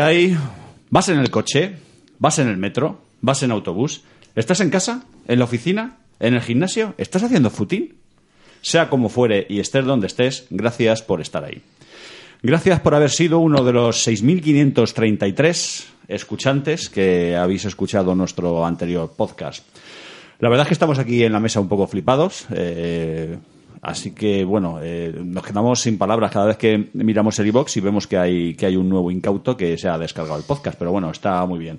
hay? ¿Vas en el coche? ¿Vas en el metro? ¿Vas en autobús? ¿Estás en casa? ¿En la oficina? ¿En el gimnasio? ¿Estás haciendo footing? Sea como fuere y estés donde estés, gracias por estar ahí. Gracias por haber sido uno de los 6.533 escuchantes que habéis escuchado nuestro anterior podcast. La verdad es que estamos aquí en la mesa un poco flipados. eh, así que, bueno, eh, nos quedamos sin palabras cada vez que miramos el iBox y vemos que hay, que hay un nuevo incauto que se ha descargado el podcast. Pero bueno, está muy bien.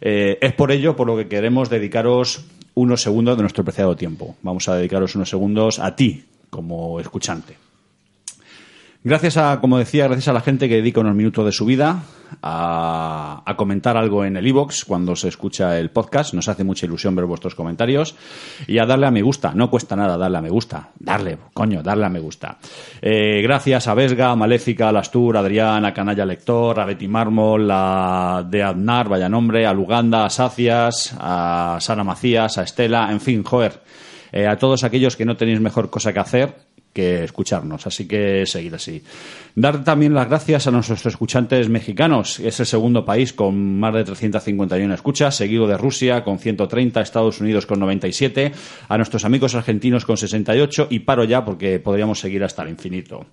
Eh, es por ello por lo que queremos dedicaros unos segundos de nuestro preciado tiempo. Vamos a dedicaros unos segundos a ti como escuchante. Gracias a, como decía, gracias a la gente que dedica unos minutos de su vida a, a comentar algo en el iBox cuando se escucha el podcast. Nos hace mucha ilusión ver vuestros comentarios y a darle a me gusta. No cuesta nada darle a me gusta. Darle, coño, darle a me gusta. Eh, gracias a Vesga, a Maléfica, a Lastur, a Adrián, a Canalla Lector, a Betty Mármol, a de Aznar, vaya nombre, a Luganda, a Sacias, a Sara Macías, a Estela, en fin, joder. Eh, a todos aquellos que no tenéis mejor cosa que hacer que escucharnos. Así que seguir así. Dar también las gracias a nuestros escuchantes mexicanos. Es el segundo país con más de 351 escuchas, seguido de Rusia con 130, Estados Unidos con 97, a nuestros amigos argentinos con 68 y paro ya porque podríamos seguir hasta el infinito.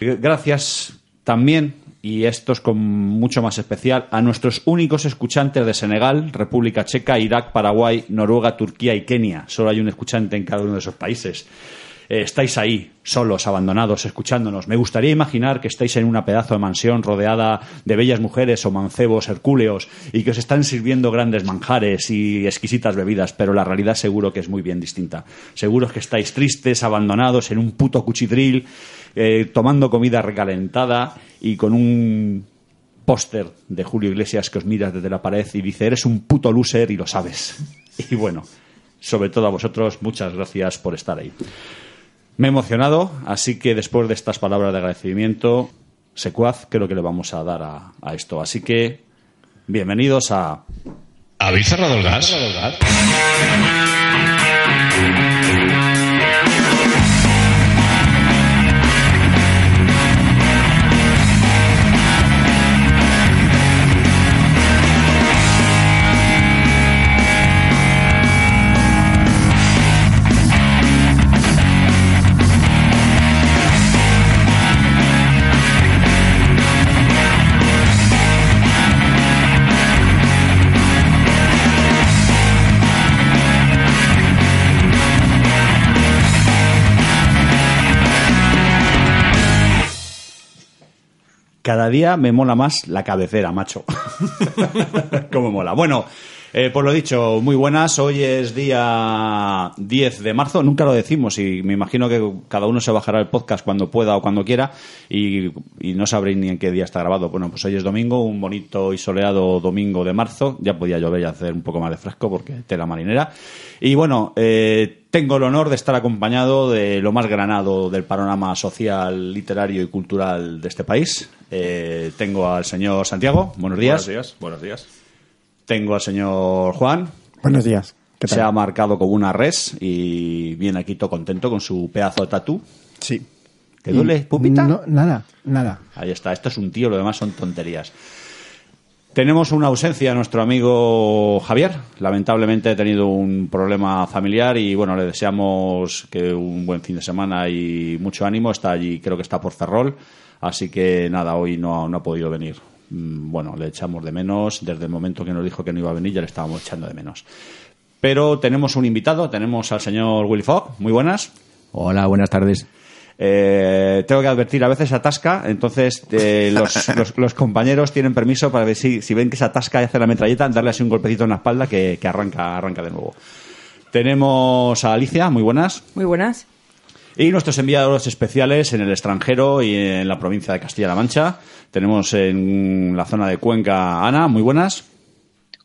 Gracias también y esto es con mucho más especial, a nuestros únicos escuchantes de Senegal, República Checa, Irak, Paraguay, Noruega, Turquía y Kenia. Solo hay un escuchante en cada uno de esos países. Eh, estáis ahí, solos, abandonados, escuchándonos. Me gustaría imaginar que estáis en una pedazo de mansión rodeada de bellas mujeres o mancebos hercúleos y que os están sirviendo grandes manjares y exquisitas bebidas, pero la realidad seguro que es muy bien distinta. Seguro que estáis tristes, abandonados en un puto cuchidril, eh, tomando comida recalentada y con un póster de Julio Iglesias que os miras desde la pared y dice, eres un puto loser y lo sabes. Y bueno, sobre todo a vosotros, muchas gracias por estar ahí. Me he emocionado, así que después de estas palabras de agradecimiento, secuaz, creo que le vamos a dar a, a esto. Así que, bienvenidos a... ¿Habéis cerrado el gas? Cada día me mola más la cabecera, macho. Cómo mola. Bueno, eh, por lo dicho, muy buenas. Hoy es día 10 de marzo. Nunca lo decimos y me imagino que cada uno se bajará el podcast cuando pueda o cuando quiera y, y no sabréis ni en qué día está grabado. Bueno, pues hoy es domingo, un bonito y soleado domingo de marzo. Ya podía llover y hacer un poco más de fresco porque tela marinera. Y bueno, eh, tengo el honor de estar acompañado de lo más granado del panorama social, literario y cultural de este país. Eh, tengo al señor Santiago. Buenos días. Buenos días, buenos días. Tengo al señor Juan. Buenos días. ¿Qué Se tal? ha marcado como una res y viene aquí todo contento con su pedazo de tatú. Sí. ¿Te duele, pupita? No, nada, nada. Ahí está, esto es un tío, lo demás son tonterías. Tenemos una ausencia a nuestro amigo Javier. Lamentablemente ha tenido un problema familiar y bueno, le deseamos que un buen fin de semana y mucho ánimo. Está allí, creo que está por Ferrol. Así que nada, hoy no, no ha podido venir. Mm, Bueno, le echamos de menos. Desde el momento que nos dijo que no iba a venir ya le estábamos echando de menos. Pero tenemos un invitado, tenemos al señor Willy Fogg. Muy buenas. Hola, buenas tardes. Eh, tengo que advertir, a veces se atasca, entonces eh, los, los- los compañeros tienen permiso para ver si, si ven que se atasca y hace la metralleta, darle así un golpecito en la espalda que, que arranca, arranca de nuevo. Tenemos a Alicia, muy buenas. Muy buenas. Y nuestros enviados especiales en el extranjero y en la provincia de Castilla-La Mancha. Tenemos en la zona de Cuenca Ana, muy buenas.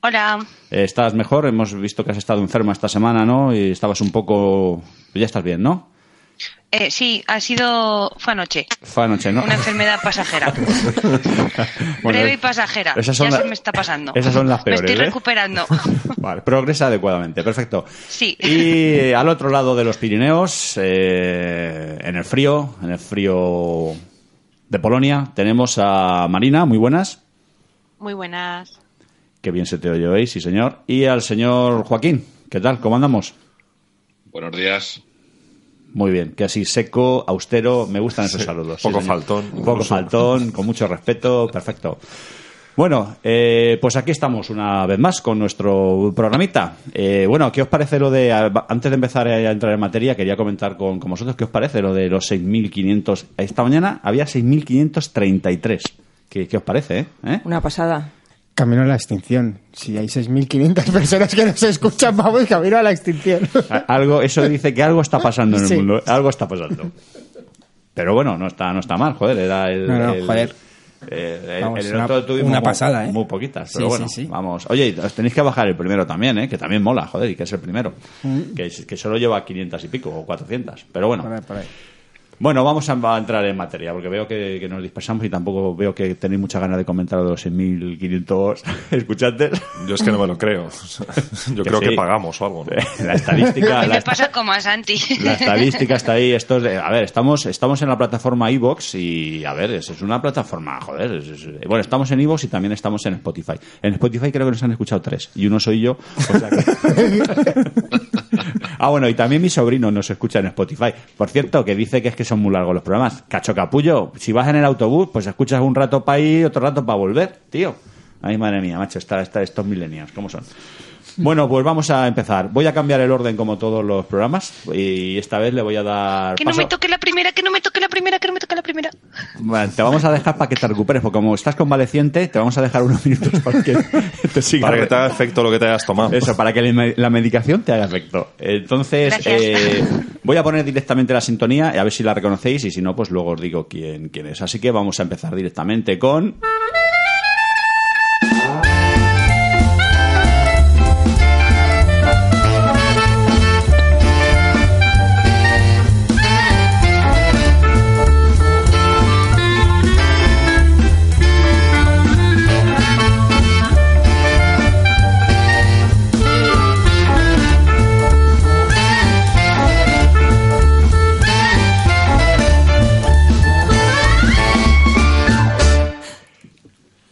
Hola. Eh, ¿Estás mejor? Hemos visto que has estado enferma esta semana, ¿no? Y estabas un poco... Ya estás bien, ¿no? Eh, sí, ha sido. Fue anoche. Fue anoche, ¿no? Una enfermedad pasajera. Bueno, Breve y pasajera. esas son ya la- se me está pasando. esas son las Me peores, estoy ¿eh? recuperando. Vale, progresa adecuadamente, perfecto. Sí. Y al otro lado de los Pirineos, eh, en el frío, en el frío de Polonia, tenemos a Marina, muy buenas. Muy buenas. Qué bien se te oye hoy, sí señor. Y al señor Joaquín, ¿qué tal? ¿Cómo andamos? Buenos días. Muy bien, que así seco, austero, me gustan esos Sí, saludos. poco faltón, Un poco faltón, con mucho respeto, perfecto. Bueno, eh, pues aquí estamos una vez más con nuestro programita. Eh, bueno, ¿qué os parece lo de, antes de empezar a entrar en materia, quería comentar con, con vosotros, ¿qué os parece lo de los 6.500? Esta mañana había 6.533. ¿Qué, ¿Qué os parece? eh? ¿Eh? Una pasada. Camino a la extinción. Si hay 6.500 personas que nos escuchan, vamos camino a la extinción. Algo, eso dice que algo está pasando en el Sí. mundo. Algo está pasando. Pero bueno, no está, no está mal, joder. Era el. No, no, el- joder. eh, el- Vamos, el una- otro tuvimos una muy- pasada, ¿eh? Muy poquitas, Sí, pero bueno, sí, sí. vamos. Oye, os tenéis que bajar el primero también, ¿eh? Que también mola, joder, y que es el primero. Mm. Que, solo lleva 500 y pico, o 400. Pero bueno. Por ahí, por ahí. Bueno, vamos a, a entrar en materia, porque veo que, que nos dispersamos y tampoco veo que tenéis muchas ganas de comentar los 6.500 escuchantes. Yo es que no me lo creo. Yo Que creo sí. que pagamos o algo. ¿no? La estadística... A la me pasa como a Santi. La estadística está ahí. Esto es de- a ver, estamos, estamos en la plataforma iVoox y, a ver, es, es una plataforma, joder. es- es- bueno, estamos en iVoox y también estamos en Spotify. En Spotify creo que nos han escuchado tres y uno soy yo. o sea que- ah, bueno, y también mi sobrino nos escucha en Spotify. Por cierto, que dice que es que son muy largos los programas. Cacho capullo, si vas en el autobús, pues escuchas un rato para ir, otro rato para volver, tío. Ay, madre mía, macho, está, está, estos milenios, ¿cómo son? Bueno, pues vamos a empezar. Voy a cambiar el orden como todos los programas y esta vez le voy a dar Que no paso. me toque la primera, que no me toque la primera, que no me toque Bueno, te vamos a dejar para que te recuperes, porque como estás convaleciente, te vamos a dejar unos minutos para que te sigas. Para que te haga efecto lo que te hayas tomado. Eso, para que la medicación te haga efecto. Entonces, eh, voy a poner directamente la sintonía, a ver si la reconocéis, y si no, pues luego os digo quién, quién es. Así que vamos a empezar directamente con...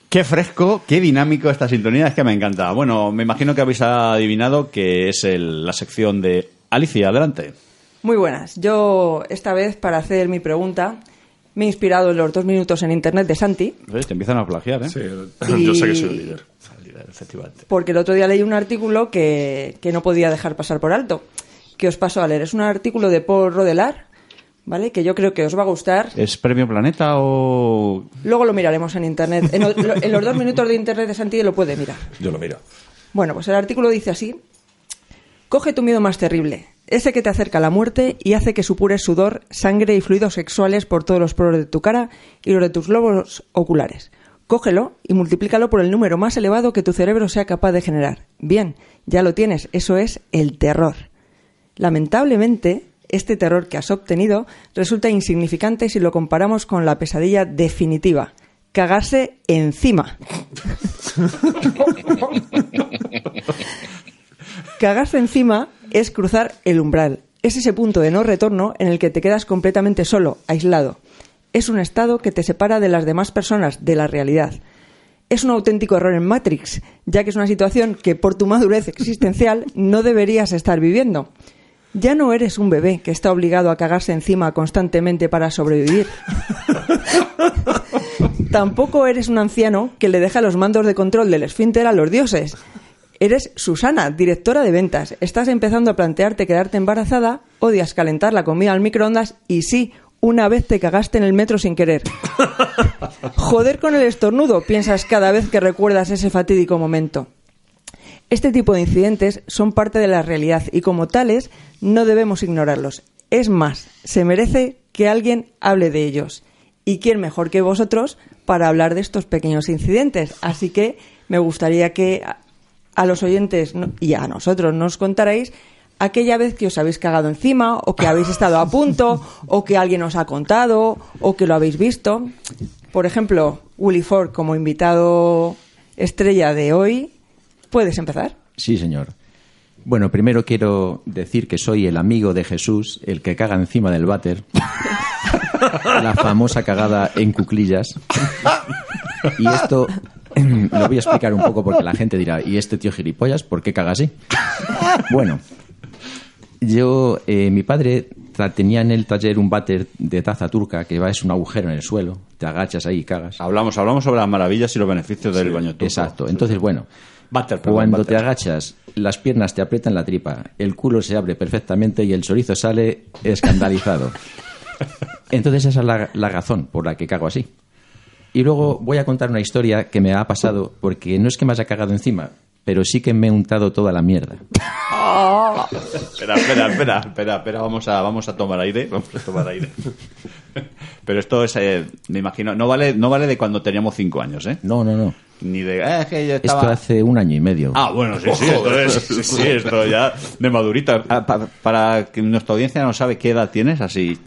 Qué fresco, qué dinámico esta sintonía, es que me encanta. Bueno, me imagino que habéis adivinado que es el- la sección de Alicia, adelante. Muy buenas. Yo, esta vez, para hacer mi pregunta, me he inspirado en los dos minutos en internet de Santi, Te empiezan a plagiar, ¿eh? Sí, yo sé que soy el líder. Efectivamente. porque el otro día leí un artículo que, que no podía dejar pasar por alto, que os paso a leer. Es un artículo de Paul Rodelar, ¿vale? Que yo creo que os va a gustar. ¿Es Premio Planeta o...? Luego lo miraremos en internet. En, los dos minutos de internet de Santi lo puede mirar. Yo lo miro. Bueno, pues el artículo dice así. Coge tu miedo más terrible, ese que te acerca a la muerte y hace que supures sudor, sangre y fluidos sexuales por todos los poros de tu cara y los de tus globos oculares. Cógelo y multiplícalo por el número más elevado que tu cerebro sea capaz de generar. Bien, ya lo tienes, eso es el terror. Lamentablemente, este terror que has obtenido resulta insignificante si lo comparamos con la pesadilla definitiva, cagarse encima. Cagarse encima es cruzar el umbral. Es ese punto de no retorno en el que te quedas completamente solo, aislado. Es un estado que te separa de las demás personas, de la realidad. Es un auténtico error en Matrix, ya que es una situación que por tu madurez existencial no deberías estar viviendo. Ya no eres un bebé que está obligado a cagarse encima constantemente para sobrevivir. Tampoco eres un anciano que le deja los mandos de control del esfínter a los dioses. Eres Susana, directora de ventas. Estás empezando a plantearte quedarte embarazada, odias calentar la comida al microondas y sí, una vez te cagaste en el metro sin querer. Joder con el estornudo, piensas cada vez que recuerdas ese fatídico momento. Este tipo de incidentes son parte de la realidad y como tales no debemos ignorarlos. Es más, se merece que alguien hable de ellos. ¿Y quién mejor que vosotros para hablar de estos pequeños incidentes? Así que me gustaría que a- los oyentes y a nosotros nos contarais aquella vez que os habéis cagado encima o que habéis estado a punto o que alguien os ha contado o que lo habéis visto. Por ejemplo, Willy Ford como invitado estrella de hoy, puedes empezar. Sí, señor. Bueno, primero quiero decir que soy el amigo de Jesús, el que caga encima del váter. la famosa cagada en cuclillas. Y esto Lo voy a explicar un poco porque la gente dirá, ¿y este tío gilipollas por qué caga así? Bueno, yo, eh, mi padre tenía en el taller un váter de taza turca que va, es un agujero en el suelo, te agachas ahí y cagas. Hablamos, hablamos sobre las maravillas y los beneficios del baño turco. Exacto. Entonces, bueno, Perdón, cuando te agachas, las piernas te aprietan la tripa, el culo se abre perfectamente y el chorizo sale escandalizado. Entonces esa es la, la razón por la que cago así. Y luego voy a contar una historia que me ha pasado porque no es que me haya cagado encima, pero sí que me he untado toda la mierda. Espera, espera, espera, espera, espera, vamos a, vamos a tomar aire, vamos a tomar aire. Pero esto es, eh, me imagino, no vale, no vale de cuando teníamos cinco años, ¿eh? No, no, no. Ni de, eh, es que yo estaba... Esto hace un año y medio. Ah, bueno, sí, sí, esto es, sí, sí, esto ya de madurita. Ah, pa- para que nuestra audiencia no sabe qué edad tienes, así...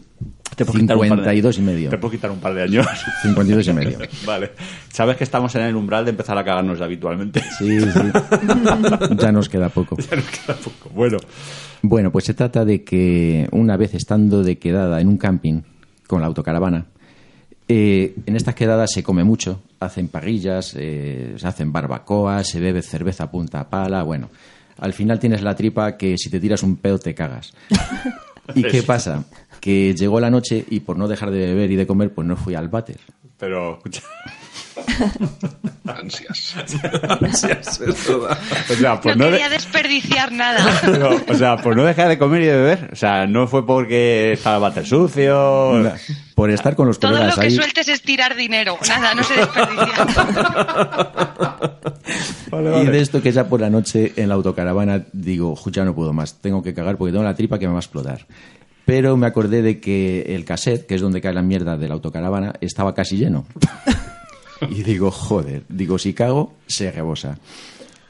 Te puedo quitar un par de- 52 y medio. Te puedo quitar un par de años. 52 y medio. Vale. Sabes que estamos en el umbral de empezar a cagarnos ya habitualmente. Sí, sí. Ya nos queda poco. Ya nos queda poco. Bueno, Bueno, pues se trata de que una vez estando de quedada en un camping con la autocaravana, eh, en estas quedadas se come mucho, hacen parrillas, eh, se hacen barbacoas, se bebe cerveza a punta pala, bueno, al final tienes la tripa que si te tiras un pedo te cagas. ¿Y qué pasa? Que llegó la noche y por no dejar de beber y de comer, pues no fui al váter. pero escucha. Ansias. O sea, por no no, de- quería desperdiciar nada. pero, o sea, por no dejar de comer y de beber. O sea, no fue porque estaba el váter sucio. Por estar con los Todo colegas lo que ahí. sueltes es tirar dinero. Nada, no se desperdicia. Y de esto que ya por la noche en la autocaravana digo, "Ju, ya no puedo más, tengo que cagar porque tengo la tripa que me va a explotar. Pero me acordé de que el cassette, que es donde cae la mierda de la autocaravana, estaba casi lleno. Y digo, joder, digo, si cago, se rebosa.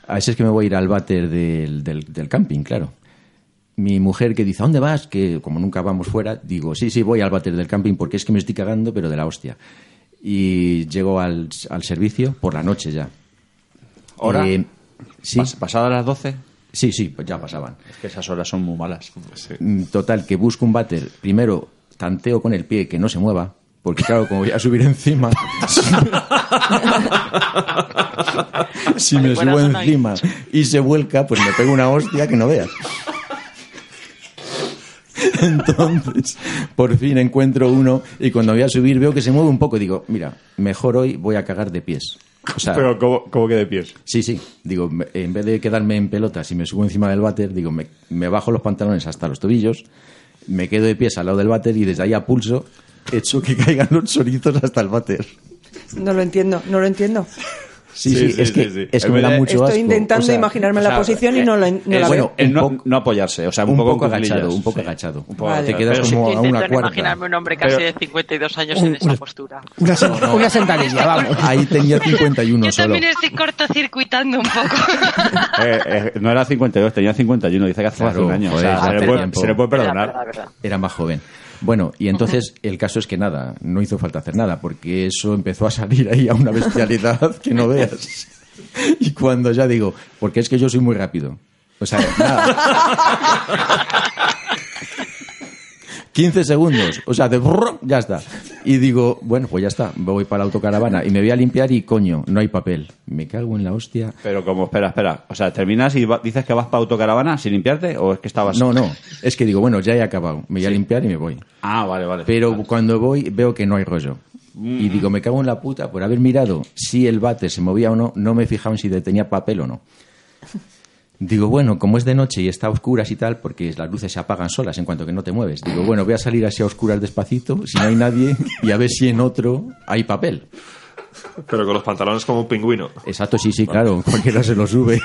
Así es que me voy a ir al váter del, del, del camping, claro. Mi mujer que dice, ¿a dónde vas? Que como nunca vamos fuera, digo, sí, sí, voy al váter del camping porque es que me estoy cagando, pero de la hostia. Y llego al, al servicio por la noche ya. ¿Hora? Eh, sí, Pas- ¿Pasadas las 12? Sí, sí, pues ya pasaban. Es que esas horas son muy malas. Mm, Total, que busco un váter. Primero, tanteo con el pie que no se mueva. Porque claro, como voy a subir encima... si me subo encima y se vuelca, pues me pego una hostia que no veas. Entonces, por fin encuentro uno y cuando voy a subir veo que se mueve un poco. Digo, mira, mejor hoy voy a cagar de pies. O sea, Pero, ¿cómo, cómo que de pies? Sí, sí. Digo, en vez de quedarme en pelotas y me subo encima del váter, digo, me, me bajo los pantalones hasta los tobillos, me quedo de pies al lado del váter y desde ahí a pulso echo que caigan los chorizos hasta el váter. No lo entiendo, no lo entiendo. Sí, Sí, sí, sí, es que, sí. Es que me da mucho Estoy asco. intentando O sea, imaginarme o la sea, posición y no, la, no es, la bueno, veo. un no, no apoyarse, o sea, un, un poco, poco agachado, un poco Sí. agachado. Un poco Vale. Te quedas Pero como Yo a una cuarta. imaginarme un hombre casi Pero- de 52 años en esa postura. Una, una sentadilla, vamos. Ahí tenía 51 Yo solo. también estoy cortocircuitando un poco. Eh, eh, no era 52, tenía 51, dice que hace Claro, un año. o joder, sea, ya se, le hace puede, se le puede perdonar. verdad, verdad. Era más joven. Bueno, y entonces el caso es que nada, no hizo falta hacer nada, porque eso empezó a salir ahí a una bestialidad que no veas. Y cuando ya digo, porque es que yo soy muy rápido. O sea, nada. 15 segundos, o sea, de brrr, ya está. Y digo, bueno, pues ya está, voy para la autocaravana y me voy a limpiar y coño, no hay papel. Me cago en la hostia. Pero como, espera, espera. O sea, terminas y va- dices que vas para autocaravana sin limpiarte o es que estabas. No, no, es que digo, bueno, ya he acabado, me voy a limpiar y me voy. Ah, vale, vale. Pero cuando voy veo que no hay rollo. Y digo, me cago en la puta por haber mirado si el bate se movía o no, no me fijaban si tenía papel o no. Digo, bueno, como es de noche y está a oscuras y tal, porque las luces se apagan solas en cuanto que no te mueves. Digo, bueno, voy a salir así a oscuras despacito, si no hay nadie, y a ver si en otro hay papel. Pero con los pantalones como un pingüino. Exacto, sí, sí, claro, cualquiera se lo sube.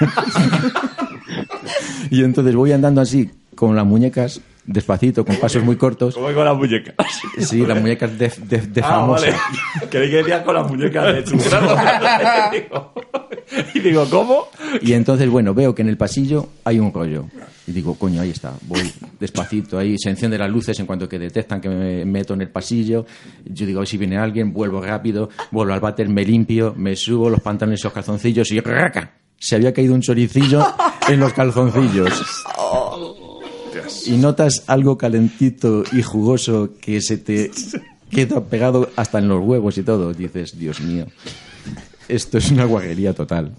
y entonces voy andando así, con las muñecas, despacito, con pasos muy cortos. ¿Cómo con las muñecas? Sí, las muñecas de, de, de Ah, famosa. vale. Creí que decías con las muñecas de churrasco. y digo, ¿cómo? Y entonces, bueno, veo que en el pasillo hay un rollo. Y digo, coño, ahí está. Voy despacito ahí, se encienden las luces en cuanto que detectan que me meto en el pasillo. Yo digo, a ver si viene alguien, vuelvo rápido, vuelvo al váter, me limpio, me subo los pantalones y los calzoncillos y ¡raca! Se había caído un choricillo en los calzoncillos. Y notas algo calentito y jugoso que se te queda pegado hasta en los huevos y todo. Dices, Dios mío. esto es una guarrería total.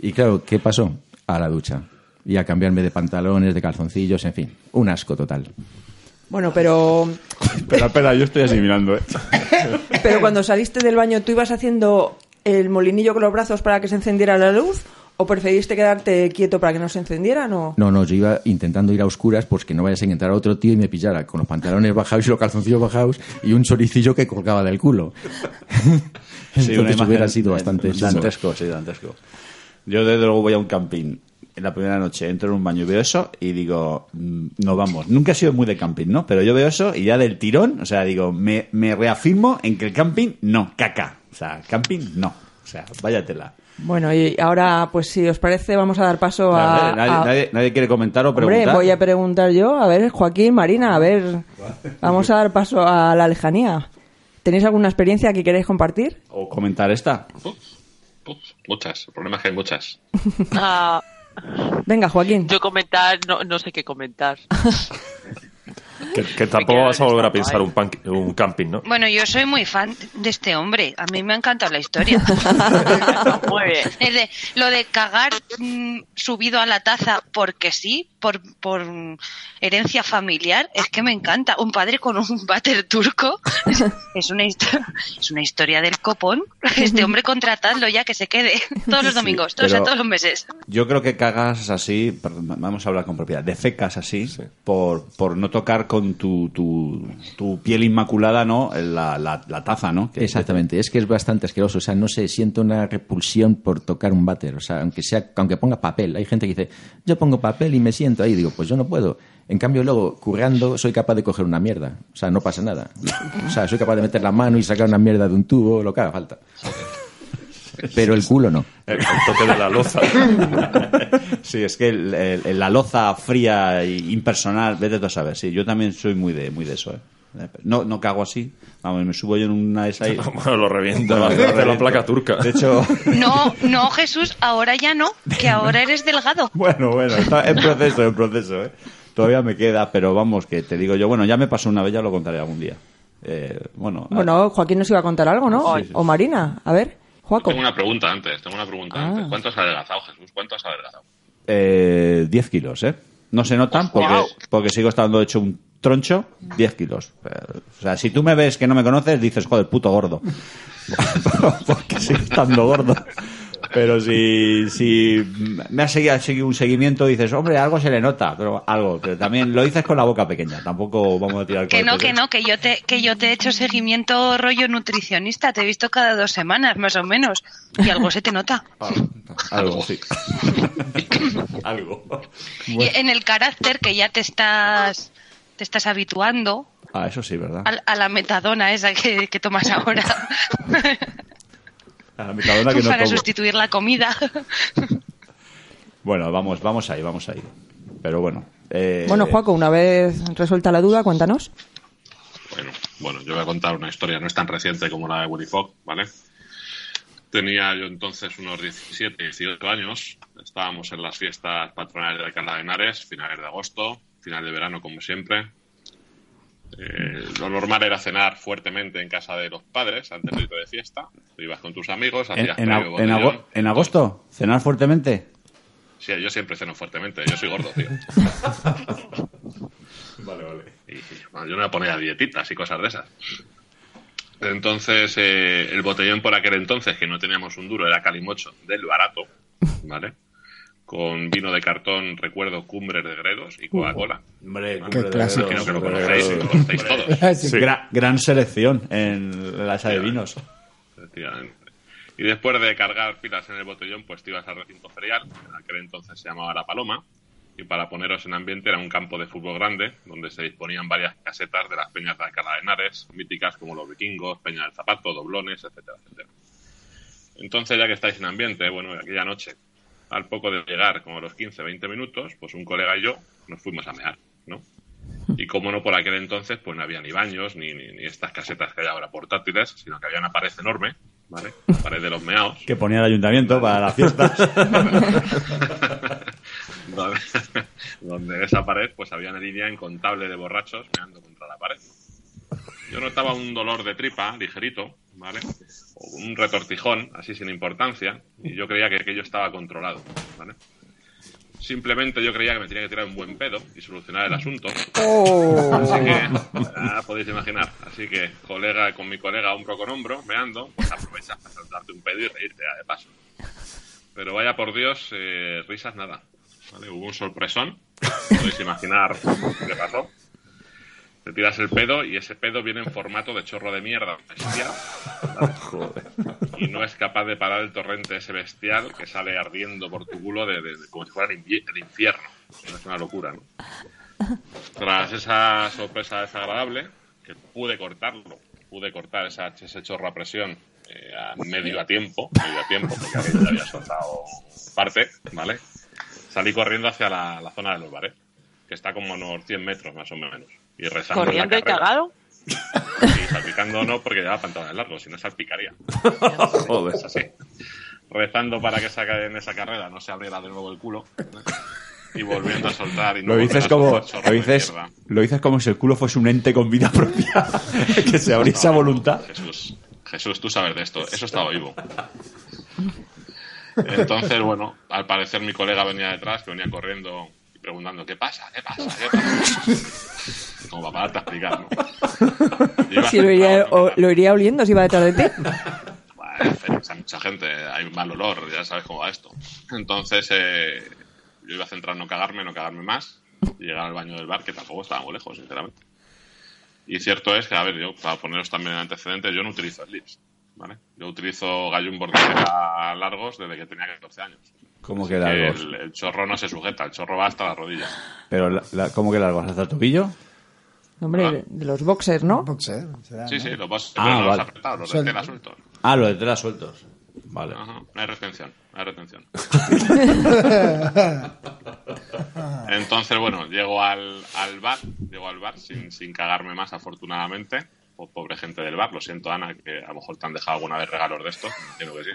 Y claro, ¿qué pasó? A la ducha. Y a cambiarme de pantalones, de calzoncillos, en fin, un asco total. Bueno, pero, Espera, espera, yo estoy asimilando, ¿eh? pero cuando saliste del baño, ¿tú ibas haciendo el molinillo con los brazos para que se encendiera la luz? ¿O preferiste quedarte quieto para que no se encendieran? O... No, no, yo iba intentando ir a oscuras pues que no vayas a entrar otro tío y me pillara con los pantalones bajados y los calzoncillos bajados y un choricillo que colgaba del culo. Sí, Entonces hubiera sido bastante dantesco, sí, dantesco. Yo desde luego voy a un camping en la primera noche, entro en un baño y veo eso y digo, mm, no vamos. Nunca he sido muy de camping, ¿no? Pero yo veo eso y ya del tirón, o sea, digo, me, me reafirmo en que el camping, no, caca. O sea, camping, no. O sea, váyatela. Bueno, y ahora, pues si os parece, vamos a dar paso a... nadie, a- nadie- nadie quiere comentar o Hombre, preguntar. voy a preguntar yo. A ver, Joaquín, Marina, a ver. Vamos a dar paso a la lejanía. ¿Tenéis alguna experiencia que queréis compartir? O comentar esta. Uf, uf, muchas. El problema es que hay muchas. Ah, Venga, Joaquín. yo comentar, no, no sé qué comentar. Que, que tampoco vas a volver a pensar ¿eh? un, pan- un camping, ¿no? Bueno, yo soy muy fan de este hombre. A mí me ha encantado la historia. Muy bien. Es de- lo de cagar mm, subido a la taza porque sí, por, por herencia familiar, es que me encanta. Un padre con un váter turco es una, es una historia del copón. Este hombre contratadlo ya que se quede todos los domingos, todos, los meses. Yo creo que cagas así, perdón, vamos a hablar con propiedad, defecas así, por, por no tocar con tu, tu, piel inmaculada, ¿no? La, la, la taza, ¿no? Exactamente, es que es bastante asqueroso, o sea, no sé, siento una repulsión por tocar un váter, o sea, aunque sea, aunque ponga papel, hay gente que dice, yo pongo papel y me siento ahí, digo, pues yo no puedo. En cambio, luego, currando, soy capaz de coger una mierda, o sea, no pasa nada. O sea, soy capaz de meter la mano y sacar una mierda de un tubo, lo que haga falta. Pero el culo no. El, el toque de la loza. Sí, es que el- el- la loza fría e impersonal, vete tú a saber. Sí, yo también soy muy de, muy de eso, ¿eh? No, no cago así. Vamos, me subo yo en una de esas. y- Bueno, lo reviento. Lo la placa turca. De hecho, No, no, Jesús, ahora ya no, que ahora eres delgado. bueno, bueno, está en proceso, en proceso, ¿eh? Todavía me queda, pero vamos, que te digo yo, bueno, ya me pasó una vez, ya lo contaré algún día. Eh, bueno, Bueno, Joaquín nos iba a contar algo, ¿no? Sí, sí, sí. O Marina. A ver, Joaco. Tengo una pregunta antes, tengo una pregunta Ah. antes. ¿Cuánto has adelgazado, Jesús? ¿Cuánto has adelgazado? eh, 10 kilos, ¿eh? No se notan porque, porque sigo estando hecho un troncho, 10 kilos. O sea, si tú me ves que no me conoces, dices, joder, puto gordo. porque sigo estando gordo. Pero si, si me has seguido, has seguido un seguimiento, dices, hombre, algo se le nota, pero algo. Pero también lo dices con la boca pequeña, tampoco vamos a tirar Que no, que ¿eh? no, que yo te, que yo te he hecho seguimiento rollo nutricionista, te he visto cada dos semanas, más o menos, y algo se te nota. Ah, algo, sí. algo. Y en el carácter que ya te estás, te estás habituando Ah, eso sí, ¿verdad? a, a la metadona esa que, que tomas ahora A la metadona que no para tomo. sustituir la comida. Bueno, vamos, vamos ahí, vamos ahí. Pero bueno. eh, Bueno, Joaco, una vez resuelta la duda, cuéntanos. Bueno, bueno, yo voy a contar una historia, no es tan reciente como la de Willy Fogg, ¿vale? Tenía yo entonces unos 17, 18 años. Estábamos en las fiestas patronales de Alcalá de Henares, finales de agosto, final de verano como siempre. Eh, lo normal era cenar fuertemente en casa de los padres antes de irte de fiesta. Tú ibas con tus amigos, En, hacías en ag- en agosto, cenar fuertemente. Sí, yo siempre ceno fuertemente, yo soy gordo, tío. Vale, vale. Y, bueno, yo me ponía dietitas y cosas de esas. Entonces, eh, el botellón por aquel entonces, que no teníamos un duro, era calimocho del barato, ¿vale? Con vino de cartón, recuerdo, cumbres de Gredos y Coca-Cola. Hombre, Qué clásico. Creo que lo conocéis, lo conocéis todos. Sí. Gra- gran selección en la esa de vinos. Efectivamente. Y después de cargar pilas en el botellón, pues te ibas al recinto ferial, en aquel entonces se llamaba La Paloma, y para poneros en ambiente era un campo de fútbol grande, donde se disponían varias casetas de las peñas de Alcalá de Henares, míticas como los vikingos, Peña del Zapato, Doblones, etcétera, etcétera. Entonces, ya que estáis en ambiente, bueno, aquella noche, al poco de llegar, como a los 15, 20 minutos, pues un colega y yo nos fuimos a mear, ¿no? Y como no, por aquel entonces, pues no había ni baños, ni, ni, ni estas casetas que hay ahora portátiles, sino que había una pared enorme, ¿vale? La pared de los meados. Que ponía el ayuntamiento para las fiestas. donde, donde esa pared, pues había una línea incontable de borrachos meando contra la pared. Yo notaba un dolor de tripa ligerito, ¿vale? O un retortijón, así sin importancia, y yo creía que aquello estaba controlado, ¿vale? Simplemente yo creía que me tenía que tirar un buen pedo y solucionar el asunto. Así que, ya podéis imaginar. Así que, colega, con mi colega hombro con hombro, meando, pues aprovechas para saltarte un pedo y reírte de paso. Pero vaya por Dios, eh, risas nada. ¿vale? Hubo un sorpresón, podéis imaginar qué pasó. Te tiras el pedo y ese pedo viene en formato de chorro de mierda bestial. Y no es capaz de parar el torrente ese bestial que sale ardiendo por tu culo de, de- de- como si fuera el, infierno. Es una locura, ¿no? Tras esa sorpresa desagradable, que pude cortarlo, pude cortar esa, ese chorro a presión eh, a medio a tiempo, medio a tiempo, porque ya había soltado parte, ¿vale? Salí corriendo hacia la, la zona de los bares, que está como a unos 100 metros más o menos. Y rezando en la Corriendo y cagado. Sí, salpicando no, porque llevaba pantalones largos, si no salpicaría. Joder. Es así. Rezando para que esa, en esa carrera no se abriera de nuevo el culo. Y volviendo a soltar. Y no Lo dices como lo dices, mierda. lo dices como si el culo fuese un ente con vida propia que se abriese a voluntad. Jesús, Jesús, tú sabes de esto. Eso estaba vivo. Entonces, bueno, al parecer mi colega venía detrás, que venía corriendo y preguntando, ¿qué pasa? ¿Qué pasa? ¿Qué pasa? Como para pararte a explicar, ¿no? Iba Si lo iría, o- lo iría oliendo si va detrás de ti. Bueno, hay mucha gente, hay un mal olor, ya sabes cómo va esto. Entonces, eh, yo iba a centrar en no cagarme, no cagarme más, y llegar al baño del bar, que tampoco estaba muy lejos, sinceramente. Y cierto es que, a ver, yo, para poneros también en antecedentes, yo no utilizo slips, ¿vale? Yo utilizo gallumbos de tela largos desde que tenía 14 años. ¿Cómo que largos? el, el chorro no se sujeta, el chorro va hasta las rodillas. Pero, la- la- ¿cómo que largos? ¿Hasta el tobillo? Hombre, de los boxers, ¿no? Boxer, será, Sí, ¿no? sí, los vas Ah, no los vale. apretados, los de tela sueltos. Ah, lo de tela sueltos. Vale. Ajá, no hay retención, no hay retención. Entonces, bueno, llego al, al bar, llego al bar sin, sin cagarme más, afortunadamente. Po- pobre gente del bar, lo siento, Ana, que a lo mejor te han dejado alguna vez regalos de estos, entiendo que sí.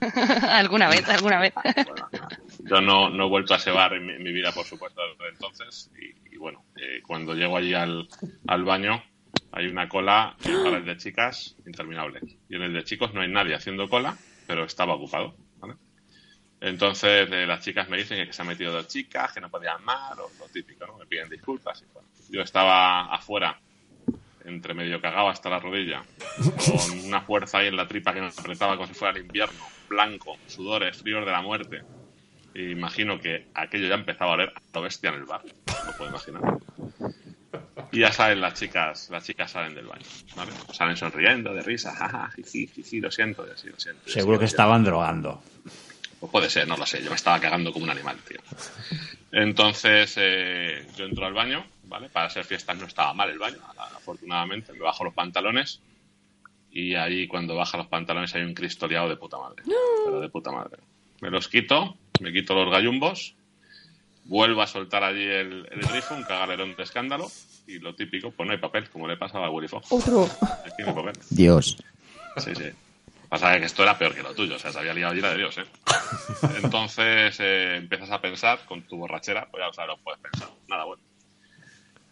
alguna vez, alguna vez. Bueno, yo no, no he vuelto a ese bar en mi, en mi vida, por supuesto, desde entonces. Y, y bueno, eh, cuando llego allí al, al baño, hay una cola eh, para el de chicas interminable. Y en el de chicos no hay nadie haciendo cola, pero estaba ocupado. ¿vale? Entonces eh, las chicas me dicen que se han metido dos chicas, que no podían más, lo, lo típico, ¿no? Me piden disculpas. Y, bueno, yo estaba afuera, entre medio cagado hasta la rodilla, con una fuerza ahí en la tripa que me apretaba como si fuera el invierno, blanco, sudores, fríos de la muerte. Y imagino que aquello ya empezaba a oler a lo bestia en el bar, lo puedo imaginar. Y ya salen las chicas, las chicas salen del baño, ¿vale? Salen sonriendo, de risa, jaja, jiji, jiji, lo siento, y así, lo siento. Seguro que estaban drogando. Pues puede ser, no lo sé. Yo me estaba cagando como un animal, tío. Entonces, eh, yo entro al baño, ¿vale? Para hacer fiestas no estaba mal el baño, afortunadamente. Me bajo los pantalones y ahí cuando baja los pantalones hay un cristoleado de puta madre. Pero de puta madre. Me los quito, me quito los gallumbos, vuelvo a soltar allí el, el grifo, un cagalerón de escándalo y lo típico, pues no hay papel, como le pasaba a Willy Fox. Otro. Aquí no hay papel. Dios. Sí, sí. Pasa que esto era peor que lo tuyo, o sea, se había liado allí la de Dios, ¿eh? Entonces eh, empiezas a pensar con tu borrachera, pues ya sabes lo que puedes pensar, nada bueno.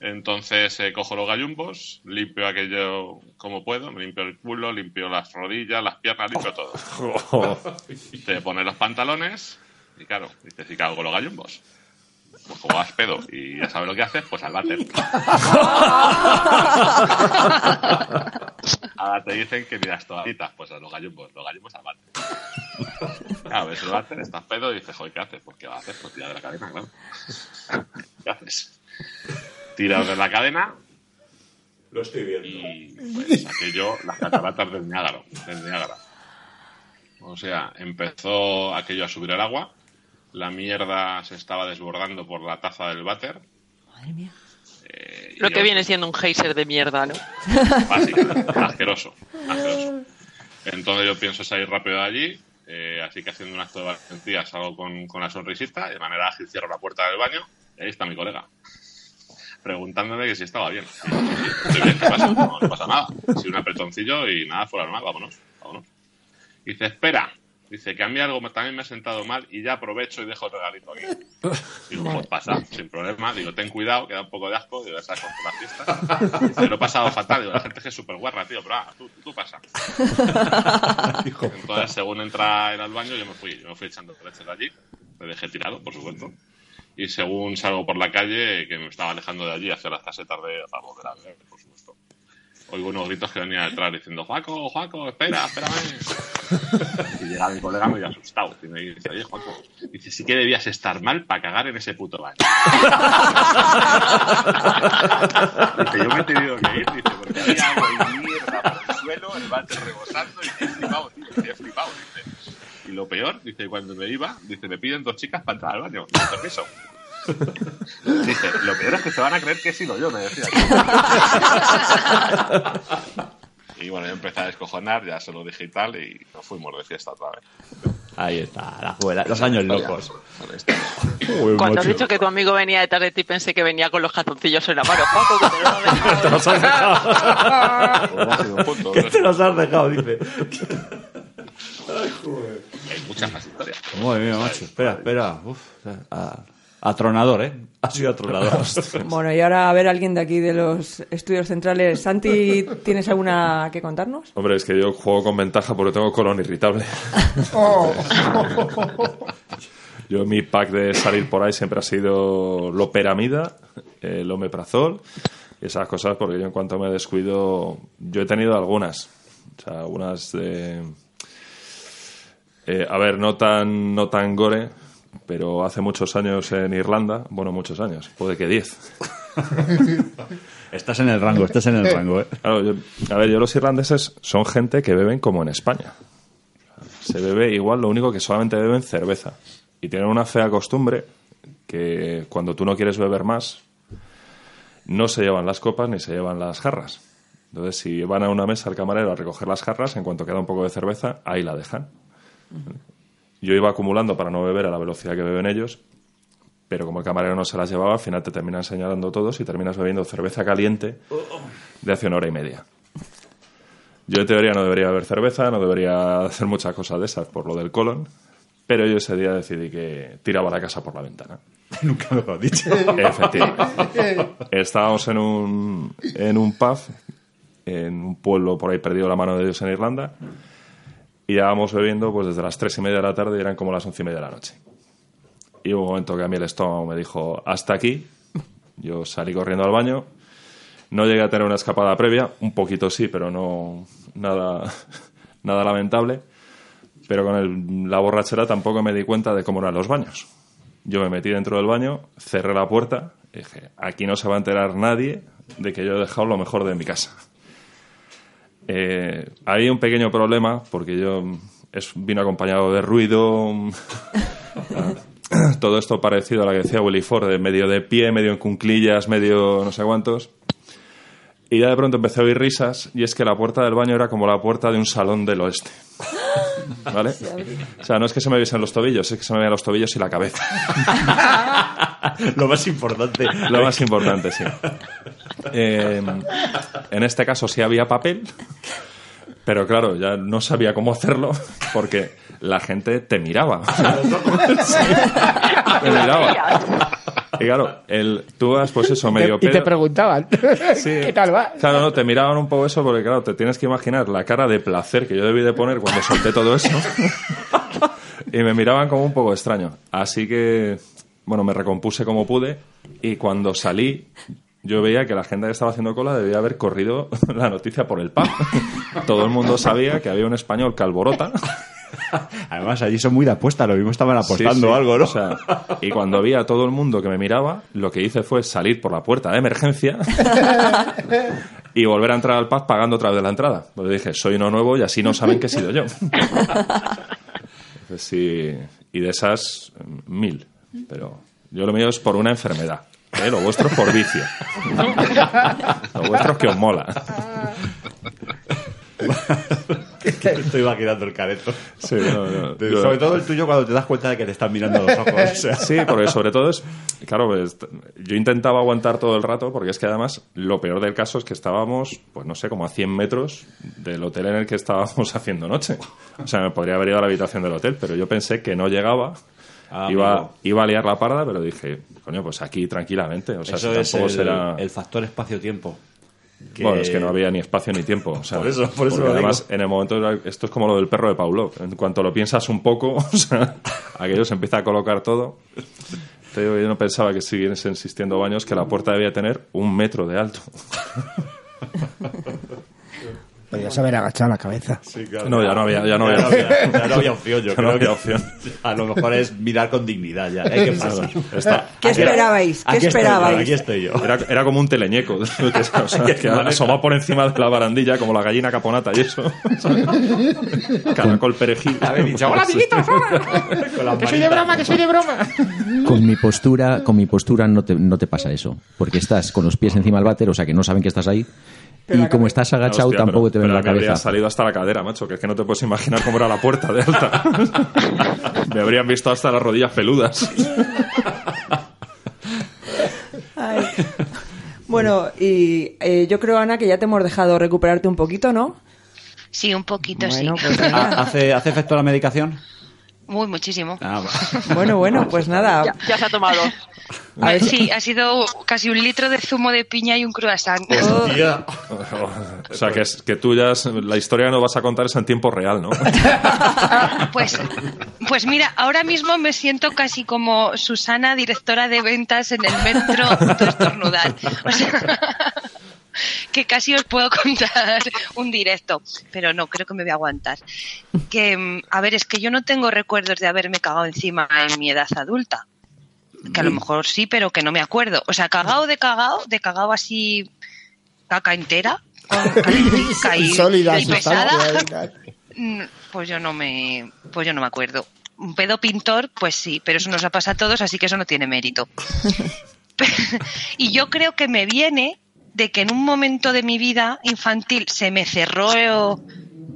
Entonces eh, cojo los gallumbos, limpio aquello como puedo, me limpio el culo, limpio las rodillas, las piernas, limpio todo. Te pones los pantalones y claro, dices, ¿y qué hago con los gallumbos? Pues como vas pedo y ya sabes lo que haces, pues al váter. Ahora te dicen que miras toallitas, pues a los gallumbos, los gallumbos al váter. Claro, ves el váter, estás pedo y dices, joder, ¿qué haces? Pues ¿qué vas a hacer? Pues tirar de la cadena, claro. ¿Qué haces? Tiras de la cadena Lo estoy viendo. y pues aquello, las cataratas del Niágara, del Niágara. O sea, empezó aquello a subir el agua, la mierda se estaba desbordando por la taza del váter. Madre mía. eh, Lo que yo- viene siendo un geyser de mierda, ¿no? Básicamente, asqueroso, asqueroso. Entonces yo pienso salir rápido de allí, eh, así que haciendo un acto de valentía salgo con, con la sonrisita y de manera ágil cierro la puerta del baño y ahí está mi colega. Preguntándome que si estaba bien. Y yo, "Sí, estoy bien, ¿qué pasa? No, no pasa nada. Si un apretoncillo y nada fuera normal, vámonos, vámonos. Y dice, espera, Dice que a mí algo también me ha sentado mal y ya aprovecho y dejo el regalito aquí. Digo, pues pasa, sin problema. Digo, ten cuidado, que da un poco de asco. Digo, esa con la fiesta. Dice, lo he pasado fatal. Digo, la gente es que es súper guarra, tío, pero ah, tú, tú pasa. Entonces, según entra él al baño, yo me fui. Yo me fui echando leche de allí. Me dejé tirado, por supuesto. Y según salgo por la calle, que me estaba alejando de allí hacia las casetas de para volver a ver, por supuesto. Oigo unos gritos que venían detrás diciendo, Juaco, Juaco, espera, espérame. Y llega mi colega medio asustado. Y me dice, oye, Juaco, dice, sí que debías estar mal para cagar en ese puto baño. dice, yo me he tenido que ir, dice, porque había agua y mierda por el suelo, el váter rebosando, y he flipado, tío, he flipado, dice. Lo peor, dice, cuando me iba, dice, me piden dos chicas para entrar al baño. Con permiso. Dice, lo peor es que se van a creer que he sido yo, me decía. Y bueno, yo empecé a descojonar, ya se lo dije y tal, y nos fuimos de fiesta otra vez. Ahí está, la juela- los años locos. Uy, Cuando has macho. dicho que tu amigo venía detrás de ti, pensé que venía con los calzoncillos en la mano. Paco, que te lo has. Te los has dejado. Pues. Que te los has dejado, dice. Hay muchas más historias. Madre mía, macho. Espera, espera. Uf, a- atronador, ¿eh? Ha sido atronador. Bueno, y ahora a ver alguien de aquí de los estudios centrales. Santi, ¿tienes alguna que contarnos? Hombre, es que yo juego con ventaja porque tengo colon irritable. Yo mi pack de salir por ahí siempre ha sido loperamida, el omeprazol y esas cosas porque yo en cuanto me descuido, yo he tenido algunas, o sea, algunas de... eh, a ver, no tan, no tan gore, pero hace muchos años en Irlanda, bueno, muchos años, puede que 10. Estás en el rango, estás en el rango, ¿eh? Claro, yo- a ver, yo los irlandeses son gente que beben como en España. Se bebe igual, lo único que solamente beben cerveza. Y tienen una fea costumbre que cuando tú no quieres beber más, no se llevan las copas ni se llevan las jarras. Entonces, si van a una mesa al camarero a recoger las jarras, en cuanto queda un poco de cerveza, ahí la dejan. Yo iba acumulando para no beber a la velocidad que beben ellos, pero como el camarero no se las llevaba, al final te terminan señalando todos y terminas bebiendo cerveza caliente de hace una hora y media. Yo en teoría no debería beber cerveza, no debería hacer muchas cosas de esas por lo del colon, pero yo ese día decidí que tiraba la casa por la ventana. Nunca me lo he dicho. Efectivamente. Estábamos en un, en un pub, en un pueblo por ahí perdido la mano de Dios en Irlanda, y íbamos bebiendo pues desde las tres y media de la tarde y eran como las once y media de la noche. Y hubo un momento que a mí el estómago me dijo, hasta aquí. Yo salí corriendo al baño. No llegué a tener una escapada previa, un poquito sí, pero no nada, nada lamentable. Pero con la borrachera tampoco me di cuenta de cómo eran los baños. Yo me metí dentro del baño, cerré la puerta dije, aquí no se va a enterar nadie de que yo he dejado lo mejor de mi casa. Eh, hay un pequeño problema porque yo es, vino acompañado de ruido, mm, todo esto parecido a la que decía Willy Ford, de medio de pie, medio en cunclillas, medio no sé cuántos. Y ya de pronto empecé a oír risas y es que la puerta del baño era como la puerta de un salón del oeste. ¿Vale? O sea, no es que se me viesen los tobillos, es que se me veían los tobillos y la cabeza. Lo más importante. Lo más importante, sí. Eh, en este caso sí había papel, pero claro, ya no sabía cómo hacerlo porque la gente te miraba. Sí, te miraba. Y claro, el, tú vas, pues eso, medio y te pedo. preguntaban, Sí. ¿qué tal va? Claro, no, te miraban un poco eso porque, claro, te tienes que imaginar la cara de placer que yo debí de poner cuando solté todo eso. y me miraban como un poco extraño. Así que, bueno, me recompuse como pude y cuando salí, yo veía que la gente que estaba haciendo cola debía haber corrido la noticia por el pub. todo el mundo sabía que había un español que alborota. Además, allí son muy de apuesta, lo mismo estaban apostando Sí, sí. algo, ¿no? O sea, y cuando vi a todo el mundo que me miraba, lo que hice fue salir por la puerta de emergencia y volver a entrar al pub pagando otra vez la entrada. Pues dije, soy uno nuevo y así no saben que he sido yo. Sí, y de esas, mil. Pero yo lo mío es por una enfermedad. ¿Eh? Lo vuestro es por vicio. Lo vuestro es que os mola. Estoy imaginando el careto. Sí, no, no. De- Yo- Sobre todo el tuyo cuando te das cuenta de que te están mirando los ojos. o sea. Sí, porque sobre todo es. Claro, pues, yo intentaba aguantar todo el rato, porque es que además lo peor del caso es que estábamos, pues no sé, como a 100 metros del hotel en el que estábamos haciendo noche. O sea, me podría haber ido a la habitación del hotel, pero yo pensé que no llegaba. Ah, iba, iba a liar la parda, pero dije, coño, pues aquí tranquilamente. O sea, Eso si es el, será. el factor espacio-tiempo. Que- Bueno, es que no había ni espacio ni tiempo. O sea, Por eso- por eso lo además, digo. en el momento, esto es como lo del perro de Pavlov. En cuanto lo piensas un poco, o sea, aquello se empieza a colocar todo. Te digo, yo no pensaba que siguiesen existiendo baños, que la puerta debía tener un metro de alto. Podrías haber agachado la cabeza. No, ya no había- ya no Ya había- ya no había opción, yo Ya creo no había que- opción. A lo mejor es mirar con dignidad ya. ¿eh? ¿Qué pasa? Está- ¿Qué Aquí- esperabais? ¿Qué aquí estoy yo, esperabais? aquí estoy yo. Era, era como un teleñeco, o sea, que asomaba por encima de la barandilla, como la gallina caponata y eso. Caracol perejil. Dicho, "Hola, amiguitos, Que soy de broma, que soy de broma. Con mi postura, con mi postura no te, no te pasa eso. Porque estás con los pies encima del váter, o sea que no saben que estás ahí. Y como estás agachado, Hostia, tampoco pero- te ven pero la me habría cabeza. salido hasta la cadera, macho, que es que no te puedes imaginar cómo era la puerta de alta. me habrían visto hasta las rodillas peludas. Ay. Bueno, y eh, yo creo, Ana, que ya te hemos dejado recuperarte un poquito, ¿no? Sí, un poquito, Bueno, sí. pues Ah. ¿Hace, ¿Hace efecto la medicación? Muy, muchísimo. Ah. Bueno, bueno, pues nada. Ya, ya se ha tomado. A ver, sí, ha sido casi un litro de zumo de piña y un croissant. Hostia. o sea, que, es, que tú ya, es- la historia que nos vas a contar es en tiempo real, ¿no? Pues, pues mira, ahora mismo me siento casi como Susana, directora de ventas en el metro, de estornudar. O sea, que casi os puedo contar un directo, pero no, creo que me voy a aguantar. Que, mm, a ver, es que yo no tengo recuerdos de haberme cagado encima en mi edad adulta. Que a lo mejor sí, pero que no me acuerdo. O sea, cagado de cagado, de cagado así caca entera, con y, Sólida, y pesada. sustancia. Mm, Pues yo no me, pues yo no me acuerdo. Un pedo pintor, pues sí, pero eso nos ha pasado a todos, así que eso no tiene mérito. y yo creo que me viene de que en un momento de mi vida infantil se me cerró,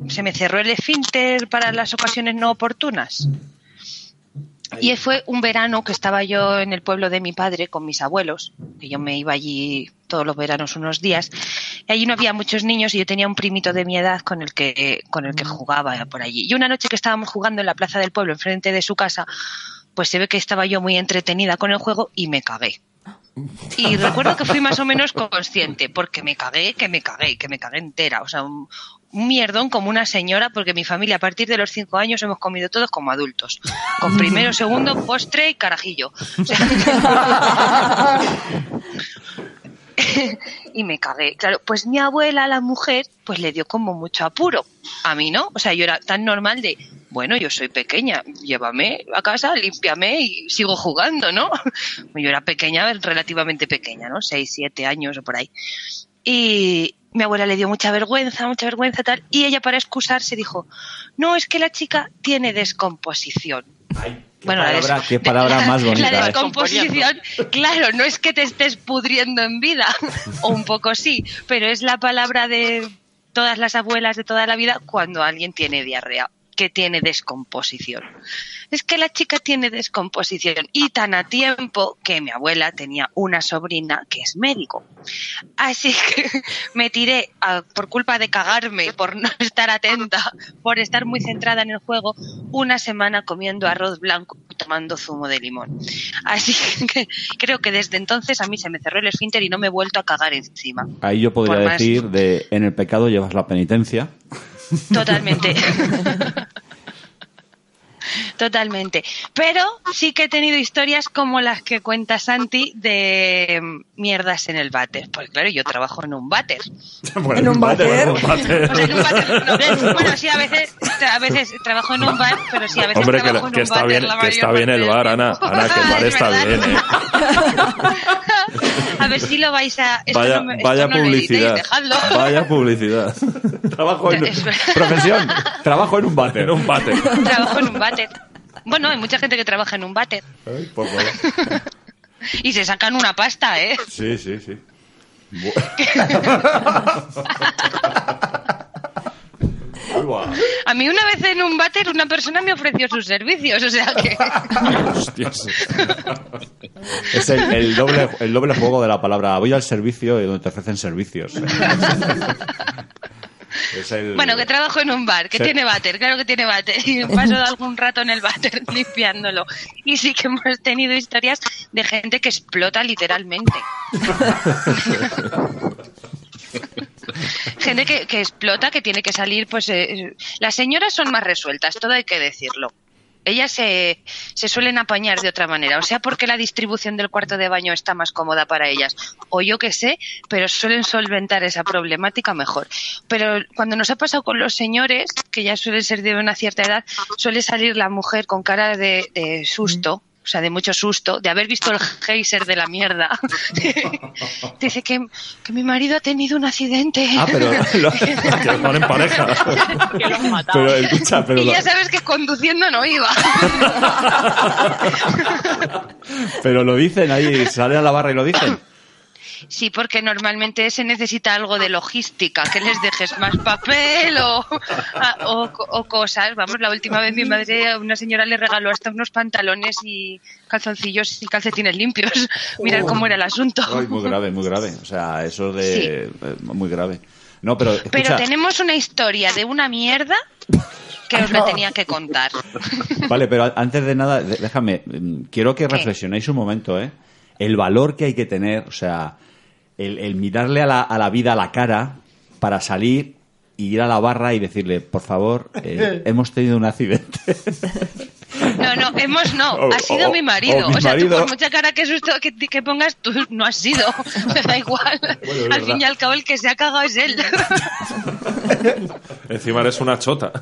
se me cerró el esfínter para las ocasiones no oportunas. Y fue un verano que estaba yo en el pueblo de mi padre con mis abuelos, que yo me iba allí todos los veranos unos días. Y allí no había muchos niños y yo tenía un primito de mi edad con el que, con el que jugaba por allí. Y una noche que estábamos jugando en la plaza del pueblo, enfrente de su casa, pues se ve que estaba yo muy entretenida con el juego y me cagué. Y recuerdo que fui más o menos consciente, porque me cagué, que me cagué, que me cagué entera. O sea, un, mierdón como una señora, porque mi familia a partir de los cinco años hemos comido todos como adultos. Con primero, segundo, postre y carajillo. O sea, y me cagué. Claro, pues mi abuela, la mujer, pues le dio como mucho apuro. A mí no. O sea, yo era tan normal de, bueno, yo soy pequeña, llévame a casa, límpiame y sigo jugando, ¿no? Yo era pequeña, relativamente pequeña, ¿no? Seis, siete años o por ahí. Y mi abuela le dio mucha vergüenza, mucha vergüenza tal. Y ella para excusarse dijo, no, es que la chica tiene descomposición. Qué palabra- qué palabra más bonita, La ¿eh? descomposición, claro, no es que te estés pudriendo en vida, o un poco sí, pero es la palabra de todas las abuelas de toda la vida cuando alguien tiene diarrea, que tiene descomposición. Es que la chica tiene descomposición y tan a tiempo que mi abuela tenía una sobrina que es médico. Así que me tiré a- por culpa de cagarme, por no estar atenta, por estar muy centrada en el juego, una semana comiendo arroz blanco y tomando zumo de limón. Así que creo que desde entonces a mí se me cerró el esfínter y no me he vuelto a cagar encima. Ahí yo podría decir de en el pecado llevas la penitencia. Totalmente. Totalmente. Pero sí que he tenido historias como las que cuenta Santi de mierdas en el váter. Pues claro, yo trabajo en un váter. En un váter. O sea, en un váter, no, bueno, sí, a veces, a veces trabajo en un bar, pero sí, a veces Hombre, que, trabajo en que un está váter bien, la que está bien el bar, Ana. Ana, que el bar Es está verdad. bien, ¿eh? A ver si lo vais a... esto Vaya, no me- esto vaya no lo editéis, publicidad. Vaya publicidad. Trabajo en profesión. Trabajo en un váter. En un bate. Trabajo en un váter. Bueno, hay mucha gente que trabaja en un váter. Ay, por favor. Y se sacan una pasta, ¿eh? Sí, sí, sí. Bu-. A mí una vez en un váter una persona me ofreció sus servicios, o sea que... Hostias. Es el, el doble, el doble juego de la palabra voy al servicio y donde te ofrecen servicios. Es el- Bueno, que trabajo en un bar, que Sí. tiene váter, claro que tiene váter. Y paso algún rato en el váter limpiándolo. Y sí que hemos tenido historias de gente que explota literalmente. gente que, que explota, que tiene que salir, pues... eh, las señoras son más resueltas, todo hay que decirlo. Ellas se, se suelen apañar de otra manera, o sea, porque la distribución del cuarto de baño está más cómoda para ellas, o yo qué sé, pero suelen solventar esa problemática mejor. Pero cuando nos ha pasado con los señores, que ya suelen ser de una cierta edad, suele salir la mujer con cara de, de susto. O sea, de mucho susto, de haber visto el geyser de la mierda. Dice que, que mi marido ha tenido un accidente. Ah, pero lo, Que van en pareja. Que lo han matado. pero escucha, pero y ya sabes que conduciendo no iba. pero lo dicen ahí, sale a la barra y lo dicen. Sí, porque normalmente se necesita algo de logística, que les dejes más papel o, o, o cosas. Vamos, la última vez mi madre a una señora le regaló hasta unos pantalones y calzoncillos y calcetines limpios. Mirad cómo era el asunto. Ay, muy grave, muy grave. O sea, eso de... Sí. eh, muy grave. No, pero escucha, Pero tenemos una historia de una mierda que os la tenía que contar. Vale, pero antes de nada, déjame, mm, quiero que ¿Qué? reflexionéis un momento, ¿eh? El valor que hay que tener, o sea, el, el mirarle a la, a la vida a la cara para salir y ir a la barra y decirle, por favor, eh, hemos tenido un accidente. No, no, hemos no, O- ha sido o- mi marido. o mi O, sea, tú por mucha cara que susto que, que pongas, tú no has sido. Me da igual. Al fin y al cabo, el que se ha cagado es él. Encima eres una chota.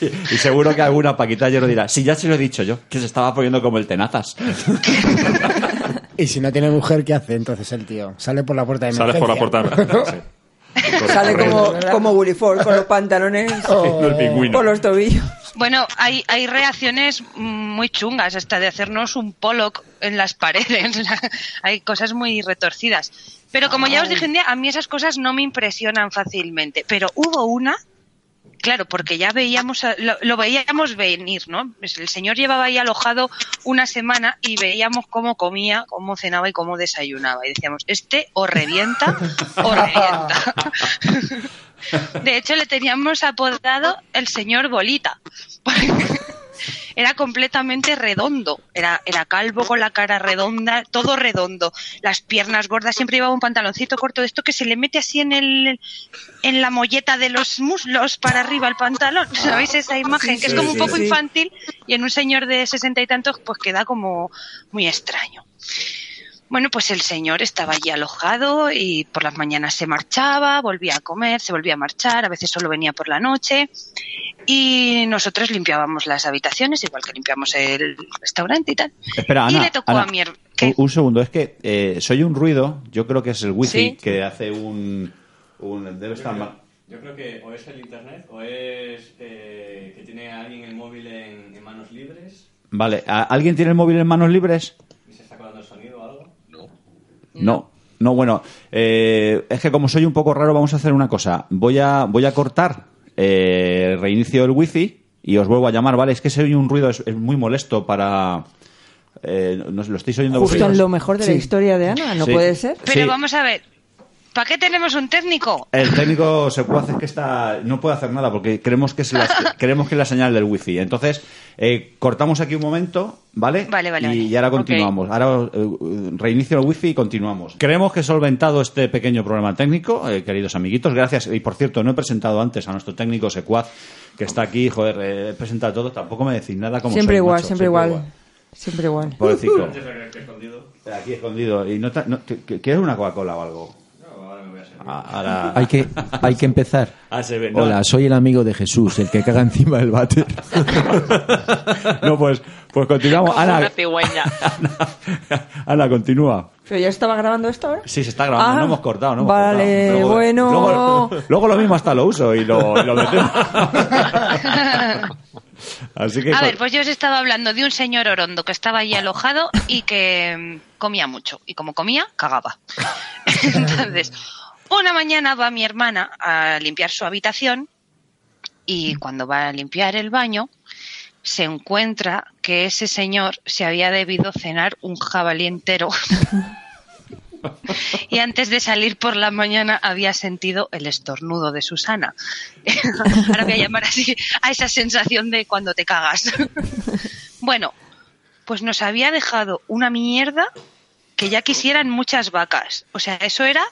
y seguro que alguna Paquita ya lo dirá, si ya se lo he dicho yo, que se estaba poniendo como el tenazas. Y si no tiene mujer, ¿qué hace entonces el tío? Sale por la puerta de Sales por la emergencia. puerta. Sí. Sale como, como Willy Ford con los pantalones Oh. El por los tobillos. Bueno, hay, hay reacciones muy chungas, hasta de hacernos un Pollock en las paredes. hay cosas muy retorcidas. Pero como ya os dije un día, a mí esas cosas no me impresionan fácilmente. Pero hubo una, claro, porque ya veíamos, lo, lo veíamos venir, ¿no? Pues El señor llevaba ahí alojado una semana y veíamos cómo comía, cómo cenaba y cómo desayunaba. Y decíamos, este o revienta o revienta. De hecho, le teníamos apodado el señor Bolita. Era completamente redondo. Era, era calvo con la cara redonda, todo redondo. Las piernas gordas. Siempre llevaba un pantaloncito corto de esto que se le mete así en el, en la molleta de los muslos para arriba el pantalón. ¿Sabéis esa imagen? que es como un poco infantil y en un señor de sesenta y tantos pues queda como muy extraño. Bueno, pues el señor estaba allí alojado y por las mañanas se marchaba, volvía a comer, se volvía a marchar, a veces solo venía por la noche y nosotros limpiábamos las habitaciones, igual que limpiamos el restaurante y tal. Espera, y Ana, le tocó Ana, a mi un, ¿qué? un segundo, es que eh, soy un ruido, yo creo que es el wifi Sí. que hace un... un debe estar mal. Yo creo que o es el internet o es eh, que tiene alguien el móvil en, en manos libres Vale, ¿a- ¿alguien tiene el móvil en manos libres? y se está colando el sonido o algo. No, no, bueno, eh, es que como soy un poco raro, vamos a hacer una cosa. Voy a, voy a cortar, eh, reinicio el wifi y os vuelvo a llamar, ¿vale? Es que soy un ruido, es, es muy molesto para... Eh, no ¿Lo estáis oyendo Justo vosotros? en lo mejor de la Sí. historia de Ana, ¿no Sí. puede ser? Pero Sí. vamos a ver, ¿para qué tenemos un técnico? El técnico se puede hacer que está no puede hacer nada porque creemos que es la, creemos que es la señal del wifi. Entonces eh, cortamos aquí un momento, ¿vale? Vale, vale, Y, vale. ahora continuamos. Ahora eh, reinicio el wifi y continuamos. Creemos que he solventado este pequeño problema técnico, eh, queridos amiguitos. Gracias. Y por cierto, no he presentado antes a nuestro técnico Secuaz que está aquí. Joder, eh, he presentado todo. Tampoco me decís nada como Siempre soy, igual, macho, siempre igual. Siempre igual. Pobrecito. Aquí escondido. Y no te- no te- ¿Quieres una Coca-Cola o algo? Ah, Hay que, hay que empezar. Ah. No, Hola, soy el amigo de Jesús, el que caga encima del váter. no, pues, pues continuamos. Como Ana, una. Ana, Ana, continúa. ¿Pero ya estaba grabando esto ahora? Sí, se está grabando, Ah, no hemos cortado, no hemos vale, cortado. bueno. Luego, luego lo mismo hasta lo uso y lo, y lo metemos. Así que... A ver, pues yo os estaba hablando de un señor orondo que estaba allí alojado y que mm, comía mucho. Y como comía, cagaba. Entonces, Una mañana va mi hermana a limpiar su habitación y cuando va a limpiar el baño se encuentra que ese señor se había debido cenar un jabalí entero. Y antes de salir por la mañana había sentido el estornudo de Susana. Ahora voy a llamar así a esa sensación de cuando te cagas. Bueno, pues nos había dejado una mierda que ya quisieran muchas vacas. O sea, eso era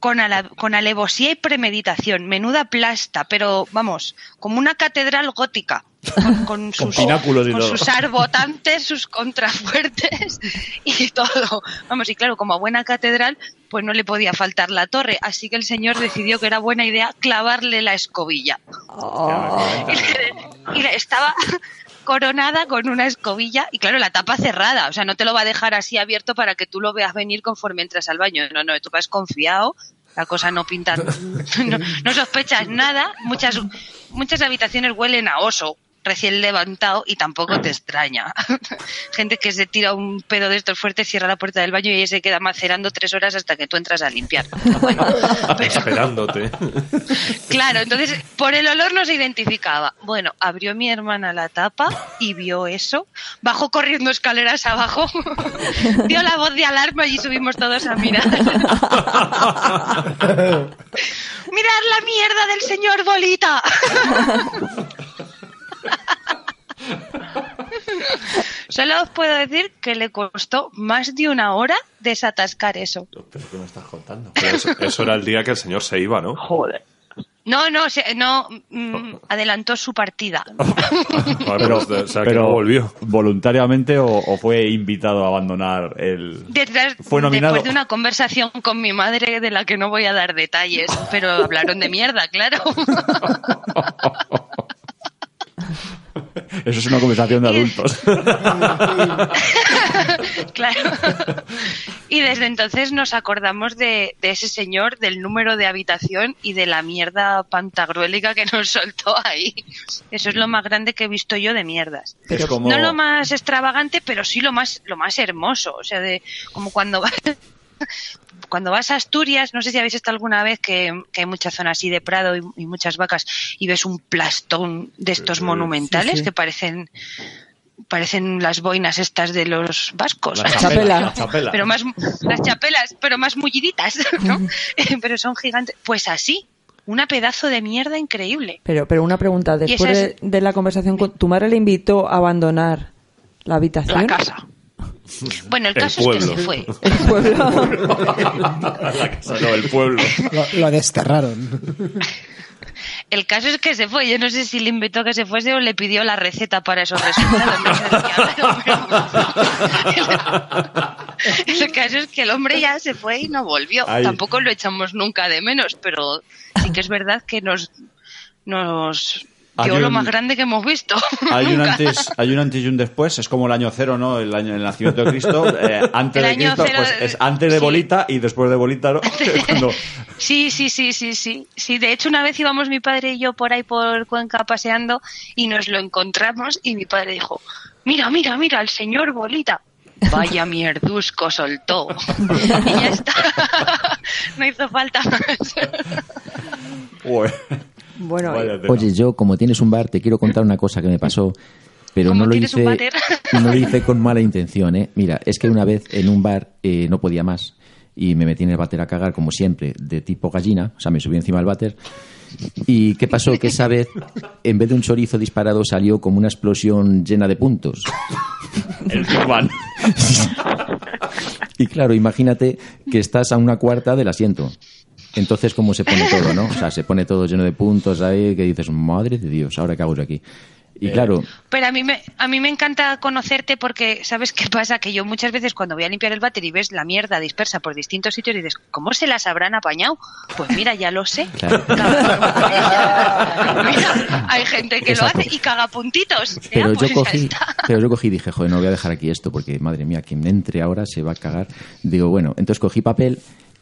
con, ala- con alevosía y premeditación. Menuda plasta, pero vamos, como una catedral gótica. Con, con sus, y con sus arbotantes, sus contrafuertes y todo. Vamos, y claro, como buena catedral, pues no le podía faltar la torre. Así que el señor decidió que era buena idea clavarle la escobilla. Y le- estaba coronada con una escobilla y claro, la tapa cerrada, o sea, no te lo va a dejar así abierto para que tú lo veas venir conforme entras al baño. No, no, tú vas confiado, la cosa no pinta, no, no sospechas nada, muchas, muchas habitaciones huelen a oso recién levantado y tampoco te extraña. Gente que se tira un pedo de estos fuertes, cierra la puerta del baño y se queda macerando tres horas hasta que tú entras a limpiar. Bueno, Esperándote. Claro, entonces por el olor no se identificaba. Bueno, abrió mi hermana la tapa y vio eso, bajó corriendo escaleras abajo, dio la voz de alarma y subimos todos a mirar. ¡Mirad la mierda del señor Bolita! Solo os puedo decir que le costó más de una hora desatascar eso. ¿Pero qué me estás contando? Pero eso, eso era el día que el señor se iba, ¿no? Joder. No, no, se- no, mm, adelantó su partida. Pero, o sea, que pero no volvió. ¿Voluntariamente o, o fue invitado a abandonar el...? Detrás, Fue nominado. Después de una conversación con mi madre de la que no voy a dar detalles, pero hablaron de mierda, claro. Eso es una conversación de adultos. claro. Y desde entonces nos acordamos de, de ese señor, del número de habitación y de la mierda pantagruélica que nos soltó ahí. Eso es lo más grande que he visto yo de mierdas. Como... No lo más extravagante, pero sí lo más, lo más hermoso. O sea, de como cuando vas, cuando vas a Asturias, no sé si habéis estado alguna vez que, que hay mucha zona así de prado y, y muchas vacas y ves un plastón de estos monumentales Sí, sí. que parecen parecen las boinas estas de los vascos. La chapela. La chapela. Pero más las chapelas, pero más mulliditas, ¿no? pero son gigantes. Pues así, una pedazo de mierda increíble. Pero, pero una pregunta, después de la conversación con tu madre le invitó a abandonar la habitación. La casa. Bueno, el El caso es que se fue. El pueblo. La casa, no, el pueblo. Lo, lo desterraron. El caso es que se fue. Yo no sé si le invitó a que se fuese o le pidió la receta para esos resultados. No sé de qué hablaron, pero- El caso es que el hombre ya se fue y no volvió. Ay. Tampoco lo echamos nunca de menos, pero sí que es verdad que nos, nos Hay dio lo un- más grande que hemos visto. Hay un, antes, hay un antes y un después, es como el año cero, ¿no? El año el nacimiento de Cristo. eh, antes El de Cristo, cero, pues es antes de sí. bolita y después de bolita, ¿no? Cuando- Sí, sí, sí, sí, sí. Sí, de hecho una vez íbamos mi padre y yo por ahí por Cuenca paseando y nos lo encontramos y mi padre dijo, mira, mira, mira, el señor Bolita. Vaya mierdusco soltó. y ya está. no hizo falta más. Bueno. Oye, yo, como tienes un bar, te quiero contar una cosa que me pasó, pero no lo hice, no lo hice con mala intención, ¿eh? Mira, es que una vez en un bar eh, no podía más y me metí en el váter a cagar, como siempre, de tipo gallina, o sea, me subí encima del váter. ¿Y qué pasó? Que esa vez, en vez de un chorizo disparado, salió como una explosión llena de puntos. El Bang. Y claro, imagínate que estás a una cuarta del asiento. Entonces, ¿cómo se pone todo, no? O sea, se pone todo lleno de puntos ahí que dices, madre de Dios, ahora qué hago yo aquí. Y claro, Pero a mí, me, a mí me encanta conocerte porque, ¿sabes qué pasa? Que yo muchas veces cuando voy a limpiar el váter y ves la mierda dispersa por distintos sitios y dices, ¿cómo se las habrán apañado? Pues mira, ya lo sé. Claro. Mira, hay gente que Exacto. lo hace y caga puntitos. Pero pues yo ya cogí, pero yo cogí y dije, joder, no voy a dejar aquí esto porque, madre mía, quien entre ahora se va a cagar. Digo, bueno, entonces cogí papel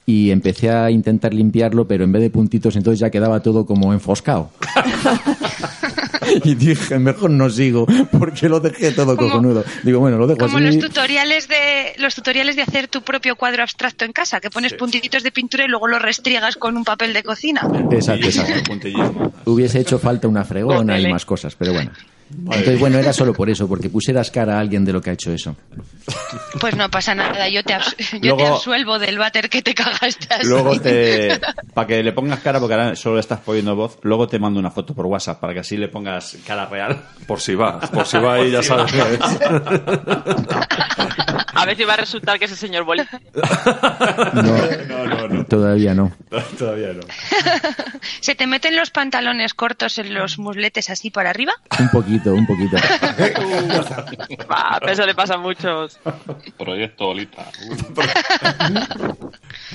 y empecé a intentar limpiarlo, pero en vez de puntitos, entonces ya quedaba todo como enfoscado. y dije, mejor no sigo, porque lo dejé todo Como- cojonudo. Digo, bueno, lo dejo Como así. los tutoriales de los tutoriales de hacer tu propio cuadro abstracto en casa, que pones puntitos de pintura y luego lo restriegas con un papel de cocina. Exacto, exacto. Hubiese hecho falta una fregona y más cosas, pero bueno. Entonces, bueno, era solo por eso, porque pusieras cara a alguien de lo que ha hecho eso. Pues no pasa nada, yo te, abs- yo Luego- te absuelvo del váter que te cagaste así. Luego te. Para que le pongas cara, porque ahora solo le estás poniendo voz, luego te mando una foto por WhatsApp para que así le pongas cara real. Por si va, por si va y ya sabes qué es. A ver si va a resultar que ese señor Boli. No, No, no, no. todavía no. Todavía no. ¿Se te meten los pantalones cortos en los musletes así para arriba? Un poquito, un poquito. Pero eso le pasa a muchos. Proyecto Bolita.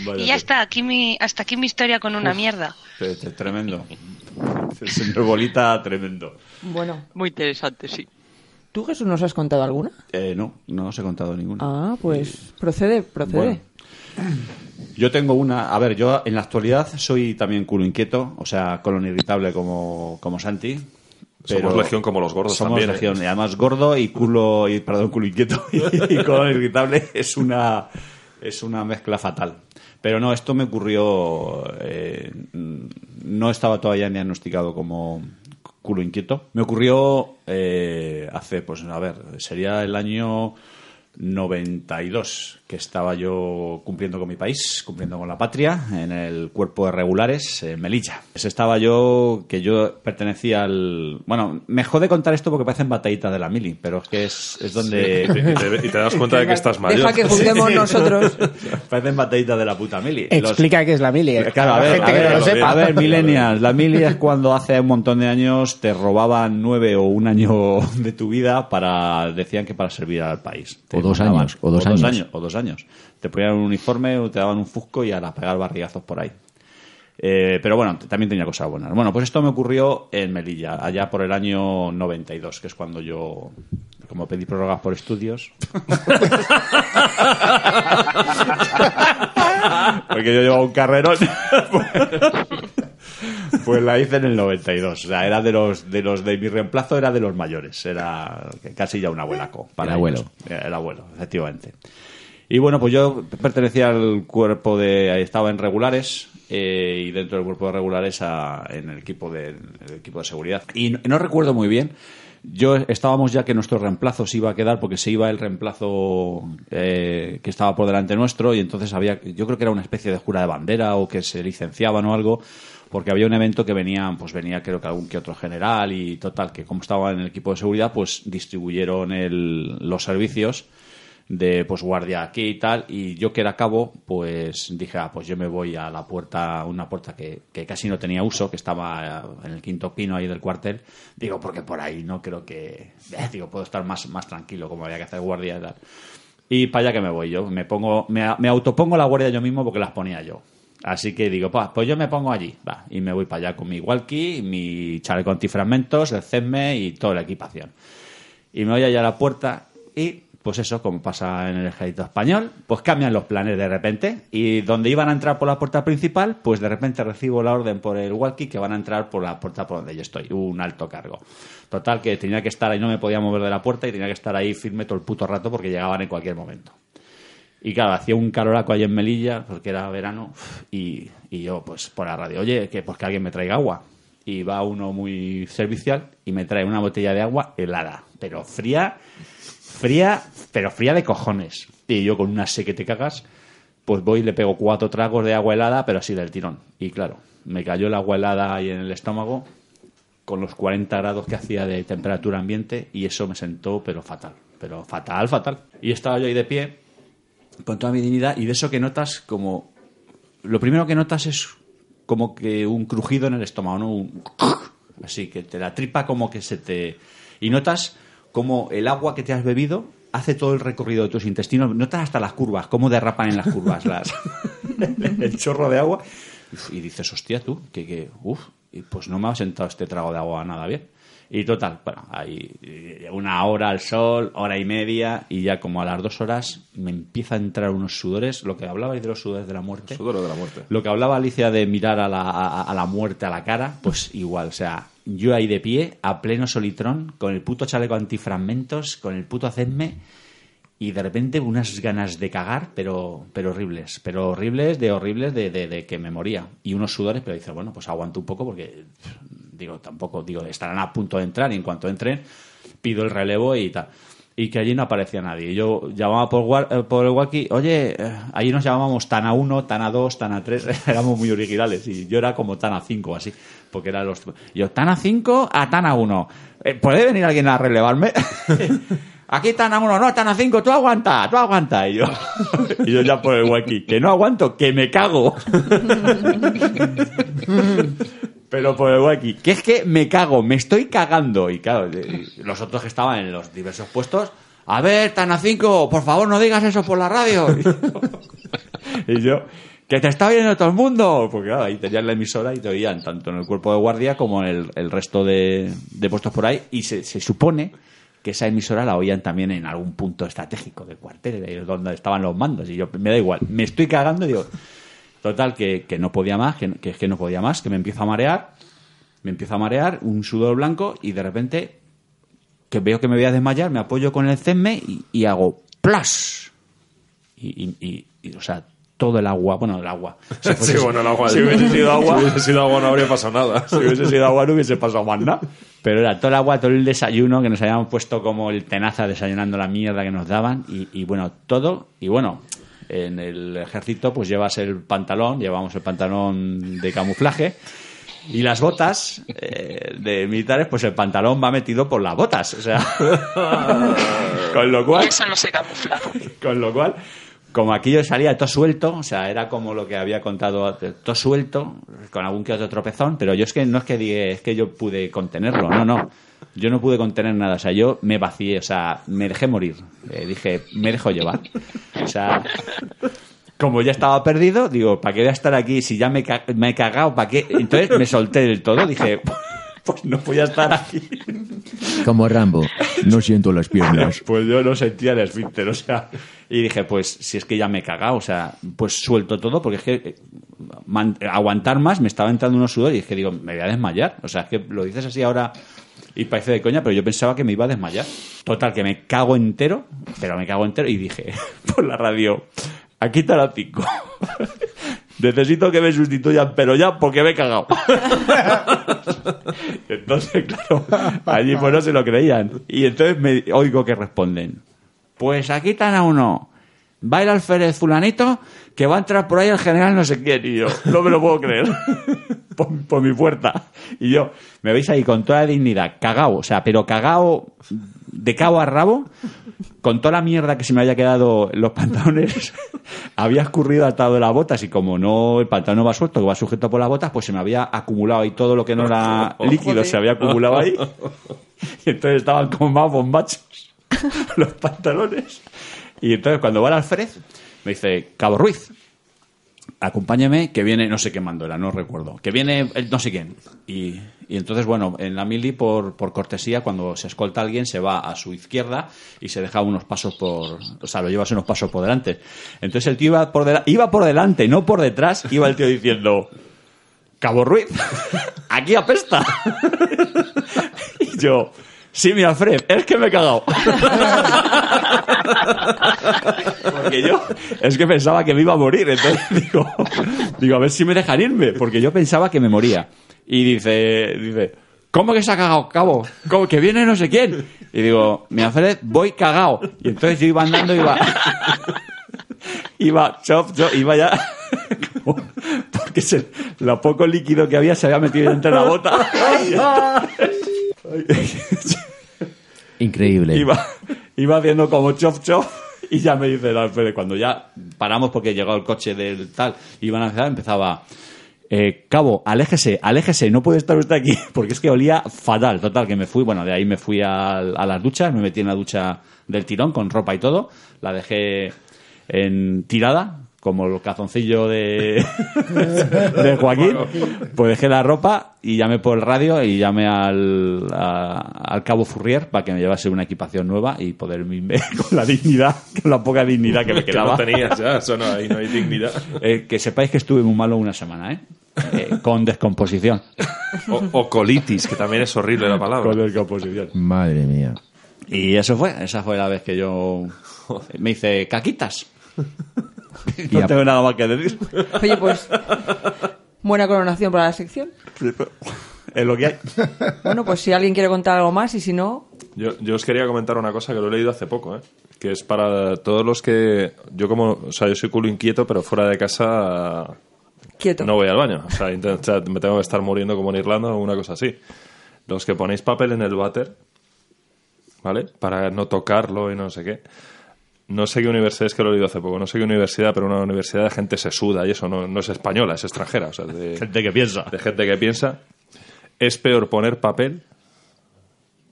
Vaya y ya está, aquí mi, hasta aquí mi historia con una mierda. te- te- Tremendo. El señor Bolita, tremendo. Bueno, Muy interesante, sí. ¿Tú Jesús nos has contado alguna? Eh, no, no os he contado ninguna. Ah, pues procede, procede. Bueno. Yo tengo una. A ver, yo en la actualidad soy también culo inquieto, o sea, colon irritable como, como Santi. Pero Somos legión como los gordos somos también, ¿eh? legión, y además gordo y culo, y, perdón, culo inquieto y, y colon irritable es una, es una mezcla fatal. Pero no, esto me ocurrió. eh, no estaba todavía diagnosticado como culo inquieto. Me ocurrió eh, hace, pues a ver, sería el año 92, que estaba yo cumpliendo con mi país, cumpliendo con la patria, en el cuerpo de regulares, en Melilla. Pues estaba yo, que yo pertenecía al... Bueno, me jode contar esto porque parecen batallitas de la mili, pero es que es, es donde... Y te, y te das cuenta de que estás mayor. Deja que juzguemos nosotros. parecen batallitas de la puta mili. Los- Explica qué es la mili. Claro, a la ver, gente a que no ver, lo sepa. a ver, millennials. La mili es cuando hace un montón de años te robaban nueve o un año de tu vida para, decían que para servir al país. O dos años, o dos años. O dos años. Te ponían un uniforme, te daban un fusco y a la pegar barrigazos por ahí. Eh, pero bueno, también tenía cosas buenas. Bueno, pues esto me ocurrió en Melilla, allá por el año 92, que es cuando yo, como pedí prórrogas por estudios. Porque yo llevaba un carrerón. Pues la hice en el 92. O sea, era de los de los de mi reemplazo, era de los mayores. Era casi ya un abuelaco. Para El abuelo. Era El abuelo, efectivamente. Y bueno, pues yo pertenecía al cuerpo de. Estaba en regulares. eh, y dentro del cuerpo de regulares en el equipo de, equipo de seguridad. Y no, no recuerdo muy bien. Yo estábamos ya que nuestro reemplazo se iba a quedar porque se iba el reemplazo eh, que estaba por delante nuestro y entonces había, yo creo que era una especie de jura de bandera o que se licenciaban o algo porque había un evento que venía, pues venía creo que algún que otro general y total que como estaba en el equipo de seguridad pues distribuyeron el- los servicios de pues guardia aquí y tal y yo que era cabo pues dije ah pues yo me voy a la puerta una puerta que, que casi no tenía uso que estaba eh, en el quinto pino ahí del cuartel digo porque por ahí no creo que eh, digo puedo estar más más tranquilo como había que hacer guardia y tal y para allá que me voy yo me pongo me, me autopongo la guardia yo mismo porque las ponía yo. Así que digo, pues, pues yo me pongo allí, va, y me voy para allá con mi walkie, mi chaleco antifragmentos, el CESME y toda la equipación. Y me voy allá a la puerta y, pues eso, como pasa en el ejército español, pues cambian los planes de repente. Y donde iban a entrar por la puerta principal, pues de repente recibo la orden por el walkie que van a entrar por la puerta por donde yo estoy, un alto cargo. Total, que tenía que estar ahí, no me podía mover de la puerta y tenía que estar ahí firme todo el puto rato porque llegaban en cualquier momento. Y claro, hacía un caloraco ahí en Melilla, porque era verano, y, y yo, pues, por la radio, oye, que pues que alguien me traiga agua. Y va uno muy servicial y me trae una botella de agua helada, pero fría, fría, pero fría de cojones. Y yo con una sé que te cagas, pues voy y le pego cuatro tragos de agua helada, pero así del tirón. Y claro, me cayó el agua helada ahí en el estómago, con los 40 grados que hacía de temperatura ambiente, y eso me sentó, pero fatal, pero fatal, fatal. Y estaba yo ahí de pie, con toda mi dignidad y de eso que notas como lo primero que notas es como que un crujido en el estómago no un así que te la tripa como que se te y notas como el agua que te has bebido hace todo el recorrido de tus intestinos notas hasta las curvas cómo derrapan en las curvas las el chorro de agua y dices hostia tú que que uf y pues no me ha sentado este trago de agua nada bien y total, bueno, ahí eh, una hora al sol, hora y media, y ya como a las dos horas me empieza a entrar unos sudores, lo que hablabais de los sudores de la muerte. Sudor de la muerte. Lo que hablaba Alicia de mirar a la, a, a la muerte a la cara, pues igual, o sea, yo ahí de pie, a pleno solitrón, con el puto chaleco antifragmentos, con el puto hacedme, y de repente unas ganas de cagar, pero, pero horribles, pero horribles, de horribles, de, de- de que me moría. Y unos sudores, pero dice, bueno, pues aguanto un poco porque, digo, tampoco, digo, estarán a punto de entrar y en cuanto entren, pido el relevo y tal. Y que allí no aparecía nadie. Yo llamaba por, eh, por el walkie, oye, eh, allí nos llamábamos Tana 1, Tana 2, Tana 3, éramos muy originales. Y yo era como Tana 5, así, porque era los... Yo, Tana 5 a Tana 1. Eh, ¿Puede venir alguien a relevarme? Aquí Tana 1, no, Tana 5, tú aguanta, tú aguanta. Y yo, y yo ya por el walkie, que no aguanto, que me cago. Pero por el walkie, que es que me cago, me estoy cagando. Y claro, los otros que estaban en los diversos puestos, a ver, Tana 5, por favor no digas eso por la radio. Y yo, que te está viendo todo el mundo. Porque claro, ahí tenían la emisora y te oían tanto en el cuerpo de guardia como en el, resto de, puestos por ahí. Y se, se supone que esa emisora la oían también en algún punto estratégico del cuartel, de donde estaban los mandos. Y yo, me da igual, me estoy cagando y digo, total, que, que no podía más, que, que es que no podía más, que me empiezo a marear, me empiezo a marear, un sudor blanco y de repente que veo que me voy a desmayar, me apoyo con el CEME y, y hago ¡plas! Y, y- o sea, todo el agua, bueno, el agua. Si Sí, fuese- bueno, el agua. Si hubiese sido agua, Si hubiese sido agua no habría pasado nada. si hubiese sido agua no hubiese pasado más nada. Pero era todo el agua, todo el desayuno que nos habíamos puesto como el tenaza desayunando la mierda que nos daban y, y bueno, todo. Y bueno, en el ejército pues llevas el pantalón, llevamos el pantalón de camuflaje y las botas eh, de militares, pues el pantalón va metido por las botas. O sea, con lo cual... Eso no se camufla. Con lo cual, como aquello salía todo suelto, o sea, era como lo que había contado, todo suelto, con algún que otro tropezón, pero yo es que no es que diga, es que yo pude contenerlo, no, no. Yo no pude contener nada, o sea, yo me vacié, o sea, me dejé morir. Eh, dije, me dejo llevar. O sea, como ya estaba perdido, digo, ¿para qué voy a estar aquí si ya me, me he cagado? ¿Para qué? Entonces me solté del todo, dije, pues no voy a estar aquí. Como Rambo. No siento las piernas. Pues yo no sentía el esfínter, o sea. Y dije, pues si es que ya me he cagado, o sea, pues suelto todo, porque es que eh, man- aguantar más me estaba entrando unos sudor y es que digo, me voy a desmayar. O sea, es que lo dices así ahora y parece de coña, pero yo pensaba que me iba a desmayar. Total, que me cago entero, pero me cago entero y dije por la radio, aquí está la pico. Necesito que me sustituyan, pero ya porque me he cagado. Entonces, claro, allí pues no se lo creían. Y entonces me oigo que responden. Pues aquí están a uno. Va a ir al Férez fulanito que va a entrar por ahí el general no sé quién. Y yo, no me lo puedo creer. por, por mi puerta. Y yo, me veis ahí con toda la dignidad, cagao, o sea, pero cagao de cabo a rabo, con toda la mierda que se me había quedado en los pantalones, había escurrido atado de las botas y como no, el pantalón no va suelto, que va sujeto por las botas, pues se me había acumulado ahí todo lo que no era líquido, se había acumulado ahí. Y entonces estaban como más bombachos los pantalones. Y entonces cuando va al Alfred, me dice, Cabo Ruiz, acompáñame, que viene, no sé qué mando no recuerdo, que viene el no sé quién. Y, y entonces, bueno, en la mili, por, por cortesía, cuando se escolta alguien, se va a su izquierda y se deja unos pasos por, o sea, lo llevas unos pasos por delante. Entonces el tío iba por, dela- iba por delante, no por detrás, iba el tío diciendo, Cabo Ruiz, aquí apesta. y yo, sí, mi Alfred, es que me he cagado. Porque yo es que pensaba que me iba a morir. Entonces digo, digo, a ver si me dejan irme. Porque yo pensaba que me moría. Y dice, dice, ¿cómo que se ha cagado, cabo? ¿Cómo que viene no sé quién? Y digo, mi Alfred, voy cagado. Y entonces yo iba andando, iba. Iba, chop, chop, iba ya. Porque se, lo poco líquido que había se había metido dentro de la bota. Increíble. iba, iba haciendo como chop chop y ya me dice Alfred, cuando ya paramos porque llegó el coche del tal, iban a empezar, empezaba, eh, cabo, aléjese, aléjese, no puede estar usted aquí, porque es que olía fatal, total, que me fui, bueno, de ahí me fui al- a, las duchas, me metí en la ducha del tirón con ropa y todo, la dejé en tirada, como el cazoncillo de, de Joaquín, pues dejé la ropa y llamé por el radio y llamé al, a- al cabo Furrier para que me llevase una equipación nueva y poder irme con la dignidad, con la poca dignidad que me Que quedaba. no tenías ya, eso no, ahí no hay dignidad. Eh, que sepáis que estuve muy malo una semana, ¿eh? Eh, con descomposición. O, o colitis, que también es horrible la palabra. Con el composición. Madre mía. Y eso fue, esa fue la vez que yo me hice caquitas. Y No a- tengo nada más que decir. Oye, pues. Buena coronación para la sección. Es lo que hay. Bueno, pues si alguien quiere contar algo más y si no. Yo, yo os quería comentar una cosa que lo he leído hace poco, ¿eh? que es para todos los que... Yo como... O sea, yo soy culo inquieto, pero fuera de casa Quieto. no voy al baño. O sea, o sea, me tengo que estar muriendo como en Irlanda o una cosa así. Los que ponéis papel en el váter, ¿vale? Para no tocarlo y no sé qué. No sé qué universidad, es que lo he leído hace poco, no sé qué universidad, pero una universidad de gente sesuda y eso no, no es española, es extranjera. O sea, de, Gente que piensa. de gente que piensa. Es peor poner papel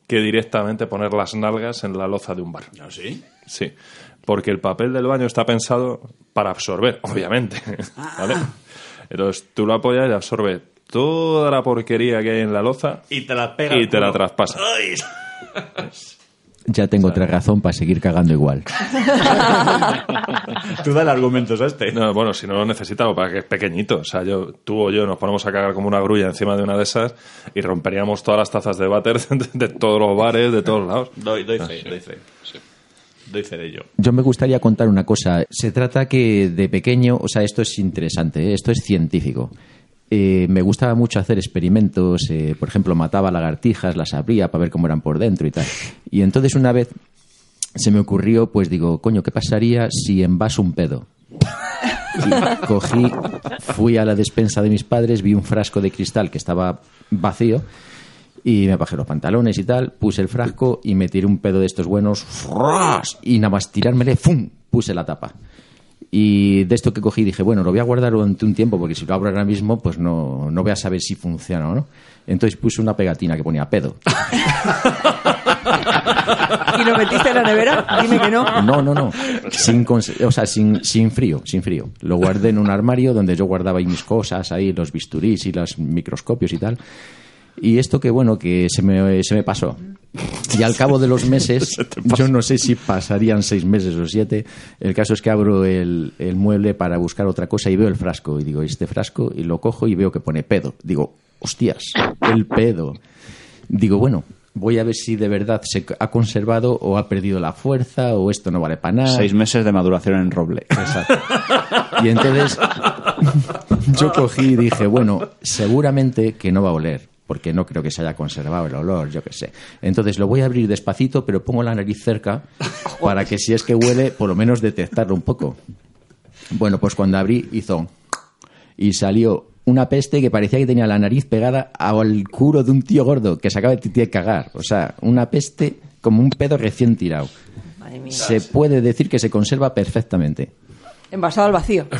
que directamente poner las nalgas en la loza de un bar. ¿Ah, sí? Sí, porque el papel del baño está pensado para absorber, obviamente. ¿Vale? Entonces tú lo apoyas y absorbe toda la porquería que hay en la loza Y te la pega. y te la traspasa. Ya tengo otra razón para seguir cagando igual. Tú dale argumentos a este. No, bueno, si no lo necesitamos, para que es pequeñito. O sea, yo, tú o yo nos ponemos a cagar como una grulla encima de una de esas y romperíamos todas las tazas de váter de, de todos los bares, de todos lados. Doy, doy fe, doy fe. Doy fe de ello. Yo me gustaría contar una cosa. Se trata que de pequeño, o sea, esto es interesante, ¿eh? esto es científico. Eh, me gustaba mucho hacer experimentos, eh, por ejemplo, mataba lagartijas, las abría para ver cómo eran por dentro y tal. Y entonces una vez se me ocurrió, pues digo, coño, ¿qué pasaría si envaso un pedo? Y cogí, fui a la despensa de mis padres, vi un frasco de cristal que estaba vacío y me bajé los pantalones y tal, puse el frasco y me tiré un pedo de estos buenos y nada más tirármele, ¡fum! puse la tapa. Y de esto que cogí dije, bueno, lo voy a guardar durante un tiempo porque si lo abro ahora mismo, pues no, no voy a saber si funciona o no. Entonces puse una pegatina que ponía pedo. ¿Y lo metiste en la nevera? Dime que no. No, no, no. Sin, o sea, sin, sin frío, sin frío. Lo guardé en un armario donde yo guardaba ahí mis cosas, ahí los bisturís y los microscopios y tal. Y esto que, bueno, que se me, se me pasó. Y al cabo de los meses, yo no sé si pasarían seis meses o siete, el caso es que abro el, el mueble para buscar otra cosa y veo el frasco. Y digo, este frasco, y lo cojo y veo que pone pedo. Digo, hostias, el pedo. Digo, bueno, voy a ver si de verdad se ha conservado o ha perdido la fuerza o esto no vale para nada. Seis meses de maduración en roble. Exacto. Y entonces yo cogí y dije, bueno, seguramente que no va a oler, porque no creo que se haya conservado el olor, yo qué sé. Entonces lo voy a abrir despacito, pero pongo la nariz cerca para que si es que huele, por lo menos detectarlo un poco. Bueno, pues cuando abrí hizo y salió una peste que parecía que tenía la nariz pegada al culo de un tío gordo que se acaba de cagar. O sea, una peste como un pedo recién tirado. Madre mía. Se puede decir que se conserva perfectamente. Envasado al vacío.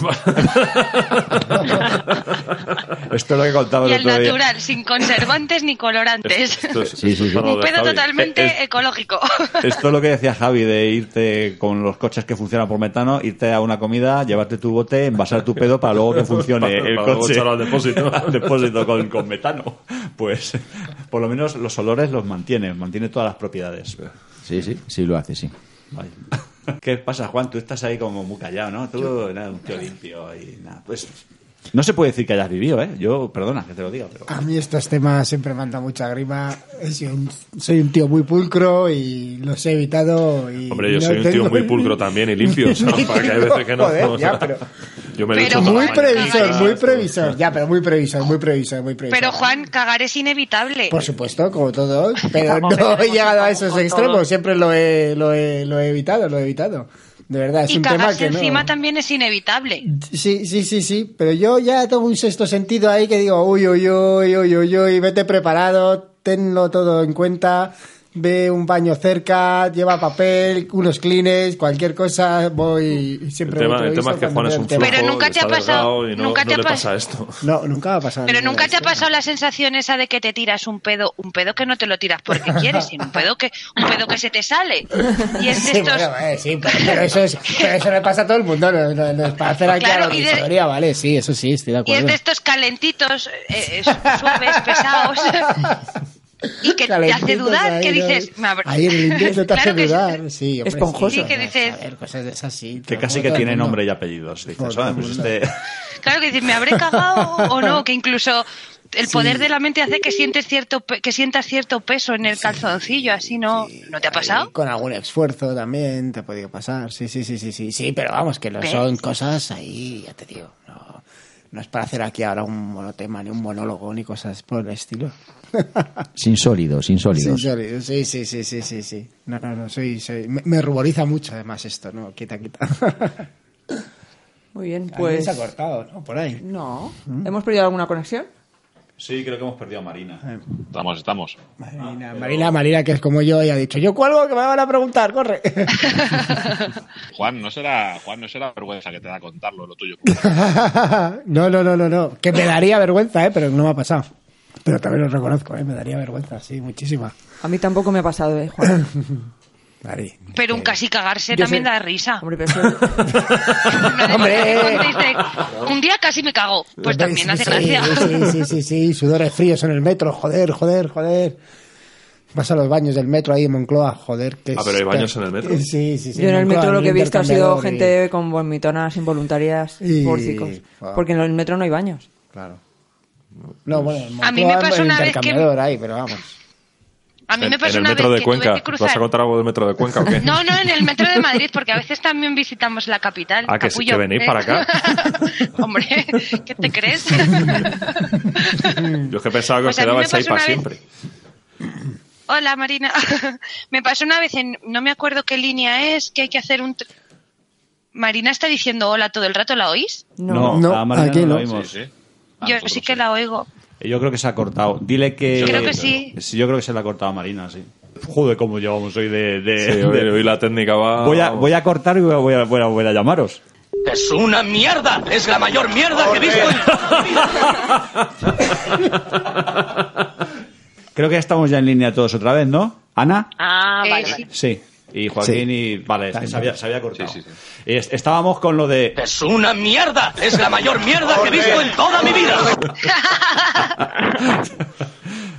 Esto es lo que contaba Y el otro día. natural, sin conservantes ni colorantes. Esto es- Sí, sí, sí. para lo Un pedo totalmente Es- ecológico. Esto es lo que decía Javi, de irte con los coches que funcionan por metano, irte a una comida, llevarte tu bote, envasar tu pedo para luego que funcione Para- el para luego coche. echarlo al depósito. Al depósito con, con metano. Pues por lo menos los olores los mantiene, mantiene todas las propiedades. Sí, sí, sí lo hace, sí. Vaya. ¿Qué pasa, Juan? Tú estás ahí como muy callado, ¿no? Tú, nada, un tío limpio y nada. Pues no se puede decir que hayas vivido, ¿eh? Yo, perdona que te lo diga, pero... A mí estos temas siempre me han dado mucha grima. Soy un, soy un tío muy pulcro y los he evitado. Y Hombre, yo no soy un tío muy pulcro también y limpio, ¿sabes? Para que hay veces que no. Joder, o sea, ya, pero- Yo me Pero Muy previsor, muy previsor. Ya, pero muy previsor, muy previsor, muy previsor. Pero Juan, cagar es inevitable. Por supuesto, como todos, pero no he llegado a esos extremos, siempre lo he, lo, he, lo he evitado, lo he evitado. De verdad, es y un tema cagarse que no... encima también es inevitable. Sí, sí, sí, sí, pero yo ya tengo un sexto sentido ahí que digo, uy, uy, uy, uy, uy, uy, vete preparado, tenlo todo en cuenta, ve un baño cerca, lleva papel, unos clines, cualquier cosa, voy El siempre... tema, el tema es que Juan es un tema. Pero nunca te ha pasado- no, nunca no te ha le pas- pasa esto. No, nunca me ha pasado. Pero nunca te ha pasado la sensación esa de que te tiras un pedo, un pedo que no te lo tiras porque quieres, sino un pedo que, un pedo que se te sale. Y es de Sí, estos, bueno, eh, sí, pero, pero eso es, pero eso le pasa a todo el mundo, no, no- no es para hacer aquí Claro, a la de- historia, vale, sí, eso sí, estoy de y es acuerdo. de estos calentitos, eh, eh, suaves, pesados. Y que te hace dudar, ahí, que ¿no? dices, Ahí el intento te hace dudar, sí. hombre, Esponjoso. Sí, que dices- A ver, cosas de esas sí. Que casi que tiene nombre y apellidos. Dices, "Ah, pues mundo". este... Claro que dices, ¿me habré cagado o no? Que incluso el Sí. poder de la mente hace que sientes cierto que sientas cierto peso en el calzoncillo, así no, ¿no te ha pasado? Con algún esfuerzo también te ha podido pasar. Sí, sí, sí, sí, sí, sí, pero vamos, que lo ¿Ves? son cosas ahí, ya te digo. No, no es para hacer aquí ahora un monotema, ni un monólogo, ni cosas por el estilo. Sin sólidos, sin Sí, sólidos. sí, sí, sí, sí, sí, sí. No, no, no, soy, soy- me, me ruboriza mucho además esto, ¿no? Quita, quita. Muy bien, pues... se ha cortado, ¿no? Por ahí. No. ¿Hemos perdido alguna conexión? Sí, creo que hemos perdido a Marina. Estamos, estamos. Marina, Marina, Marina, que es como yo, y ha dicho, yo cuelgo que me van a preguntar, corre. Juan, no será, Juan, no será vergüenza que te da contarlo, lo tuyo. no, no, no, no, no. Que me daría vergüenza, ¿eh? Pero no me ha pasado. Pero también lo reconozco, ¿eh? Me daría vergüenza, sí, muchísima. A mí tampoco me ha pasado, ¿eh, Juan? Pero un casi cagarse también sé. da risa. Hombre, pero eso- ¡Hombre! Un día casi me cago, pues también hace sí, gracia. Sí, sí, sí, sí, sudores fríos en el metro, joder, joder, joder. Vas a los baños del metro ahí en Moncloa, joder. Que Ah, pero hay baños en el metro. Sí, sí, sí. Yo en el Moncloa, metro lo que he visto ha sido y- gente con vomitonas involuntarias Y- pórcicos. Wow. Porque en el metro no hay baños. Claro. No, bueno, en A mí me pasó una vez que- ahí, pero vamos. A mí En, me en pasó el una metro vez de que tuve Cuenca. que ¿Vas a contar algo del metro de Cuenca o qué? No, no, en el metro de Madrid, porque a veces también visitamos la capital. Ah, que sí, que venís ¿eh? para acá. Hombre, ¿qué te crees? Yo es que pensaba que Pues os quedabais ahí para siempre. Hola, Marina. me pasó una vez en, no me acuerdo qué línea es, que hay que hacer un... Marina está diciendo hola todo el rato, ¿la oís? No. No, a Marina aquí no no. la oímos. Sí, sí. Yo nosotros sí que sí. la oigo. Yo creo que se ha cortado. Dile que. Creo que sí. Yo creo que se la ha cortado a Marina, sí. Joder, cómo llevamos hoy de. de- Sí, hoy, de- hoy la técnica va. Voy, a, voy a cortar y voy a, voy a- voy a- voy a llamaros. Es una mierda. Es la mayor mierda que he visto en. Creo que ya estamos ya en línea todos otra vez, ¿no? ¿Ana? Ah, Eh, vale, sí. vale. Sí. Y Joaquín Sí. y. Vale, es que se había, se había cortado. Sí, sí, Y es- estábamos con lo de. Es una mierda. Es la mayor mierda que he visto en toda mi vida.